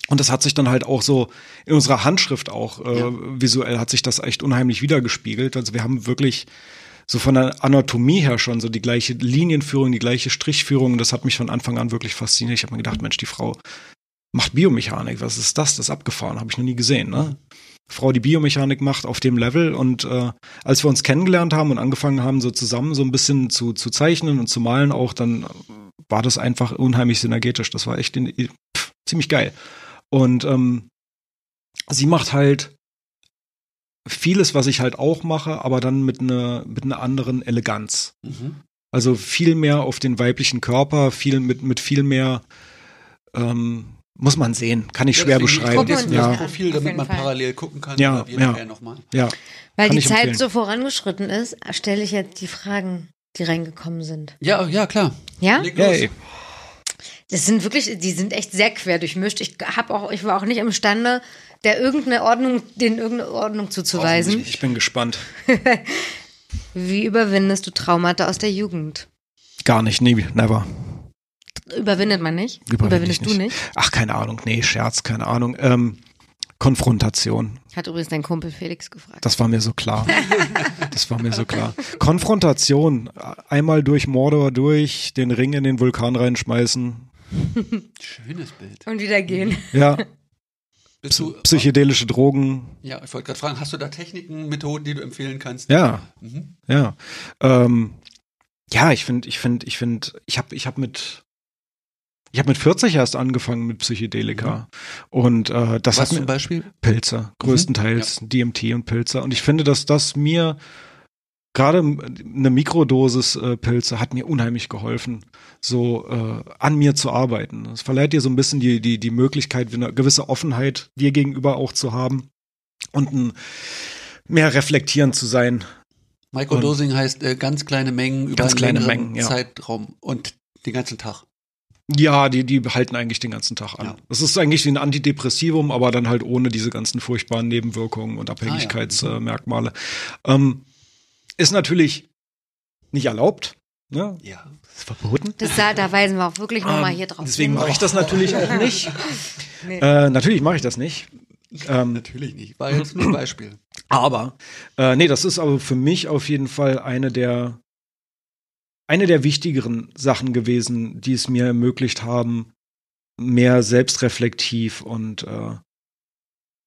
Und das hat sich dann halt auch so in unserer Handschrift auch äh, Ja. visuell hat sich das echt unheimlich wiedergespiegelt. Also wir haben wirklich so von der Anatomie her schon so die gleiche Linienführung, die gleiche Strichführung. Das hat mich von Anfang an wirklich fasziniert. Ich habe mir gedacht, Mensch, die Frau macht Biomechanik. Was ist das? Das ist abgefahren. Habe ich noch nie gesehen. Ne? Frau, die Biomechanik macht auf dem Level. Und äh, als wir uns kennengelernt haben und angefangen haben, so zusammen so ein bisschen zu, zu zeichnen und zu malen auch, dann war das einfach unheimlich synergetisch. Das war echt in, pff, ziemlich geil. Und ähm, sie macht halt vieles, was ich halt auch mache, aber dann mit einer mit einer anderen Eleganz. Mhm. Also viel mehr auf den weiblichen Körper, viel mit mit viel mehr ähm, muss man sehen, kann ich schwer deswegen, beschreiben. Ich gucke Ja. das Profil, damit man Fall. parallel gucken kann. Ja, ja. Ja, Weil Kann die Zeit empfehlen. so vorangeschritten ist, stelle ich jetzt die Fragen, die reingekommen sind. Ja, ja, klar. Ja? Leg los. hey, Das sind wirklich, die sind echt sehr quer durchmischt. Ich hab auch, ich war auch nicht imstande, der irgendeine Ordnung, den irgendeine Ordnung zuzuweisen. ich bin gespannt. Wie überwindest du Traumata aus der Jugend? Gar nicht, nie, never. Überwindet man nicht? Überwinde Überwindest ich du nicht? Ach, keine Ahnung, nee, Scherz, keine Ahnung. Ähm, Konfrontation. Hat übrigens dein Kumpel Felix gefragt. Das war mir so klar. Das war mir so klar. Konfrontation. Einmal durch Mordor durch, den Ring in den Vulkan reinschmeißen. Schönes Bild. Und wieder gehen. Ja, Bist du, psychedelische Drogen. ja, ich wollte gerade fragen, hast du da Techniken, Methoden, die du empfehlen kannst? Ja, Mhm. ja. Ähm, ja, ich finde, ich finde, ich finde, ich habe ich hab mit ich habe mit 40 erst angefangen mit Psychedelika. Und äh, das Was hat zum mir Beispiel? Pilze, größtenteils DMT und Pilze. Und ich finde, dass das mir gerade eine Mikrodosis äh, Pilze hat mir unheimlich geholfen, so äh, an mir zu arbeiten. Es verleiht dir so ein bisschen die, die, die Möglichkeit, eine gewisse Offenheit dir gegenüber auch zu haben und ein mehr reflektierend zu sein. Microdosing heißt äh, ganz kleine Mengen über Ganz einen kleine Mengen, ja. Zeitraum und den ganzen Tag. Ja, die, die halten eigentlich den ganzen Tag an. Ja. Das ist eigentlich wie ein Antidepressivum, aber dann halt ohne diese ganzen furchtbaren Nebenwirkungen und Abhängigkeitsmerkmale. Ähm, ist natürlich nicht erlaubt. Ne? Ja. Ist verboten. Das, da, da weisen wir auch wirklich nochmal Ähm, hier drauf Deswegen mache ich das natürlich auch nicht. Nee. Äh, natürlich mache ich das nicht. Ähm, Natürlich nicht. War jetzt nur ein Beispiel. aber, äh, nee, das ist aber für mich auf jeden Fall eine der, eine der wichtigeren Sachen gewesen, die es mir ermöglicht haben, mehr selbstreflektiv und äh,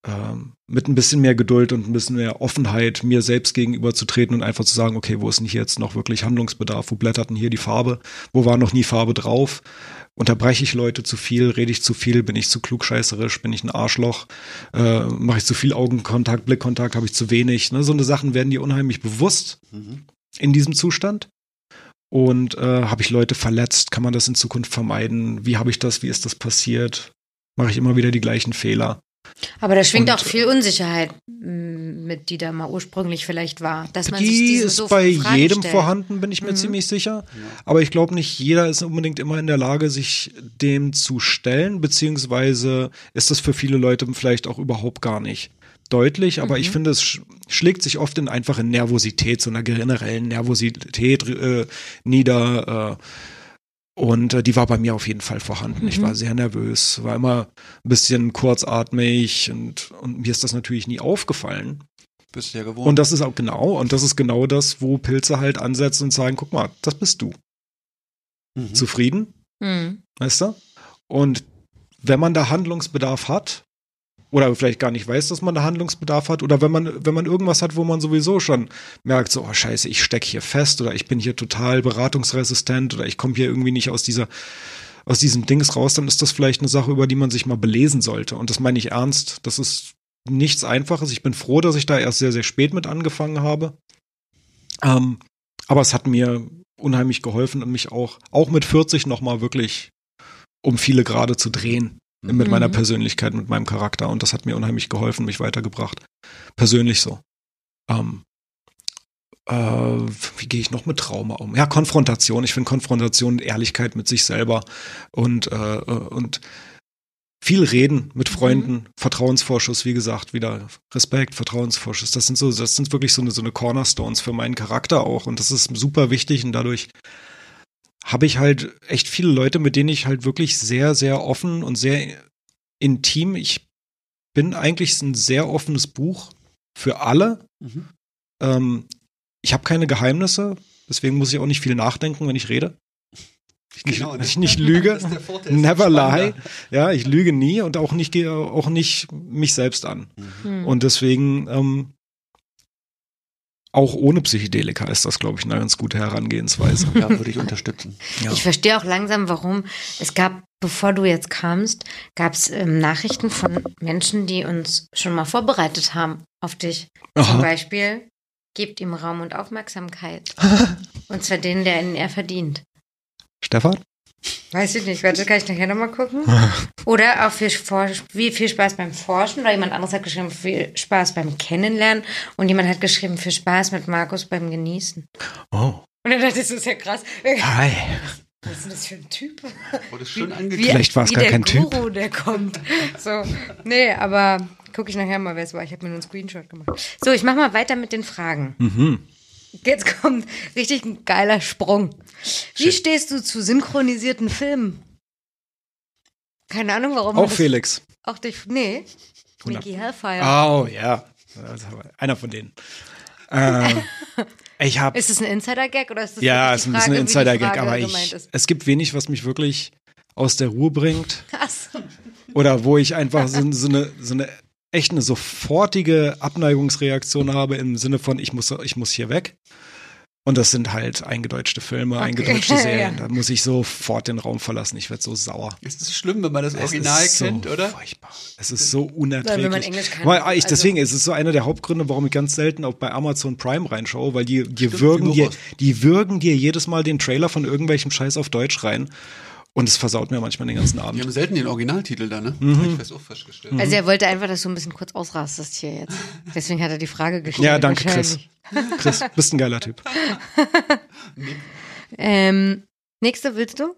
ähm, mit ein bisschen mehr Geduld und ein bisschen mehr Offenheit mir selbst gegenüberzutreten und einfach zu sagen, okay, wo ist denn hier jetzt noch wirklich Handlungsbedarf? Wo blättert denn hier die Farbe? Wo war noch nie Farbe drauf? Unterbreche ich Leute zu viel? Rede ich zu viel? Bin ich zu klugscheißerisch? Bin ich ein Arschloch? Äh, Mache ich zu viel Augenkontakt, Blickkontakt? Habe ich zu wenig? Ne? So eine Sachen werden dir unheimlich bewusst Mhm. in diesem Zustand. Und äh, habe ich Leute verletzt? Kann man das in Zukunft vermeiden? Wie habe ich das? Wie ist das passiert? Mache ich immer wieder die gleichen Fehler? Aber da schwingt Und- auch viel Unsicherheit m, mit, die da mal ursprünglich vielleicht war. Dass man sich Die diese ist so bei Fragen jedem stellt. vorhanden, bin ich mir ziemlich sicher. Aber ich glaube nicht, jeder ist unbedingt immer in der Lage, sich dem zu stellen, beziehungsweise ist das für viele Leute vielleicht auch überhaupt gar nicht deutlich. Aber ich finde, es sch schlägt sich oft in einfach in Nervosität, so einer generellen Nervosität äh, nieder. Äh, und äh, die war bei mir auf jeden Fall vorhanden. Ich war sehr nervös, war immer ein bisschen kurzatmig und, und mir ist das natürlich nie aufgefallen. Bist du ja gewohnt. Und das ist auch genau, und das ist genau das, wo Pilze halt ansetzen und sagen, guck mal, das bist du. Mhm. Zufrieden, Mhm. weißt du? Und wenn man da Handlungsbedarf hat, oder vielleicht gar nicht weiß, dass man da Handlungsbedarf hat, oder wenn man, wenn man irgendwas hat, wo man sowieso schon merkt, so, oh scheiße, ich stecke hier fest, oder ich bin hier total beratungsresistent, oder ich komme hier irgendwie nicht aus dieser, aus diesem Dings raus, dann ist das vielleicht eine Sache, über die man sich mal belesen sollte. Und das meine ich ernst. Das ist nichts Einfaches. Ich bin froh, dass ich da erst sehr, sehr spät mit angefangen habe. Ähm, aber es hat mir unheimlich geholfen und mich auch, auch mit 40 nochmal wirklich um viele Grade zu drehen. Mit meiner Mhm. Persönlichkeit, mit meinem Charakter. Und das hat mir unheimlich geholfen, mich weitergebracht. Persönlich so. Ähm, äh, wie gehe ich noch mit Trauma um? Ja, Konfrontation. Ich finde Konfrontation Ehrlichkeit mit sich selber und, äh, äh, und viel reden mit Freunden, Vertrauensvorschuss, wie gesagt, wieder Respekt, Vertrauensvorschuss. Das sind so, das sind wirklich so eine, so eine Cornerstones für meinen Charakter auch. Und das ist super wichtig und dadurch habe ich halt echt viele Leute, mit denen ich halt wirklich sehr, sehr offen und sehr intim. Ich bin eigentlich ein sehr offenes Buch für alle. Mhm. Ähm, ich habe keine Geheimnisse, deswegen muss ich auch nicht viel nachdenken, wenn ich rede. Ich nicht, Genau, ne? ich nicht lüge. Never lie. Ja, ich lüge nie und auch nicht, gehe auch nicht mich selbst an. Mhm. Und deswegen, ähm, auch ohne Psychedelika ist das, glaube ich, eine ganz gute Herangehensweise. Ja, würde ich unterstützen. Ja. Ich verstehe auch langsam, warum. Es gab, bevor du jetzt kamst, gab es ähm, Nachrichten von Menschen, die uns schon mal vorbereitet haben auf dich. Zum Aha. Beispiel, gebt ihm Raum und Aufmerksamkeit. und zwar den, der ihn er verdient. Stefan? Weiß ich nicht, warte, kann ich nachher nochmal gucken? Oder auch viel, wie viel Spaß beim Forschen, oder jemand anderes hat geschrieben, viel Spaß beim Kennenlernen und jemand hat geschrieben, viel Spaß mit Markus beim Genießen. Oh. Und dann dachte ich, das ist ja krass. Hi. Was ist denn das für ein Typ? Wurde schön Wie, angekündigt. Vielleicht war es gar der kein Typ. Guru, der kommt. So, nee, aber gucke ich nachher mal, wer es war. Ich habe mir nur einen Screenshot gemacht. So, ich mache mal weiter mit den Fragen. Mhm. Jetzt kommt richtig ein geiler Sprung. Wie Shit. stehst du zu synchronisierten Filmen? Keine Ahnung, warum. Auch Felix. Auch dich. Nee. 100. Mickey Hellfire. Oh, ja. Einer von denen. Äh, ich habe Ist es ein Insider-Gag oder ist das Ja, wirklich ist ein bisschen ein Insider-Gag, aber ich, es gibt wenig, was mich wirklich aus der Ruhe bringt. Krass. Oder wo ich einfach so, so, eine, so eine echt eine sofortige Abneigungsreaktion habe im Sinne von, ich muss, ich muss hier weg. Und das sind halt eingedeutschte Filme, Okay. eingedeutschte Serien. Da muss ich sofort den Raum verlassen. Ich werde so sauer. Es ist schlimm, wenn man das Es Original ist so kennt, oder? Furchtbar. Es ist so unerträglich. wenn man Englisch kann, Weil, ah, ich, also- deswegen ist es so einer der Hauptgründe, warum ich ganz selten auch bei Amazon Prime reinschaue, weil die, die Stimmt, würgen die dir, die würgen dir jedes Mal den Trailer von irgendwelchem Scheiß auf Deutsch rein. Und es versaut mir manchmal den ganzen Abend. haben selten den Originaltitel da, ne? Mhm. Hab Ich weiß auch festgestellt. Also er wollte einfach, dass du ein bisschen kurz ausrastest hier jetzt. Deswegen hat er die Frage gestellt. Ja, danke, Chris. Chris, bist ein geiler Typ. Ähm, nächste willst du?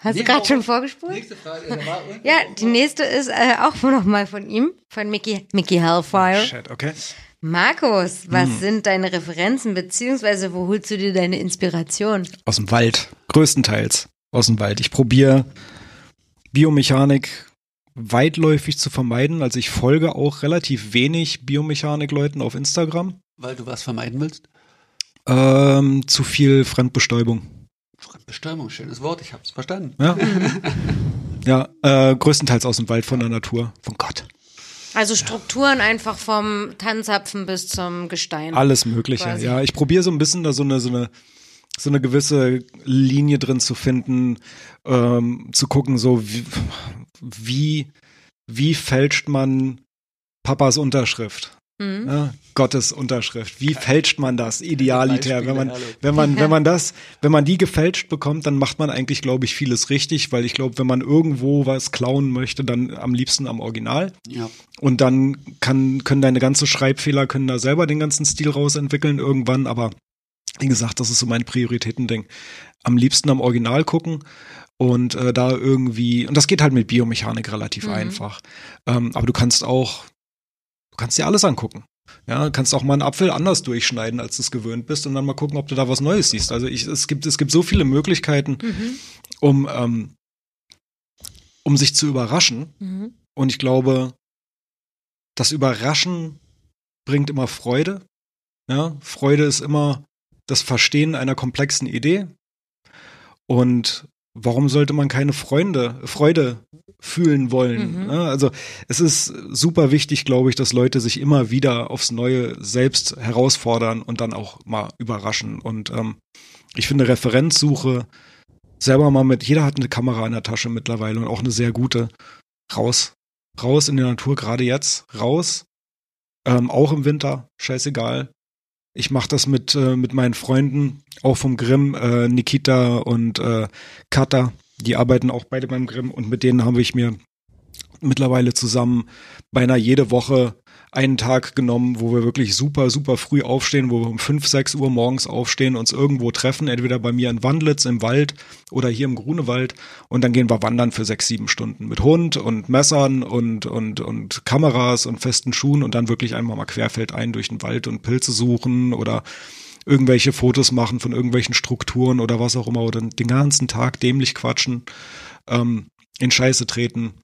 Hast Nee, du gerade hau schon vorgespult? Nächste Frage. äh, da war irgendwo- Ja, die nächste ist äh, auch nochmal von ihm, von Mickey, Mickey Hellfire. Shit, okay. Markus, was Hm. sind deine Referenzen, beziehungsweise wo holst du dir deine Inspiration? Aus dem Wald. Größtenteils aus dem Wald. Ich probiere Biomechanik weitläufig zu vermeiden. Also ich folge auch relativ wenig Biomechanik-Leuten auf Instagram. Weil du was vermeiden willst? Ähm, zu viel Fremdbestäubung. Bestäubung, schönes Wort, ich hab's verstanden. Ja, ja äh, größtenteils aus dem Wald von der Natur. Von Gott. Also Strukturen einfach vom Tanzapfen bis zum Gestein. Alles Mögliche. Quasi. Ja, ich probiere so ein bisschen da so eine, so eine, so eine gewisse Linie drin zu finden, ähm, zu gucken, so wie, wie, wie fälscht man Papas Unterschrift? Mhm. Ja, Gottes Unterschrift. Wie fälscht man das? Idealitär. Wenn man, wenn man, wenn man das, wenn man die gefälscht bekommt, dann macht man eigentlich, glaube ich, vieles richtig, weil ich glaube, wenn man irgendwo was klauen möchte, dann am liebsten am Original. Ja. Und dann kann, können deine ganze Schreibfehler, können da selber den ganzen Stil rausentwickeln irgendwann, aber wie gesagt, das ist so mein Prioritätending. Am liebsten am Original gucken und äh, da irgendwie, und das geht halt mit Biomechanik relativ Mhm. einfach. Ähm, aber du kannst auch, du kannst dir alles angucken. Ja, du kannst auch mal einen Apfel anders durchschneiden, als du es gewöhnt bist und dann mal gucken, ob du da was Neues siehst. Also ich, es gibt, es gibt so viele Möglichkeiten, Mhm. um, ähm, um sich zu überraschen. Mhm. Und ich glaube, das Überraschen bringt immer Freude. Ja, Freude ist immer das Verstehen einer komplexen Idee. Und warum sollte man keine Freunde, Freude fühlen wollen? Mhm. Ja, also es ist super wichtig, glaube ich, dass Leute sich immer wieder aufs Neue selbst herausfordern und dann auch mal überraschen. Und ähm, ich finde Referenzsuche selber mal mit, jeder hat eine Kamera in der Tasche mittlerweile und auch eine sehr gute. Raus, raus in die Natur, gerade jetzt, raus. Ähm, auch im Winter, scheißegal. Ich mache das mit, äh, mit meinen Freunden, auch vom Grimm, äh, Nikita und äh, Kata. Die arbeiten auch beide beim Grimm und mit denen habe ich mir mittlerweile zusammen beinahe jede Woche einen Tag genommen, wo wir wirklich super, super früh aufstehen, wo wir um 5, 6 Uhr morgens aufstehen, uns irgendwo treffen, entweder bei mir in Wandlitz im Wald oder hier im Grunewald und dann gehen wir wandern für sechs, sieben Stunden mit Hund und Messern und, und, und Kameras und festen Schuhen und dann wirklich einmal mal querfeldein durch den Wald und Pilze suchen oder irgendwelche Fotos machen von irgendwelchen Strukturen oder was auch immer oder den ganzen Tag dämlich quatschen, ähm, in Scheiße treten.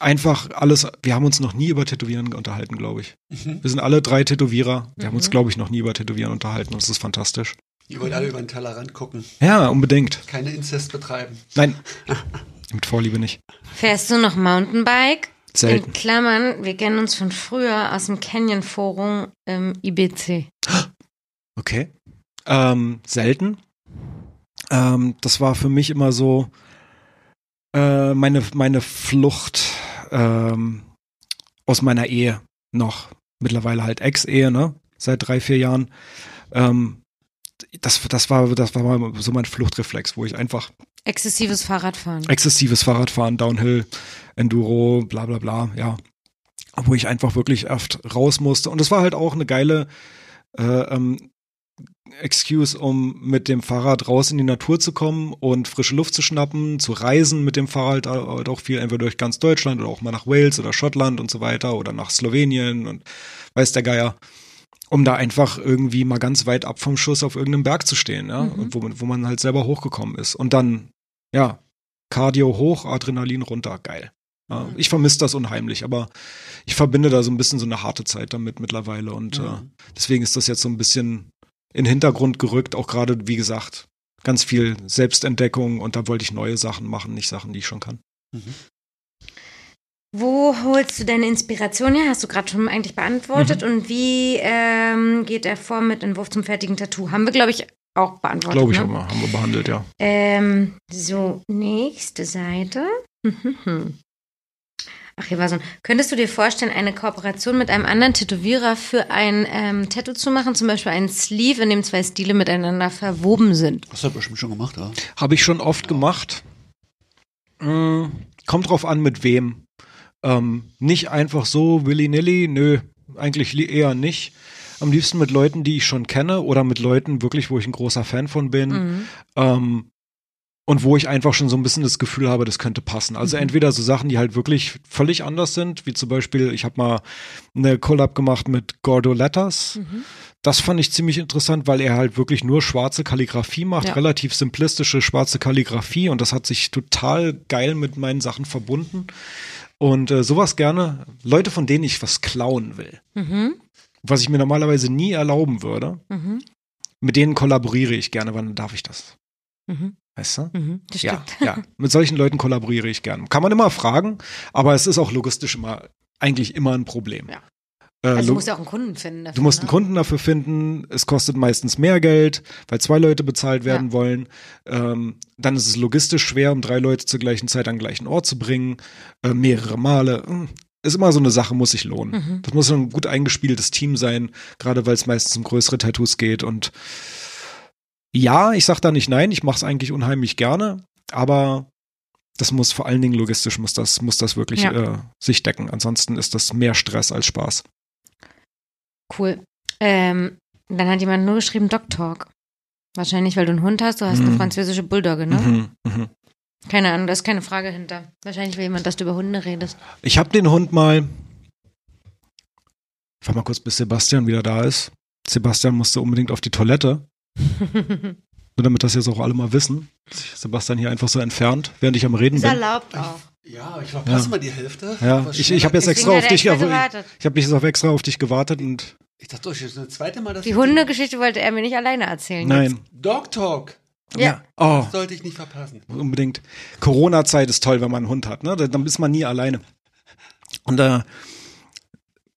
Einfach alles, wir haben uns noch nie über Tätowieren unterhalten, glaube ich. Mhm. Wir sind alle drei Tätowierer. Wir haben uns, Mhm. glaube ich, noch nie über Tätowieren unterhalten und das ist fantastisch. Ihr wollt alle über den Tellerrand gucken. Ja, unbedingt. Keine Inzest betreiben. Nein, mit Vorliebe nicht. Fährst du noch Mountainbike? Selten. In Klammern, wir kennen uns von früher aus dem Canyon Forum im IBC. Okay. Ähm, selten. Ähm, das war für mich immer so äh, meine, meine Flucht ähm, aus meiner Ehe noch. Mittlerweile halt Ex-Ehe, ne? Seit drei, vier Jahren. Ähm, das, das, war, das war mal so mein Fluchtreflex, wo ich einfach Exzessives Fahrradfahren. exzessives Fahrradfahren, Downhill, Enduro, bla bla bla, ja. Wo ich einfach wirklich oft raus musste. Und es war halt auch eine geile äh, ähm, Excuse, um mit dem Fahrrad raus in die Natur zu kommen und frische Luft zu schnappen, zu reisen mit dem Fahrrad halt auch viel, entweder durch ganz Deutschland oder auch mal nach Wales oder Schottland und so weiter oder nach Slowenien und weiß der Geier, um da einfach irgendwie mal ganz weit ab vom Schuss auf irgendeinem Berg zu stehen, ja, Mhm. wo, man- wo man halt selber hochgekommen ist. Und dann, ja, Cardio hoch, Adrenalin runter, geil. Ja, Mhm. ich vermisse das unheimlich, aber ich verbinde da so ein bisschen so eine harte Zeit damit mittlerweile und äh, Mhm. deswegen ist das jetzt so ein bisschen in den Hintergrund gerückt, auch gerade, wie gesagt, ganz viel Selbstentdeckung und da wollte ich neue Sachen machen, nicht Sachen, die ich schon kann. Mhm. Wo holst du deine Inspiration her? Hast du gerade schon eigentlich beantwortet. Mhm. Und wie ähm, geht er vor mit Entwurf zum fertigen Tattoo? Haben wir, glaube ich, auch beantwortet. Glaube ich ne? aber, haben wir behandelt, ja. Ähm, so, nächste Seite. Ach, hier war so ein. Könntest du dir vorstellen, eine Kooperation mit einem anderen Tätowierer für ein ähm, Tattoo zu machen? Zum Beispiel einen Sleeve, in dem zwei Stile miteinander verwoben sind. Hast du bestimmt schon gemacht, ja? Habe ich schon oft gemacht. Mm, kommt drauf an, mit wem. Ähm, nicht einfach so willy-nilly, nö, eigentlich li- eher nicht. Am liebsten mit Leuten, die ich schon kenne oder mit Leuten wirklich, wo ich ein großer Fan von bin. Mhm. Ähm, und wo ich einfach schon so ein bisschen das Gefühl habe, das könnte passen. Also Mhm. entweder so Sachen, die halt wirklich völlig anders sind, wie zum Beispiel, ich habe mal eine Collab gemacht mit Gordo Letters. Mhm. Das fand ich ziemlich interessant, weil er halt wirklich nur schwarze Kalligrafie macht, Ja. relativ simplistische schwarze Kalligrafie und das hat sich total geil mit meinen Sachen verbunden. Und äh, sowas gerne, Leute, von denen ich was klauen will, Mhm. was ich mir normalerweise nie erlauben würde, Mhm. mit denen kollaboriere ich gerne, wann darf ich das? Mhm. Weißt du? Mhm. Ja, stimmt. ja. Mit solchen Leuten kollaboriere ich gern. Kann man immer fragen, aber es ist auch logistisch immer, eigentlich immer ein Problem. Ja. Äh, Also du musst ja auch einen Kunden finden. Dafür, Du musst einen ne? Kunden dafür finden. Es kostet meistens mehr Geld, weil zwei Leute bezahlt werden wollen. Ähm, dann ist es logistisch schwer, um drei Leute zur gleichen Zeit an den gleichen Ort zu bringen. Äh, mehrere Male. Hm, ist immer so eine Sache, muss sich lohnen. Das muss ein gut eingespieltes Team sein, gerade weil es meistens um größere Tattoos geht. Und ja, ich sag da nicht nein, ich mache es eigentlich unheimlich gerne, aber das muss vor allen Dingen logistisch, muss das, muss das wirklich Ja. äh, sich decken. Ansonsten ist das mehr Stress als Spaß. Cool. Ähm, dann hat jemand nur geschrieben Dog Talk. Wahrscheinlich, weil du einen Hund hast, du hast eine Mhm. französische Bulldogge, ne? Mhm, mhm. Keine Ahnung, da ist keine Frage hinter. Wahrscheinlich will jemand, dass du über Hunde redest. Ich habe den Hund mal. Ich warte mal kurz, bis Sebastian wieder da ist. Sebastian musste unbedingt auf die Toilette. Nur damit das jetzt auch alle mal wissen. Sich Sebastian hier einfach so entfernt, während ich am Reden ist bin. erlaubt auch. Ja, ich verpasse Ja. mal die Hälfte. Ja, ich, ich habe jetzt extra auf dich gewartet. gewartet. Ich habe jetzt auf extra auf dich gewartet und Ich dachte, das ist das zweite Mal, dass Die ich- Hundegeschichte wollte er mir nicht alleine erzählen. nein. Dog Talk. Ja. Oh, Das sollte ich nicht verpassen. unbedingt. Corona-Zeit ist toll, wenn man einen Hund hat. Ne? Da- Dann ist man nie alleine. Und da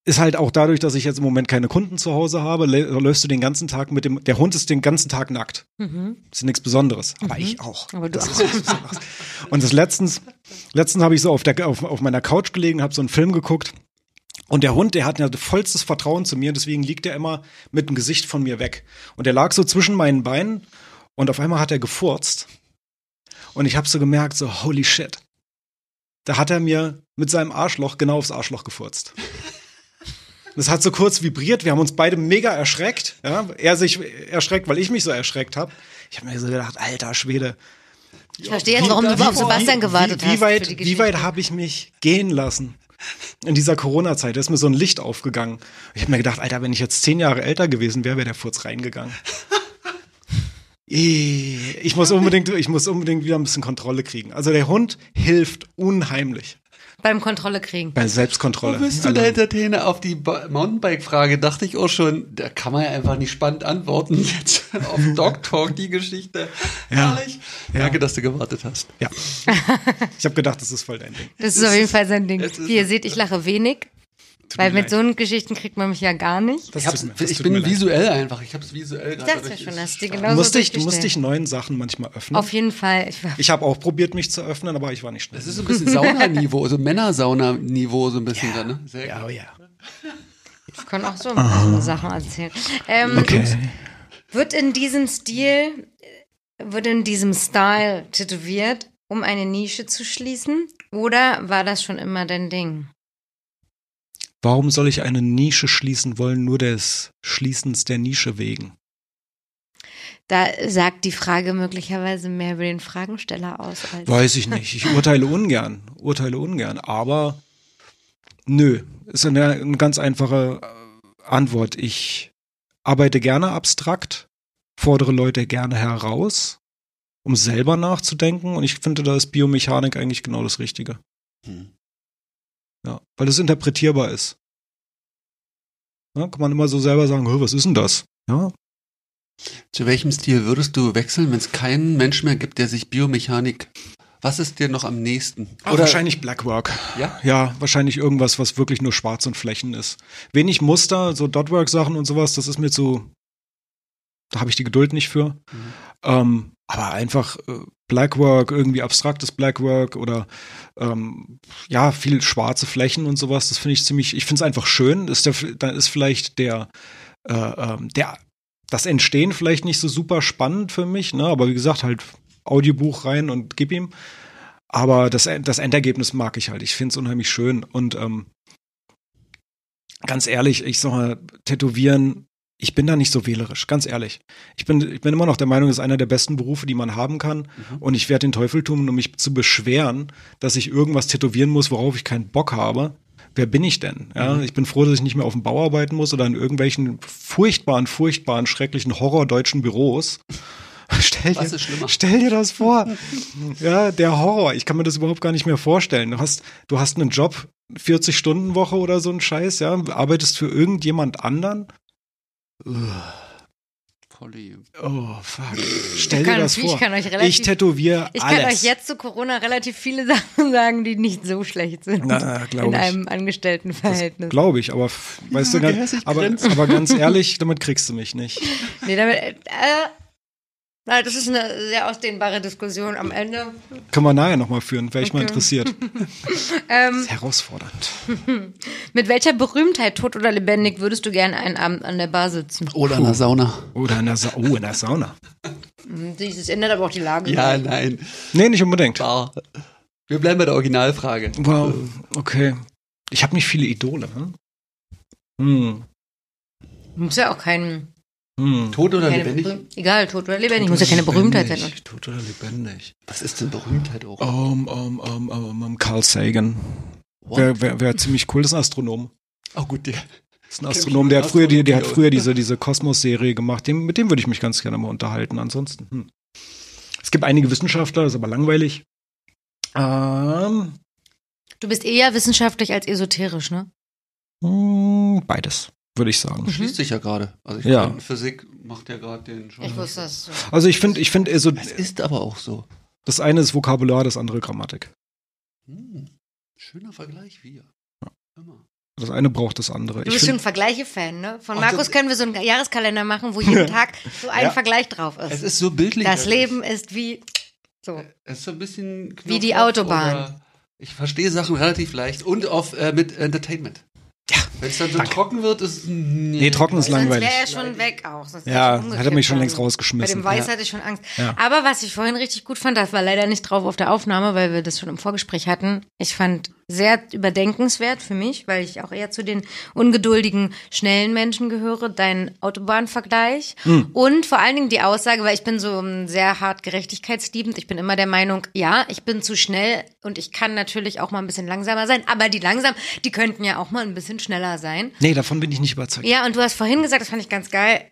ist halt auch dadurch, dass ich jetzt im Moment keine Kunden zu Hause habe, lä- läufst du den ganzen Tag mit dem. Der Hund ist den ganzen Tag nackt. Mhm. Ist nichts Besonderes. Aber ich auch. Aber du Das auch. ist Besonderes. Und das letztens, letztens habe ich so auf, der, auf, auf meiner Couch gelegen, habe so einen Film geguckt. Und der Hund, der hat ja vollstes Vertrauen zu mir, deswegen liegt er immer mit dem Gesicht von mir weg. Und er lag so zwischen meinen Beinen und auf einmal hat er gefurzt. Und ich habe so gemerkt, so holy shit. Da hat er mir mit seinem Arschloch genau aufs Arschloch gefurzt. Das hat so kurz vibriert, wir haben uns beide mega erschreckt. Ja? Er sich erschreckt, weil ich mich so erschreckt habe. Ich habe mir so gedacht, alter Schwede, Ich verstehe jetzt, warum du immer auf Sebastian gewartet wie, wie hast. Weit, die wie weit habe ich mich gehen lassen? In dieser Corona-Zeit, da ist mir so ein Licht aufgegangen. Ich habe mir gedacht, Alter, wenn ich jetzt zehn Jahre älter gewesen wäre, wäre der Furz reingegangen. Ich muss unbedingt, ich muss unbedingt wieder ein bisschen Kontrolle kriegen. Also der Hund hilft unheimlich Beim Kontrolle kriegen. bei Selbstkontrolle. Wo bist du Also, der Entertainer? Auf die Mountainbike-Frage dachte ich auch schon, da kann man ja einfach nicht spannend antworten. Jetzt auf Dog Talk die Geschichte. Ja. Herrlich. Ja. Danke, dass du gewartet hast. ja. Ich habe gedacht, das ist voll dein Ding. Das ist auf jeden Fall sein Ding. Wie ihr seht, ich lache wenig, Tut weil mit leid. so Geschichten kriegt man mich ja gar nicht. Das Ich, hab's, tut mir- das ich bin leid. visuell einfach. Ich habe es visuell Ich gerade. dachte ja durch- schon, dass die genau Du musst, dich, du musst dich neuen Sachen manchmal öffnen. Auf jeden Fall. Ich Ich habe auch probiert, mich zu öffnen, aber ich war nicht schnell. Das ist so ein bisschen Saunaniveau, so Männersauna-Niveau so ein bisschen da, ne? Sehr ja, gut. oh ja. Ich kann auch so ein paar Sachen erzählen. Ähm, Okay. Wird in diesem Stil, wird in diesem Style tätowiert, um eine Nische zu schließen? Oder war das schon immer dein Ding? Warum soll ich eine Nische schließen wollen, nur des Schließens der Nische wegen? Da sagt die Frage möglicherweise mehr über den Fragensteller aus als. Weiß ich nicht. Ich urteile ungern. Urteile ungern. Aber nö. Ist eine, eine ganz einfache äh, Antwort. Ich arbeite gerne abstrakt, fordere Leute gerne heraus, um selber nachzudenken. Und ich finde, da ist Biomechanik eigentlich genau das Richtige. Hm. Ja, weil es interpretierbar ist. Ja, kann man immer so selber sagen, "Hö, was ist denn das? Ja, Zu welchem Stil würdest du wechseln, wenn es keinen Mensch mehr gibt, der sich Biomechanik. Was ist dir noch am nächsten? Oder wahrscheinlich Blackwork. Ja? Ja, wahrscheinlich irgendwas, was wirklich nur schwarz und Flächen ist. Wenig Muster, so Dotwork-Sachen und sowas, das ist mir zu. Da habe ich die Geduld nicht für. Mhm. Ähm, aber einfach äh, Blackwork, irgendwie abstraktes Blackwork oder ähm, ja, viel schwarze Flächen und sowas, das finde ich ziemlich, ich finde es einfach schön. Ist der, dann ist vielleicht der, äh, ähm, der, das Entstehen vielleicht nicht so super spannend für mich, ne? Aber wie gesagt, halt Audiobuch rein und gib ihm. Aber das, das Endergebnis mag ich halt. Ich finde es unheimlich schön. Und ähm, ganz ehrlich, ich sag mal, Tätowieren, ich bin da nicht so wählerisch, ganz ehrlich. Ich bin, ich bin immer noch der Meinung, es ist einer der besten Berufe, die man haben kann. Und ich werde den Teufel tun, um mich zu beschweren, dass ich irgendwas tätowieren muss, worauf ich keinen Bock habe. Wer bin ich denn? Ja, ich bin froh, dass ich nicht mehr auf dem Bau arbeiten muss oder in irgendwelchen furchtbaren, furchtbaren, schrecklichen horrordeutschen Büros. Stell dir, stell dir das vor. ja, der Horror. Ich kann mir das überhaupt gar nicht mehr vorstellen. Du hast, du hast einen Job, 40 Stunden Woche oder so ein Scheiß, ja, arbeitest für irgendjemand anderen. Polly. Oh, fuck. Stell Ich dir kann- das ich vor. kann euch relativ- ich tätowiere Ich kann alles. euch jetzt zu Corona relativ viele Sachen sagen, die nicht so schlecht sind. Na, in ich. einem Angestelltenverhältnis. Glaube ich, aber weißt du, aber, aber ganz ehrlich, damit kriegst du mich nicht. Nee, damit, äh, Na, das ist eine sehr ausdehnbare Diskussion am Ende. Können wir nachher nochmal führen, wäre ich mal Okay. interessiert. Ähm, Das ist herausfordernd. mit welcher Berühmtheit, tot oder lebendig, würdest du gerne einen Abend an der Bar sitzen? Oder in der Sauna. Oder in der, Sa oh, in der Sauna. Hm, Das ändert aber auch die Lage. Ja, nein. Nee, nicht unbedingt. Bar. Wir bleiben bei der Originalfrage. Wow, okay. Ich habe nicht viele Idole. Hm? Hm. Muss ja auch kein. Hm. Tot oder keine lebendig? Berühm- Egal, tot oder lebendig. Tot Muss ja keine Berühmtheit lebendig. sein. Tot oder lebendig. Was ist denn Berühmtheit auch? Um, um, um, um, um, Carl Sagan. Wäre wär, wär ziemlich cool. Das ist ein Astronom. Oh gut, der. Das ist ein Astronom, der hat früher, die, der hat früher diese, diese Kosmos-Serie gemacht. Dem, mit dem würde ich mich ganz gerne mal unterhalten. Ansonsten, hm. Es gibt einige Wissenschaftler, das ist aber langweilig. Ähm, Du bist eher wissenschaftlich als esoterisch, ne? hm, beides, würde ich sagen. Schließt sich ja gerade. Also ich Ja. meine, Physik macht ja gerade den schon. Ich wusste das. So. Also ich finde, ich finde, also, Es ist aber auch so. das eine ist Vokabular, das andere Grammatik. Hm. Schöner Vergleich, wir. Hör mal. Das eine braucht das andere. Du Ich bist schon find, Vergleiche-Fan, ne? Von Markus das- können wir so einen Jahreskalender machen, wo jeden Tag so ein Ja. Vergleich drauf Es ist. ist so bildlich. Das Leben ist wie so. Es ist so ein bisschen Wie die Knopf Autobahn. Ich verstehe Sachen relativ leicht und auf äh, mit Entertainment. Ja, Wenn es dann so danke. trocken wird, ist Nee, trocken ist Sonst langweilig. wäre er schon weg auch. Sonst Ja, hat er mich schon längst dann. Bei rausgeschmissen. dem Weiß Ja. hatte ich schon Angst. Ja. Aber was ich vorhin richtig gut fand, das war leider nicht drauf auf der Aufnahme, weil wir das schon im Vorgespräch hatten. Ich fand sehr überdenkenswert für mich, weil ich auch eher zu den ungeduldigen, schnellen Menschen gehöre, dein Autobahnvergleich. Hm. Und vor allen Dingen die Aussage, weil ich bin so sehr hart gerechtigkeitsliebend. Ich bin immer der Meinung, ja, ich bin zu schnell und ich kann natürlich auch mal ein bisschen langsamer sein. Aber die langsam, die könnten ja auch mal ein bisschen schneller sein. Nee, davon bin ich nicht überzeugt. Ja, und du hast vorhin gesagt, das fand ich ganz geil,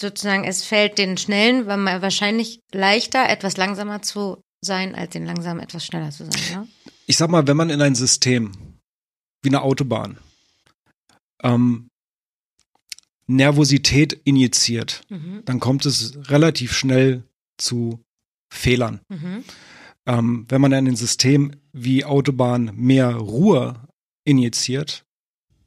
sozusagen, es fällt den Schnellen wahrscheinlich leichter, etwas langsamer zu sein, als den Langsamen etwas schneller zu sein. Ne? Ich sag mal, wenn man in ein System wie eine Autobahn ähm, Nervosität injiziert, Mhm. dann kommt es relativ schnell zu Fehlern. Mhm. Ähm, wenn man in ein System wie Autobahn mehr Ruhe injiziert,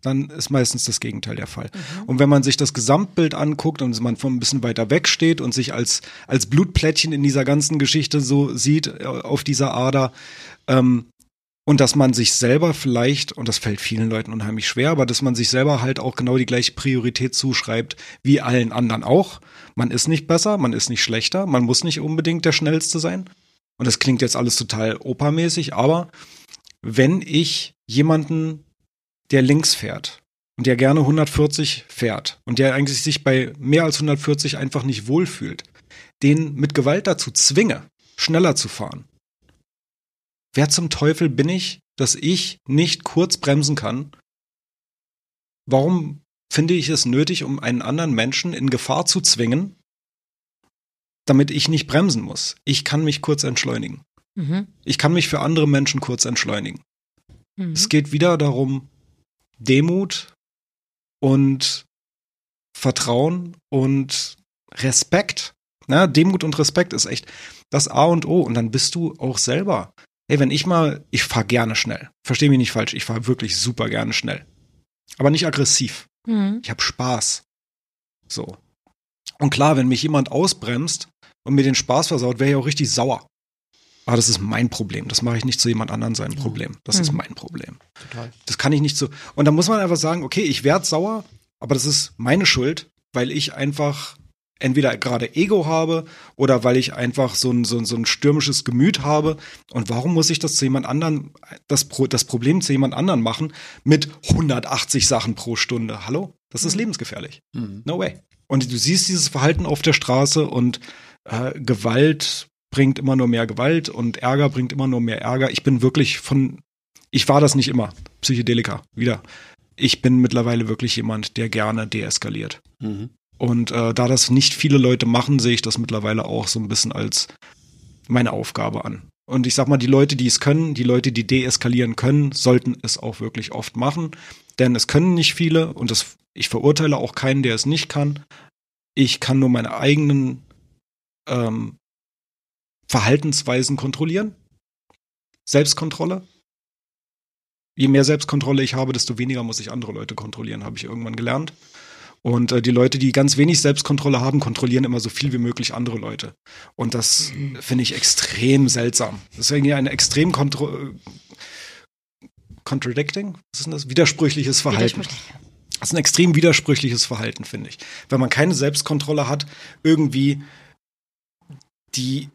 dann ist meistens das Gegenteil der Fall. Mhm. Und wenn man sich das Gesamtbild anguckt und man von ein bisschen weiter weg steht und sich als, als Blutplättchen in dieser ganzen Geschichte so sieht, äh, auf dieser Ader, ähm, und dass man sich selber vielleicht, und das fällt vielen Leuten unheimlich schwer, aber dass man sich selber halt auch genau die gleiche Priorität zuschreibt wie allen anderen auch. Man ist nicht besser, man ist nicht schlechter, man muss nicht unbedingt der Schnellste sein. Und das klingt jetzt alles total opermäßig, aber wenn ich jemanden, der links fährt und der gerne 140 fährt und der eigentlich sich bei mehr als 140 einfach nicht wohlfühlt, den mit Gewalt dazu zwinge, schneller zu fahren. Wer zum Teufel bin ich, dass ich nicht kurz bremsen kann? Warum finde ich es nötig, um einen anderen Menschen in Gefahr zu zwingen, damit ich nicht bremsen muss? Ich kann mich kurz entschleunigen. Mhm. Ich kann mich für andere Menschen kurz entschleunigen. Mhm. Es geht wieder darum, Demut und Vertrauen und Respekt. Na, Demut und Respekt ist echt das A und O. Und dann bist du auch selber. Ey, wenn ich mal, ich fahre gerne schnell. Versteh mich nicht falsch, ich fahre wirklich super gerne schnell. Aber nicht aggressiv. Mhm. Ich habe Spaß. So. Und klar, wenn mich jemand ausbremst und mir den Spaß versaut, wäre ich auch richtig sauer. Aber das ist mein Problem. Das mache ich nicht zu jemand anderem sein Problem. Das ist Mhm. mein Problem. Total. Das kann ich nicht so. Und da muss man einfach sagen, okay, ich werde sauer, aber das ist meine Schuld, weil ich einfach entweder gerade Ego habe oder weil ich einfach so ein, so ein, so ein stürmisches Gemüt habe. Und warum muss ich das zu jemand anderen, das, Pro, das Problem zu jemand anderen machen mit 180 Sachen pro Stunde? Hallo? Das ist Mhm. lebensgefährlich. Mhm. No way. Und du siehst dieses Verhalten auf der Straße und äh, Gewalt bringt immer nur mehr Gewalt und Ärger bringt immer nur mehr Ärger. Ich bin wirklich von, ich war das nicht immer, Psychedelika, wieder. Ich bin mittlerweile wirklich jemand, der gerne deeskaliert. Mhm. Und äh, da das nicht viele Leute machen, sehe ich das mittlerweile auch so ein bisschen als meine Aufgabe an. Und ich sag mal, die Leute, die es können, die Leute, die deeskalieren können, sollten es auch wirklich oft machen. Denn es können nicht viele und das, ich verurteile auch keinen, der es nicht kann. Ich kann nur meine eigenen ähm, Verhaltensweisen kontrollieren. Selbstkontrolle. Je mehr Selbstkontrolle ich habe, desto weniger muss ich andere Leute kontrollieren, habe ich irgendwann gelernt. Und äh, die Leute, die ganz wenig Selbstkontrolle haben, kontrollieren immer so viel wie möglich andere Leute. Und das finde ich extrem seltsam. Das ist irgendwie ein extrem kontro äh, contradicting, was ist denn das? Widersprüchliches Verhalten. Widersprüchlich. Das ist ein extrem widersprüchliches Verhalten, finde ich. Wenn man keine Selbstkontrolle hat, irgendwie die,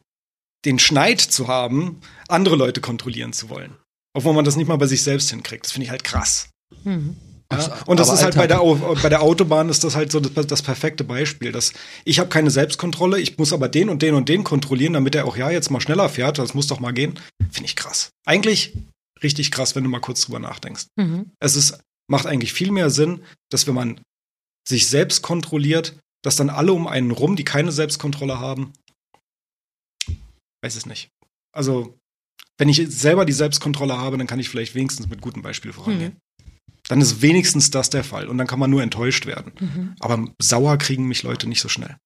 den Schneid zu haben, andere Leute kontrollieren zu wollen. Obwohl man das nicht mal bei sich selbst hinkriegt. Das finde ich halt krass. Mhm. Ja? Und das Aber ist halt bei der, bei der Autobahn ist das halt so das, das perfekte Beispiel. Dass ich habe keine Selbstkontrolle, ich muss aber den und den und den kontrollieren, damit er auch ja jetzt mal schneller fährt. Das muss doch mal gehen. Finde ich krass. Eigentlich richtig krass, wenn du mal kurz drüber nachdenkst. Mhm. Es ist, macht eigentlich viel mehr Sinn, dass wenn man sich selbst kontrolliert, dass dann alle um einen rum, die keine Selbstkontrolle haben, weiß es nicht. Also, wenn ich selber die Selbstkontrolle habe, dann kann ich vielleicht wenigstens mit gutem Beispiel vorangehen. Dann ist wenigstens das der Fall und dann kann man nur enttäuscht werden. Mhm. Aber sauer kriegen mich Leute nicht so schnell.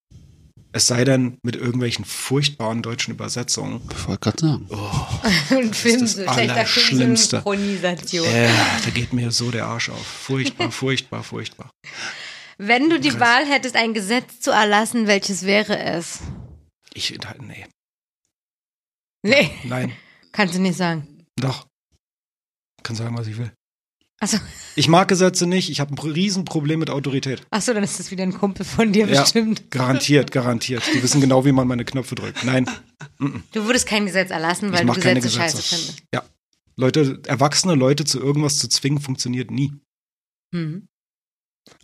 Es sei denn mit irgendwelchen furchtbaren deutschen Übersetzungen. Ich wollte gerade sagen. Und Film, das so schlechter. Filmsynchronisation. Äh, da geht mir so der Arsch auf. Furchtbar, furchtbar, furchtbar. Wenn du die Krass. Wahl hättest, ein Gesetz zu erlassen, welches wäre es? Ich, nee, Nee, nein, kannst du nicht sagen. doch. Kann sagen, was ich will. Achso, Ich mag Gesetze nicht. Ich habe ein Riesenproblem mit Autorität. achso, dann ist das wieder ein Kumpel von dir Ja. bestimmt. Garantiert, garantiert. Die wissen genau, wie man meine Knöpfe drückt. Nein, Du würdest kein Gesetz erlassen, ich weil du Gesetze Gesetze. scheiße findest. Ja. Leute, erwachsene Leute zu irgendwas zu zwingen, funktioniert nie. Mhm.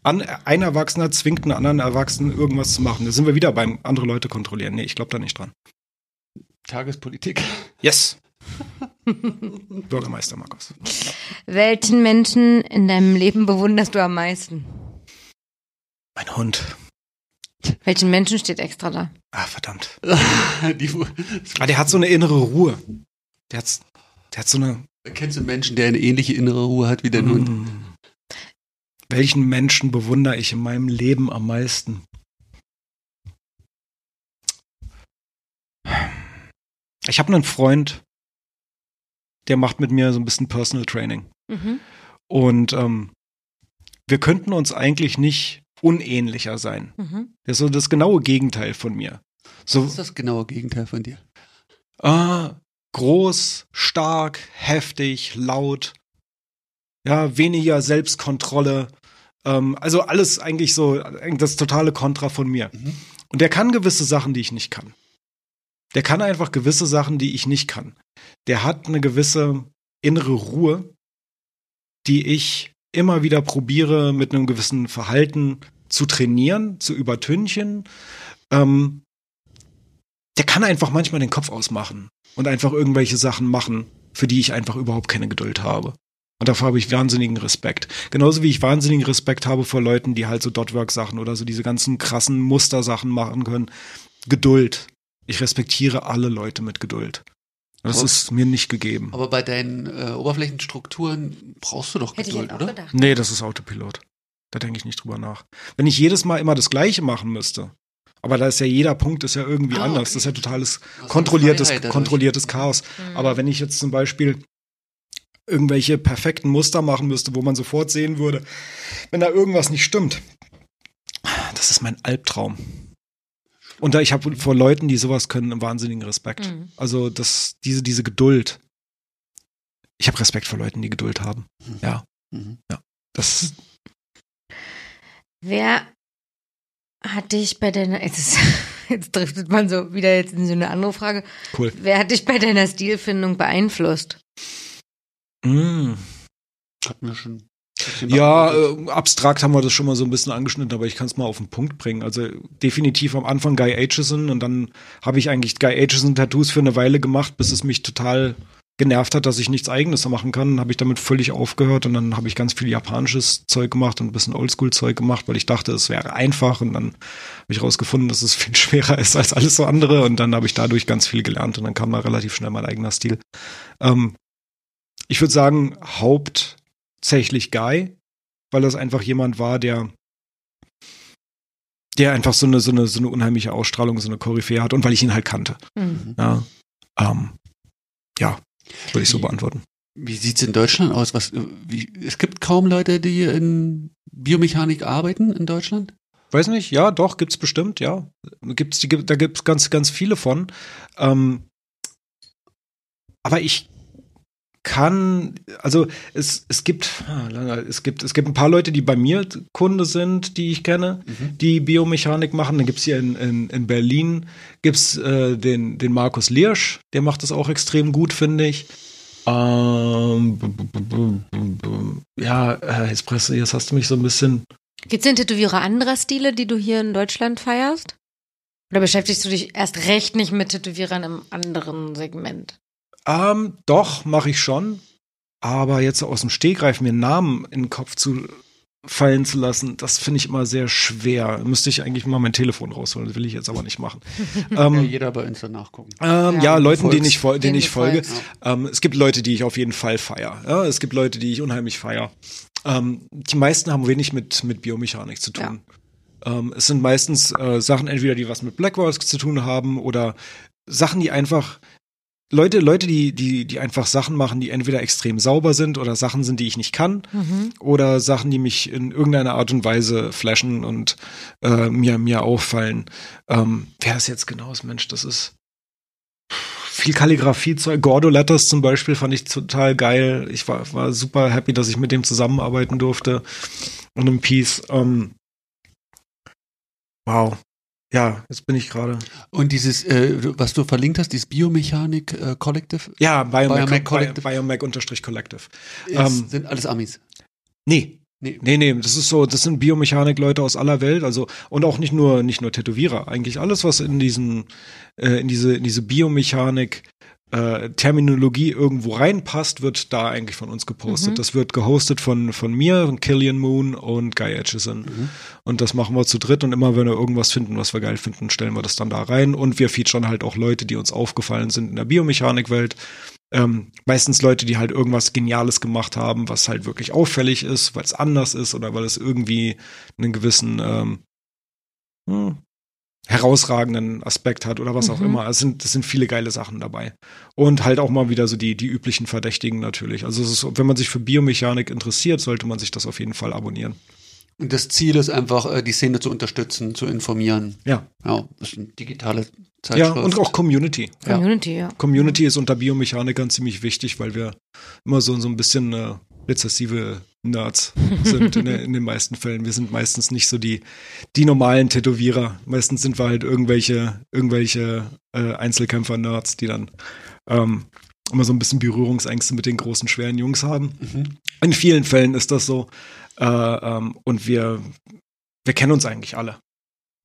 An, ein Erwachsener zwingt einen anderen Erwachsenen, irgendwas zu machen. Da sind wir wieder beim andere Leute kontrollieren. Nee, ich glaube da nicht dran. Tagespolitik. Yes. Bürgermeister Markus. Welchen Menschen in deinem Leben bewunderst du am meisten? Mein Hund. Welchen Menschen steht extra da? Ah, verdammt. Die, Ah, der hat so eine innere Ruhe. Der hat, der hat so eine. kennst du einen Menschen, der eine ähnliche innere Ruhe hat wie dein Hund? Mm. Welchen Menschen bewundere ich in meinem Leben am meisten? Ich habe einen Freund, der macht mit mir so ein bisschen Personal Training. Mhm. Und ähm, wir könnten uns eigentlich nicht unähnlicher sein. Mhm. Der ist so das genaue Gegenteil von mir. Was So ist das genaue Gegenteil von dir? ah, groß, stark, heftig, laut, ja, weniger Selbstkontrolle. Ähm, also alles eigentlich so das totale Kontra von mir. Mhm. Und der kann gewisse Sachen, die ich nicht kann. Der kann einfach gewisse Sachen, die ich nicht kann. Der hat eine gewisse innere Ruhe, die ich immer wieder probiere, mit einem gewissen Verhalten zu trainieren, zu übertünchen. Ähm, der kann einfach manchmal den Kopf ausmachen und einfach irgendwelche Sachen machen, für die ich einfach überhaupt keine Geduld habe. Und dafür habe ich wahnsinnigen Respekt. Genauso wie ich wahnsinnigen Respekt habe vor Leuten, die halt so Dotwork-Sachen oder so diese ganzen krassen Mustersachen machen können. Geduld. Ich respektiere alle Leute mit Geduld. Das ist mir nicht gegeben. Aber bei deinen äh, Oberflächenstrukturen brauchst du doch Hätte ich Geduld, oder? gedacht. Nee, das ist Autopilot. Da denke ich nicht drüber nach. Wenn ich jedes Mal immer das Gleiche machen müsste, aber da ist ja jeder Punkt ist ja irgendwie Ah, anders. okay. Das ist ja totales du kontrolliertes, kontrolliertes Chaos. Aber wenn ich jetzt zum Beispiel irgendwelche perfekten Muster machen müsste, wo man sofort sehen würde, wenn da irgendwas nicht stimmt, das ist mein Albtraum. Und da ich habe vor Leuten, die sowas können, einen wahnsinnigen Respekt. Mhm. Also das, diese, diese Geduld. Ich habe Respekt vor Leuten, die Geduld haben. Ja, Mhm. das Wer hat dich bei deiner, jetzt, ist, jetzt driftet man so wieder jetzt in so eine andere Frage. cool. Wer hat dich bei deiner Stilfindung beeinflusst? Mm. Hatten wir schon. Ja, äh, abstrakt haben wir das schon mal so ein bisschen angeschnitten, aber ich kann es mal auf den Punkt bringen. Also definitiv am Anfang Guy Aitchison und dann habe ich eigentlich Guy Aitchison Tattoos für eine Weile gemacht, bis es mich total genervt hat, dass ich nichts eigenes machen kann. Dann habe ich damit völlig aufgehört und dann habe ich ganz viel japanisches Zeug gemacht und ein bisschen Oldschool-Zeug gemacht, weil ich dachte, es wäre einfach und dann habe ich rausgefunden, dass es viel schwerer ist als alles so andere und dann habe ich dadurch ganz viel gelernt und dann kam da relativ schnell mein eigener Stil. Ähm, ich würde sagen, hauptsächlich Guy, weil das einfach jemand war, der der einfach so eine, so eine, so eine unheimliche Ausstrahlung, so eine Koryphäe hat und weil ich ihn halt kannte. Mhm. Ja, ähm, ja würde ich so beantworten. Wie sieht's in Deutschland aus? Was, wie, es gibt kaum Leute, die in Biomechanik arbeiten in Deutschland? Weiß nicht, ja, doch, gibt's bestimmt, ja. Gibt's die, da gibt's ganz, ganz viele von. Ähm, aber ich kann, also es, es gibt, ah, es gibt, es gibt ein paar Leute, die bei mir Kunde sind, die ich kenne, Mhm. die Biomechanik machen. Dann gibt's hier in, in, in Berlin gibt's äh, den, den Markus Liersch, der macht das auch extrem gut, finde ich. Ähm, b- b- b- b- b- ja, äh, jetzt, presst- jetzt hast du mich so ein bisschen. Gibt es denn Tätowierer anderer Stile, die du hier in Deutschland feierst? Oder beschäftigst du dich erst recht nicht mit Tätowierern im anderen Segment? Ähm, doch, mache ich schon. Aber jetzt aus dem Stegreif mir einen Namen in den Kopf zu fallen zu lassen, das finde ich immer sehr schwer. Müsste ich eigentlich mal mein Telefon rausholen, das will ich jetzt aber nicht machen. Ja, ähm, jeder bei Insta nachgucken. ähm, ja, Ja, Leuten, denen ich, fol denen ich folge. Ähm, es gibt Leute, die ich auf jeden Fall feier. Ja, es gibt Leute, die ich unheimlich feier. Ähm, die meisten haben wenig mit, mit Biomechanik zu tun. Ähm, es sind meistens äh, Sachen, entweder die was mit Blackworks zu tun haben oder Sachen, die einfach Leute, Leute, die, die, die einfach Sachen machen, die entweder extrem sauber sind oder Sachen sind, die ich nicht kann Mhm. oder Sachen, die mich in irgendeiner Art und Weise flashen und äh, mir, mir auffallen. Ähm, wer das jetzt genau ist, Mensch, das ist viel Kalligrafie-Zeug. Gordo Letters zum Beispiel fand ich total geil. Ich war, war super happy, dass ich mit dem zusammenarbeiten durfte und im Piece. Ähm, wow. Ja, jetzt bin ich gerade. Und dieses, äh, was du verlinkt hast, dieses Biomechanik äh, Collective, Ja, Biomac Collective. Biomac unterstrich Collective. Ähm, sind alles Amis. Nee, Nee. Nee, nee, das ist so, das sind Biomechanik-Leute aus aller Welt, also und auch nicht nur nicht nur Tätowierer, eigentlich alles, was in diesen äh, in diese in diese Biomechanik äh, Terminologie irgendwo reinpasst, wird da eigentlich von uns gepostet. Mhm. Das wird gehostet von von mir, von Killian Moon und Guy Atchison. Mhm. Und das machen wir zu dritt und immer wenn wir irgendwas finden, was wir geil finden, stellen wir das dann da rein und wir featuren halt auch Leute, die uns aufgefallen sind in der Biomechanik-Welt. Ähm, meistens Leute, die halt irgendwas Geniales gemacht haben, was halt wirklich auffällig ist, weil es anders ist oder weil es irgendwie einen gewissen ähm, hm, herausragenden Aspekt hat oder was auch Mhm. immer. Es sind, es sind viele geile Sachen dabei. Und halt auch mal wieder so die, die üblichen Verdächtigen natürlich. Also ist, wenn man sich für Biomechanik interessiert, sollte man sich das auf jeden Fall abonnieren. Und das Ziel ist einfach, äh, die Szene zu unterstützen, zu informieren. Ja. Ja, das ist eine digitale Ja, Zeitschrift. und auch Community. Ja. Community, ja. Community ist unter Biomechanikern ziemlich wichtig, weil wir immer so, so ein bisschen äh, rezessive Nerds sind in, in den meisten Fällen. Wir sind meistens nicht so die, die normalen Tätowierer. Meistens sind wir halt irgendwelche, irgendwelche äh, Einzelkämpfer-Nerds, die dann ähm, immer so ein bisschen Berührungsängste mit den großen, schweren Jungs haben. Mhm. In vielen Fällen ist das so. Äh, ähm, und wir, wir kennen uns eigentlich alle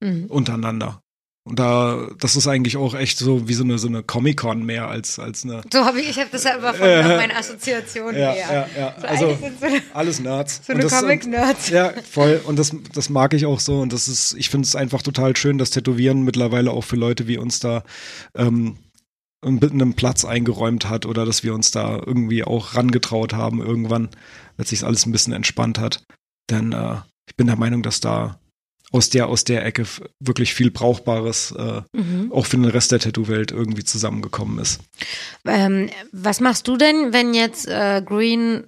Mhm. untereinander. Und da, das ist eigentlich auch echt so wie so eine, so eine Comic-Con mehr als, als eine. So habe ich, ich habe das halt einfach von Äh, nach meiner Assoziation Ja, her. ja, ja. So Also so eine, alles Nerds. so eine Comic-Nerds. Ja, voll. Und das, das mag ich auch so. Und das ist, ich finde es einfach total schön, dass Tätowieren mittlerweile auch für Leute wie uns da ähm, einen einen Platz eingeräumt hat oder dass wir uns da irgendwie auch rangetraut haben irgendwann, als sich alles ein bisschen entspannt hat. Denn äh, ich bin der Meinung, dass da aus der, aus der Ecke wirklich viel Brauchbares äh, Mhm. auch für den Rest der Tattoo-Welt irgendwie zusammengekommen ist. Ähm, was machst du denn, wenn jetzt äh, Green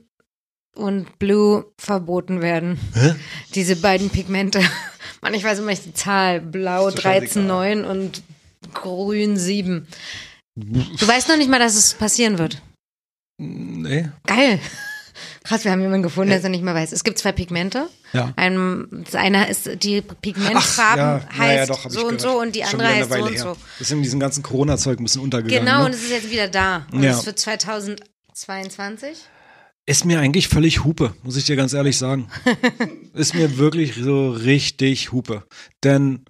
und Blue verboten werden? Hä? Diese beiden Pigmente. Mann, ich weiß immer nicht die Zahl. Blau Ist doch scheißegal. 13, 9 und Grün 7. Du weißt noch nicht mal, dass es passieren wird. Nee. Geil. Krass, wir haben jemanden gefunden, der es noch nicht mal weiß. Es gibt zwei Pigmente. Ja. Ein, das eine ist die Pigmentfarben ja, ja, heißt ja, doch, so und gehört. so und die andere heißt so und her. so. Das ist in diesem ganzen Corona-Zeug ein bisschen untergegangen. Genau, und ne? es ist jetzt wieder da. Und Ja. es für 2022. Ist mir eigentlich völlig Hupe, muss ich dir ganz ehrlich sagen. ist mir wirklich so richtig Hupe. Denn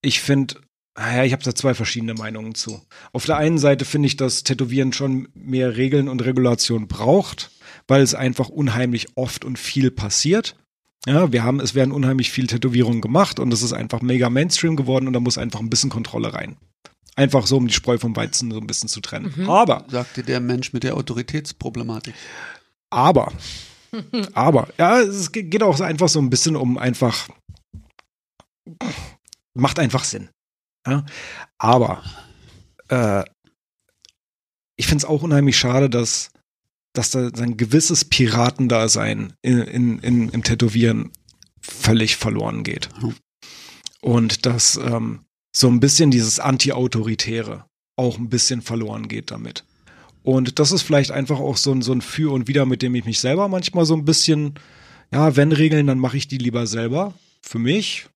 ich finde, naja, ich habe da zwei verschiedene Meinungen zu. Auf der einen Seite finde ich, dass Tätowieren schon mehr Regeln und Regulation braucht, weil es einfach unheimlich oft und viel passiert. Ja, wir haben, es werden unheimlich viel Tätowierungen gemacht und es ist einfach mega Mainstream geworden und da muss einfach ein bisschen Kontrolle rein. Einfach so, um die Spreu vom Weizen so ein bisschen zu trennen. Mhm. Aber Sagte der Mensch mit der Autoritätsproblematik. aber, aber, ja, es ge- geht auch so einfach so ein bisschen um einfach, macht einfach Sinn. Ja? Aber, äh, ich finde es auch unheimlich schade, dass dass da ein gewisses Piratendasein in, in, in, im Tätowieren völlig verloren geht. Mhm. Und dass ähm, so ein bisschen dieses Anti-Autoritäre auch ein bisschen verloren geht damit. Und das ist vielleicht einfach auch so ein, so ein Für und Wider, mit dem ich mich selber manchmal so ein bisschen, ja, wenn Regeln, dann mache ich die lieber selber. Für mich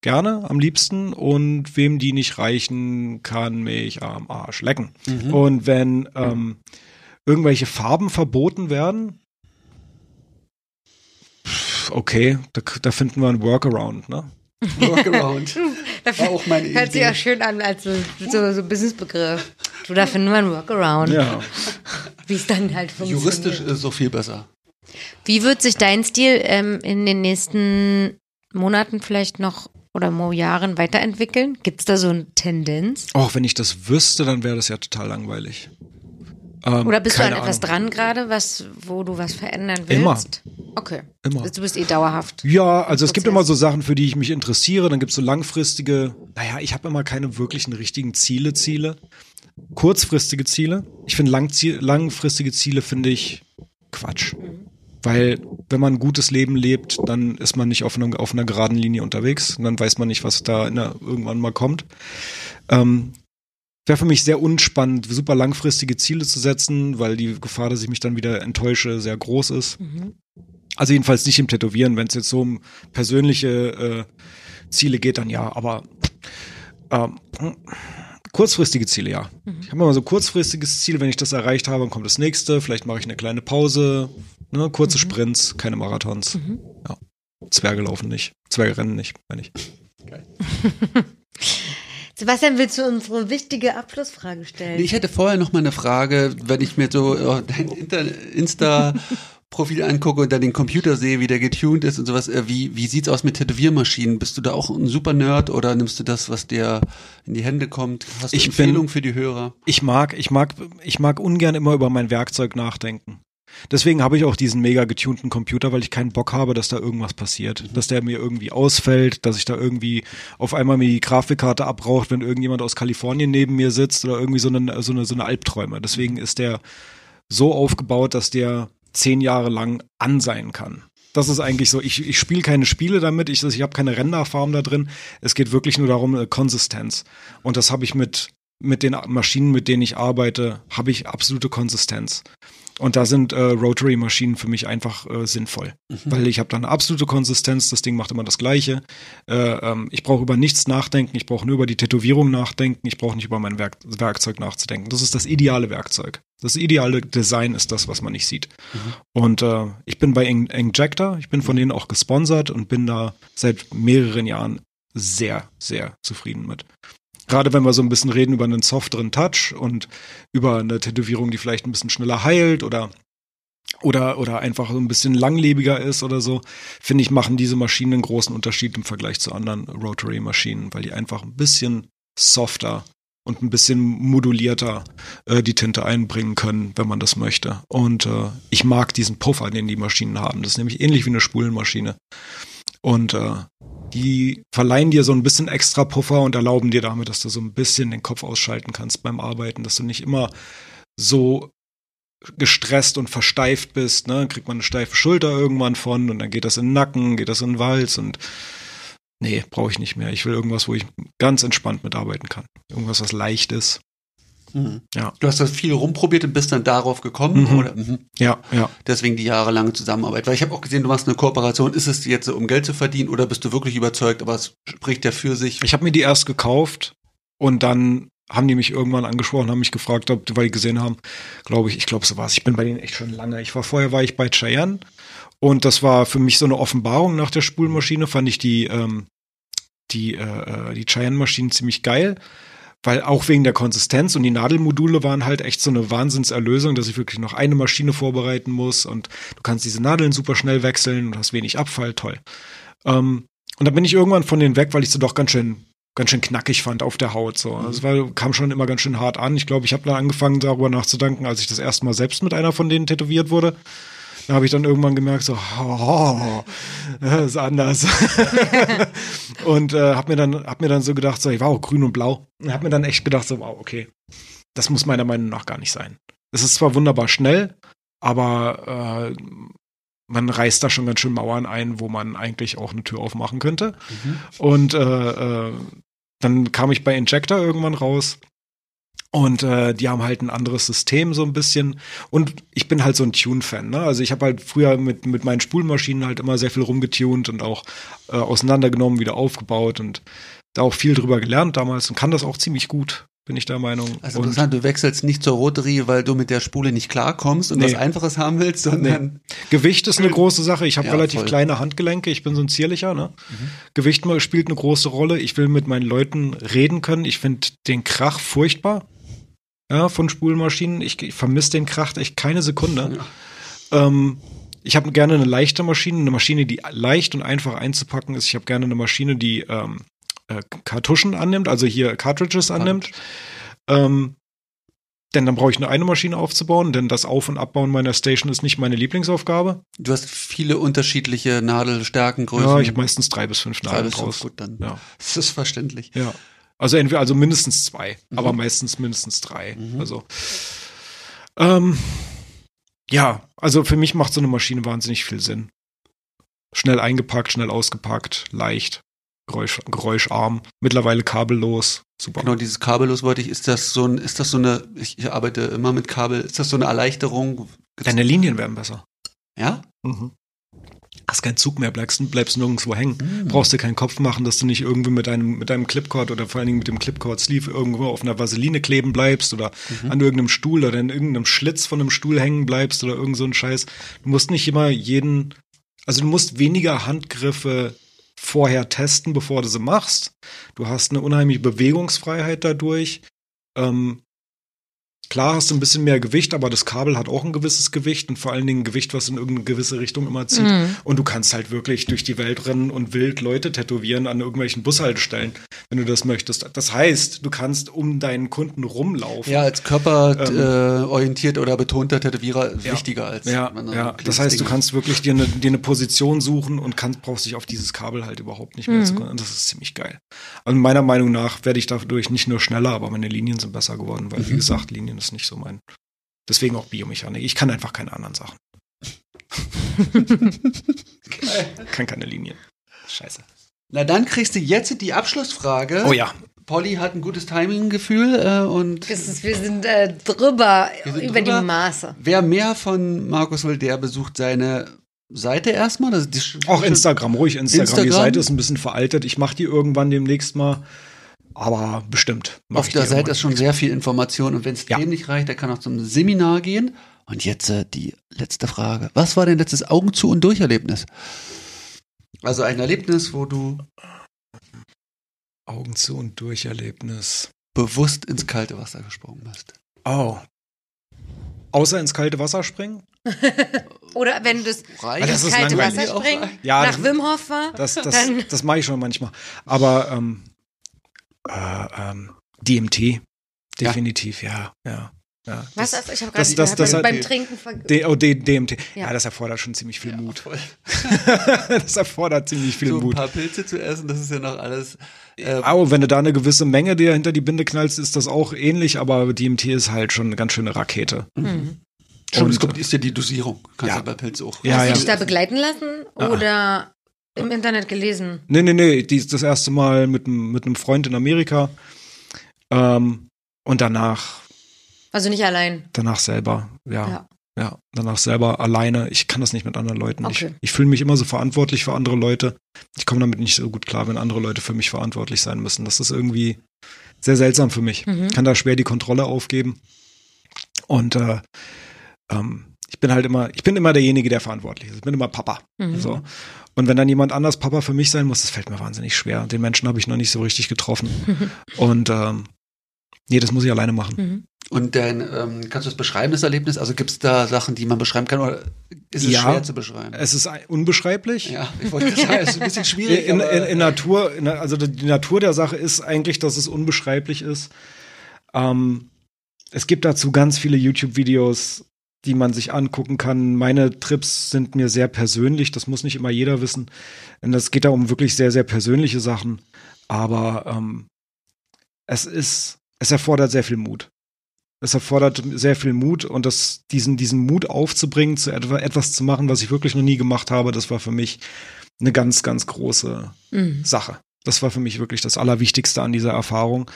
gerne am liebsten. Und wem die nicht reichen, kann mich am Arsch lecken. Mhm. Und wenn ähm, irgendwelche Farben verboten werden, okay, da, da finden wir einen Workaround, ne? Workaround. War auch meine Hört sich Idee. auch schön an als so, so, so Businessbegriff. Du, da finden wir einen Workaround, Ja. wie es dann halt funktioniert. Juristisch ist es so viel besser. Wie wird sich dein Stil ähm, in den nächsten Monaten vielleicht noch oder Jahren weiterentwickeln? Gibt es da so eine Tendenz? Auch wenn ich das wüsste, dann wäre das ja total langweilig. Ähm, Oder bist du an etwas Ahnung. dran gerade, was, wo du was verändern willst? Immer. Okay. Immer. Du bist eh dauerhaft. Ja, also es gibt Prozess. immer so Sachen, für die ich mich interessiere. Dann gibt es so langfristige, naja, ich habe immer keine wirklichen richtigen Ziele, Ziele. Kurzfristige Ziele. Ich finde langfristige Ziele finde ich Quatsch. Weil wenn man ein gutes Leben lebt, dann ist man nicht auf einer, auf einer geraden Linie unterwegs. Und dann weiß man nicht, was da der, irgendwann mal kommt. Ähm, Wäre für mich sehr unspannend, super langfristige Ziele zu setzen, weil die Gefahr, dass ich mich dann wieder enttäusche, sehr groß ist. Mhm. Also jedenfalls nicht im Tätowieren. Wenn es jetzt so um persönliche äh, Ziele geht, dann ja. Aber ähm, kurzfristige Ziele, ja. Ich habe immer so kurzfristiges Ziel. Wenn ich das erreicht habe, dann kommt das nächste. Vielleicht mache ich eine kleine Pause. Ne? Kurze Sprints, keine Marathons. Ja. Zwerge laufen nicht. Zwerge rennen nicht, meine ich. Sebastian, willst du unsere wichtige Abschlussfrage stellen? Nee, ich hätte vorher noch mal eine Frage, wenn ich mir so äh, dein Inter- Insta-Profil angucke und dann den Computer sehe, wie der getuned ist und sowas. Äh, wie, wie sieht's aus mit Tätowiermaschinen? Bist du da auch ein super Nerd oder nimmst du das, was dir in die Hände kommt? Hast du Ich bin- Empfehlungen für die Hörer? Ich mag, ich mag, ich mag ungern immer über mein Werkzeug nachdenken. Deswegen habe ich auch diesen mega getunten Computer, weil ich keinen Bock habe, dass da irgendwas passiert. Dass der mir irgendwie ausfällt, dass ich da irgendwie auf einmal mir die Grafikkarte abraucht, wenn irgendjemand aus Kalifornien neben mir sitzt oder irgendwie so eine, so eine, so eine Albträume. Deswegen ist der so aufgebaut, dass der zehn Jahre lang an sein kann. Das ist eigentlich so, ich, ich spiele keine Spiele damit, ich, ich habe keine Renderfarm da drin. Es geht wirklich nur darum, äh, Konsistenz. Und das habe ich mit, mit den Maschinen, mit denen ich arbeite, habe ich absolute Konsistenz. Und da sind äh, Rotary-Maschinen für mich einfach äh, sinnvoll, weil ich habe da eine absolute Konsistenz. Das Ding macht immer das Gleiche. Äh, ähm, ich brauche über nichts nachdenken. Ich brauche nur über die Tätowierung nachdenken. Ich brauche nicht über mein Werk Werkzeug nachzudenken. Das ist das ideale Werkzeug. Das ideale Design ist das, was man nicht sieht. Und äh, ich bin bei Eng- Enjector. Ich bin von denen auch gesponsert und bin da seit mehreren Jahren sehr, sehr zufrieden mit. Gerade wenn wir so ein bisschen reden über einen softeren Touch und über eine Tätowierung, die vielleicht ein bisschen schneller heilt oder oder, oder einfach so ein bisschen langlebiger ist oder so, finde ich, machen diese Maschinen einen großen Unterschied im Vergleich zu anderen Rotary-Maschinen, weil die einfach ein bisschen softer und ein bisschen modulierter äh, die Tinte einbringen können, wenn man das möchte. Und äh, ich mag diesen Puffer, den die Maschinen haben. Das ist nämlich ähnlich wie eine Spulenmaschine. Und äh, die verleihen dir so ein bisschen extra Puffer und erlauben dir damit, dass du so ein bisschen den Kopf ausschalten kannst beim Arbeiten, dass du nicht immer so gestresst und versteift bist, ne, Dann kriegt man eine steife Schulter irgendwann von und dann geht das in den Nacken, geht das in den Wals und nee, brauche ich nicht mehr. Ich will irgendwas, wo ich ganz entspannt mitarbeiten kann. Irgendwas, was leicht ist. Mhm. Ja. Du hast das viel rumprobiert und bist dann darauf gekommen, Mhm. oder? Mhm. Ja, ja. Deswegen die jahrelange Zusammenarbeit. Weil ich habe auch gesehen, du machst eine Kooperation. Ist es jetzt so, um Geld zu verdienen oder bist du wirklich überzeugt, aber es spricht ja für sich? Ich habe mir die erst gekauft und dann haben die mich irgendwann angesprochen, haben mich gefragt, ob, weil die gesehen haben, glaube ich, ich glaube so war's. Ich bin bei denen echt schon lange. Ich war vorher war ich bei Cheyenne und das war für mich so eine Offenbarung nach der Spulmaschine. Fand ich die ähm, die äh, äh, die Cheyenne-Maschinen ziemlich geil, weil auch wegen der Konsistenz und die Nadelmodule waren halt echt so eine Wahnsinnserlösung, dass ich wirklich noch eine Maschine vorbereiten muss und du kannst diese Nadeln super schnell wechseln und hast wenig Abfall, toll. Ähm, und dann bin ich irgendwann von denen weg, weil ich sie doch ganz schön ganz schön knackig fand auf der Haut. So. Also, kam schon immer ganz schön hart an. Ich glaube, ich habe da angefangen, darüber nachzudenken, als ich das erste Mal selbst mit einer von denen tätowiert wurde. Da habe ich dann irgendwann gemerkt, so, oh, das ist anders. und äh, habe mir dann hab mir dann so gedacht, so, ich war auch grün und blau. Und habe mir dann echt gedacht, so, wow, okay, das muss meiner Meinung nach gar nicht sein. Es ist zwar wunderbar schnell, aber äh, man reißt da schon ganz schön Mauern ein, wo man eigentlich auch eine Tür aufmachen könnte. Mhm. Und äh, äh, dann kam ich bei Injector irgendwann raus. Und äh, die haben halt ein anderes System so ein bisschen. Und ich bin halt so ein Tune-Fan. Ne? Also ich habe halt früher mit, mit meinen Spulmaschinen halt immer sehr viel rumgetunt und auch äh, auseinandergenommen, wieder aufgebaut und da auch viel drüber gelernt damals und kann das auch ziemlich gut, bin ich der Meinung. Also und interessant, du wechselst nicht zur Rotary, weil du mit der Spule nicht klarkommst und Nee. was Einfaches haben willst, sondern Gewicht ist eine große Sache. Ich habe Ja, relativ voll. kleine Handgelenke. Ich bin so ein zierlicher. Ne? Gewicht mal- spielt eine große Rolle. Ich will mit meinen Leuten reden können. Ich finde den Krach furchtbar. Ja, von Spulmaschinen. Ich, ich vermisse den Krach echt keine Sekunde. Ähm, ich habe gerne eine leichte Maschine, eine Maschine, die leicht und einfach einzupacken ist. Ich habe gerne eine Maschine, die ähm, äh, Kartuschen annimmt, also hier Cartridges annimmt. Ähm, denn dann brauche ich nur eine Maschine aufzubauen, denn das Auf- und Abbauen meiner Station ist nicht meine Lieblingsaufgabe. du hast viele unterschiedliche Nadelstärken, Größen. Ja, ich habe meistens drei bis fünf Drei Nadeln bis fünf, draus. gut, dann Ja. das ist verständlich. Ja. Also entweder, also mindestens zwei, Mhm. aber meistens mindestens drei. Mhm. Also ähm, ja, also für mich macht so eine Maschine wahnsinnig viel Sinn. Schnell eingepackt, schnell ausgepackt, leicht, Geräusch, geräuscharm, mittlerweile kabellos, super. Genau, dieses kabellos wollte ich, ist das so ein, ist das so eine, ich, ich arbeite immer mit Kabel, ist das so eine Erleichterung? Deine Linien werden besser. ja? Mhm. Hast keinen Zug mehr, bleibst, bleibst nirgendwo hängen. Mhm. Brauchst dir keinen Kopf machen, dass du nicht irgendwie mit deinem, mit deinem Clipcord oder vor allen Dingen mit dem Clipcord-Sleeve irgendwo auf einer Vaseline kleben bleibst oder Mhm. an irgendeinem Stuhl oder in irgendeinem Schlitz von einem Stuhl hängen bleibst oder irgend so ein Scheiß. Du musst nicht immer jeden, also du musst weniger Handgriffe vorher testen, bevor du sie machst. Du hast eine unheimliche Bewegungsfreiheit dadurch. Ähm, klar hast du ein bisschen mehr Gewicht, aber das Kabel hat auch ein gewisses Gewicht und vor allen Dingen ein Gewicht, was in irgendeine gewisse Richtung immer zieht. Mhm. Und du kannst halt wirklich durch die Welt rennen und wild Leute tätowieren an irgendwelchen Bushaltestellen, wenn du das möchtest. Das heißt, du kannst um deinen Kunden rumlaufen. Ja, als körperorientiert oder betonter Tätowierer Ähm. Ja. wichtiger als Ja, ja. das heißt, du kannst wirklich dir eine, dir eine Position suchen und kannst, brauchst dich auf dieses Kabel halt überhaupt nicht mehr Mhm. zu konzentrieren. Das ist ziemlich geil. Also meiner Meinung nach werde ich dadurch nicht nur schneller, aber meine Linien sind besser geworden, weil, wie Mhm. gesagt, Linien ist nicht so mein. Deswegen auch Biomechanik. Ich kann einfach keine anderen Sachen. kann keine Linien. Scheiße. Na dann kriegst du jetzt die Abschlussfrage. Oh ja. Polly hat ein gutes Timing-Gefühl äh, und ist, wir sind äh, drüber Wir sind über drüber. die Maße. wer mehr von Markus will, der besucht seine Seite erstmal. Das ist die, Auch Instagram, ruhig Instagram. Die Instagram? Seite ist ein bisschen veraltet. Ich mache die irgendwann demnächst mal. Aber bestimmt. Auf der Seite ist schon sehr viel Information und wenn es Ja. dem nicht reicht, der kann auch zum Seminar gehen. Und jetzt äh, die letzte Frage. Was war dein letztes Augen zu und Durcherlebnis? Also ein Erlebnis, wo du Augen zu und durch Erlebnis. bewusst ins kalte Wasser gesprungen bist. Oh. Außer ins kalte Wasser springen? Oder wenn du das Reicht das ist kalte langweilig. Wasser springen, Ja, nach das- Wim Hof war, Das, das, das mache ich schon manchmal. Aber ähm, äh, ähm, DMT, definitiv, ja, ja. ja. was Das? Ich habe gerade das- das- das beim Trinken D, oh, D, DMT. Ja. Ja. das erfordert schon ziemlich viel Ja, Mut. das erfordert ziemlich viel so ein Mut. paar Pilze zu essen, das ist ja noch alles. Äh, Aber wenn du da eine gewisse Menge dir hinter die Binde knallst, ist das auch ähnlich, aber DMT ist halt schon eine ganz schöne Rakete. Mhm. Stimmt, es kommt, ist ja die Dosierung. Kannst Ja. ja bei Pilz auch. Ja, Hast ja. du dich da begleiten lassen Ah. oder im Internet gelesen? Nee, nee, nee, die ist das erste Mal mit, einem- mit einem Freund in Amerika. Ähm, und danach, Also nicht allein. danach selber, ja. Ja. Ja, danach selber alleine. Ich kann das nicht mit anderen Leuten. Okay. Ich, ich fühle mich immer so verantwortlich für andere Leute. Ich komme damit nicht so gut klar, wenn andere Leute für mich verantwortlich sein müssen. Das ist irgendwie sehr seltsam für mich. Mhm. kann da schwer die Kontrolle aufgeben. Und äh, ähm, ich bin halt immer, ich bin immer derjenige, der verantwortlich ist. Ich bin immer Papa. Mhm. So. Und wenn dann jemand anders Papa für mich sein muss, das fällt mir wahnsinnig schwer. Den Menschen habe ich noch nicht so richtig getroffen. Und ähm, nee, das muss ich alleine machen. Mhm. Und dein, ähm, kannst du das beschreiben, das Erlebnis? Also gibt es da Sachen, die man beschreiben kann oder ist es Ja. schwer zu beschreiben? Es ist unbeschreiblich. ja, ich wollte gerade sagen, es ist ein bisschen schwierig. In, in, in Natur, in, also die Natur der Sache ist eigentlich, dass es unbeschreiblich ist. Ähm, es gibt dazu ganz viele YouTube-Videos, die man sich angucken kann. Meine Trips sind mir sehr persönlich, das muss nicht immer jeder wissen. Und es geht da um wirklich sehr, sehr persönliche Sachen. Aber ähm, es ist, es erfordert sehr viel Mut. Es erfordert sehr viel Mut und das, diesen, diesen Mut aufzubringen, zu etwa, etwas zu machen, was ich wirklich noch nie gemacht habe, das war für mich eine ganz, ganz große Mhm. Sache. Das war für mich wirklich das Allerwichtigste an dieser Erfahrung.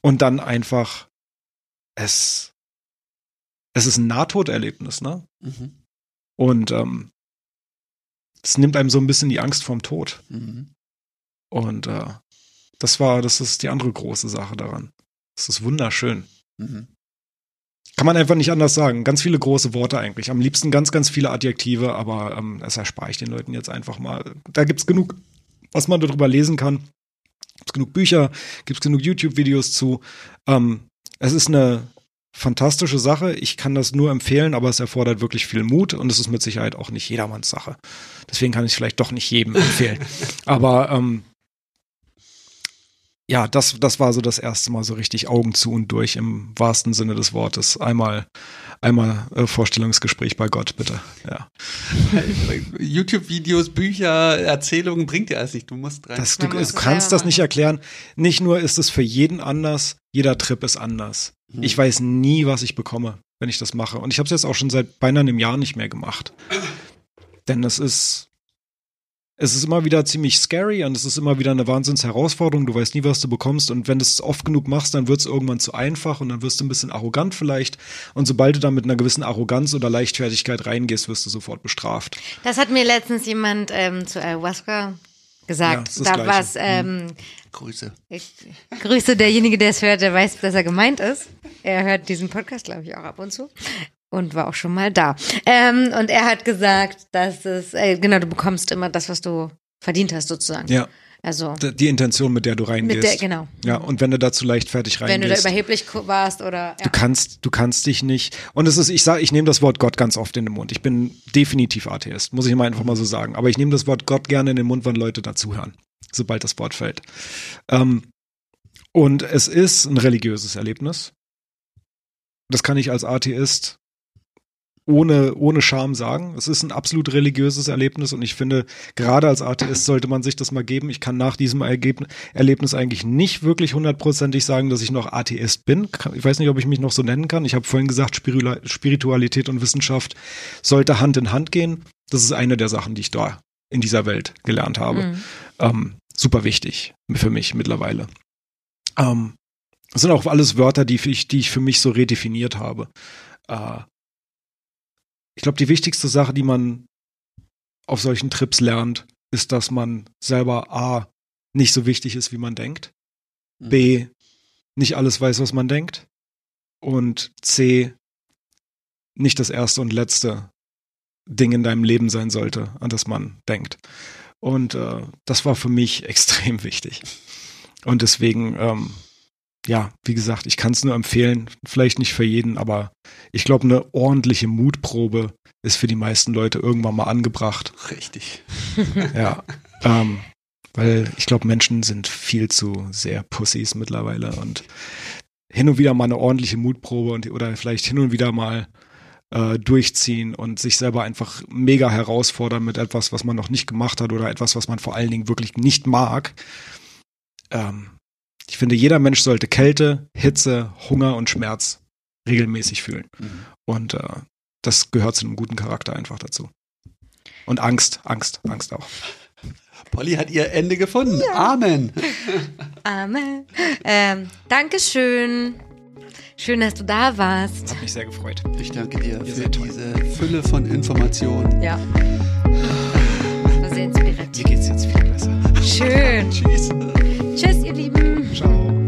Und dann einfach, es, es ist ein Nahtoderlebnis, ne? Mhm. Und ähm, es nimmt einem so ein bisschen die Angst vorm Tod. Mhm. Und äh, das war, das ist die andere große Sache daran. Das ist wunderschön. Mhm. Kann man einfach nicht anders sagen. Ganz viele große Worte eigentlich. Am liebsten ganz, ganz viele Adjektive, aber ähm, das erspare ich den Leuten jetzt einfach mal. Da gibt's genug, was man darüber lesen kann. Gibt's genug Bücher, gibt's genug YouTube-Videos zu. Ähm, es ist eine fantastische Sache. Ich kann das nur empfehlen, aber es erfordert wirklich viel Mut und es ist mit Sicherheit auch nicht jedermanns Sache. Deswegen kann ich es vielleicht doch nicht jedem empfehlen. aber ähm, ja, das, das war so das erste Mal so richtig Augen zu und durch im wahrsten Sinne des Wortes. Einmal, einmal äh, Vorstellungsgespräch bei Gott, bitte. Ja. YouTube-Videos, Bücher, Erzählungen bringt dir alles nicht. Du musst rein. Das, du, du kannst das nicht erklären. Nicht nur ist es für jeden anders, jeder Trip ist anders. Ich weiß nie, was ich bekomme, wenn ich das mache. Und ich habe es jetzt auch schon seit beinahe einem Jahr nicht mehr gemacht. Denn es ist, es ist immer wieder ziemlich scary und es ist immer wieder eine Wahnsinnsherausforderung. Du weißt nie, was du bekommst. Und wenn du es oft genug machst, dann wird es irgendwann zu einfach und dann wirst du ein bisschen arrogant vielleicht. Und sobald du da mit einer gewissen Arroganz oder Leichtfertigkeit reingehst, wirst du sofort bestraft. Das hat mir letztens jemand ähm, zu Ayahuasca gesagt. das da war es, ähm, Grüße. ich grüße derjenige, der es hört, der weiß, dass er gemeint ist. Er hört diesen Podcast, glaube ich, auch ab und zu. Und war auch schon mal da. Ähm, und er hat gesagt, dass es, äh, genau, du bekommst immer das, was du verdient hast, sozusagen. Ja, Also, die Intention, mit der du reingehst. mit der, genau. Ja, und wenn du da zu leichtfertig reingehst. Wenn du da überheblich warst oder, ja. Du kannst, du kannst dich nicht. Und es ist, ich sage, ich nehme das Wort Gott ganz oft in den Mund. Ich bin definitiv Atheist, muss ich mal einfach mal so sagen. Aber ich nehme das Wort Gott gerne in den Mund, wenn Leute dazuhören, sobald das Wort fällt. Ähm, und es ist ein religiöses Erlebnis. Das kann ich als Atheist ohne, ohne Scham sagen. Es ist ein absolut religiöses Erlebnis und ich finde, gerade als Atheist sollte man sich das mal geben. Ich kann nach diesem Ergebnis, Erlebnis eigentlich nicht wirklich hundertprozentig sagen, dass ich noch Atheist bin. Ich weiß nicht, ob ich mich noch so nennen kann. Ich habe vorhin gesagt, Spiritualität und Wissenschaft sollte Hand in Hand gehen. Das ist eine der Sachen, die ich da in dieser Welt gelernt habe. Mhm. Ähm, super wichtig für mich mittlerweile. Ähm, das sind auch alles Wörter, die ich, die ich für mich so redefiniert habe. Äh, ich glaube, die wichtigste Sache, die man auf solchen Trips lernt, ist, dass man selber A, nicht so wichtig ist, wie man denkt. Mhm. B, nicht alles weiß, was man denkt. Und C, nicht das erste und letzte Ding in deinem Leben sein sollte, an das man denkt. Und äh, das war für mich extrem wichtig. Und deswegen, ähm, ja, wie gesagt, ich kann es nur empfehlen, vielleicht nicht für jeden, aber ich glaube, eine ordentliche Mutprobe ist für die meisten Leute irgendwann mal angebracht. Richtig. Ja. ähm, weil ich glaube, Menschen sind viel zu sehr Pussys mittlerweile und hin und wieder mal eine ordentliche Mutprobe und, oder vielleicht hin und wieder mal äh, durchziehen und sich selber einfach mega herausfordern mit etwas, was man noch nicht gemacht hat oder etwas, was man vor allen Dingen wirklich nicht mag. Ähm, ich finde, jeder Mensch sollte Kälte, Hitze, Hunger und Schmerz regelmäßig fühlen. Mhm. Und äh, das gehört zu einem guten Charakter einfach dazu. Und Angst, Angst, Angst auch. Polly hat ihr Ende gefunden. Amen. Amen. Ähm, Dankeschön. Schön, dass du da warst. Hat mich sehr gefreut. Ich danke dir für seid toll. diese Fülle von Informationen. Ja. Das war sehr Mir inspirativ. geht's jetzt viel besser. Schön. Tschüss. song.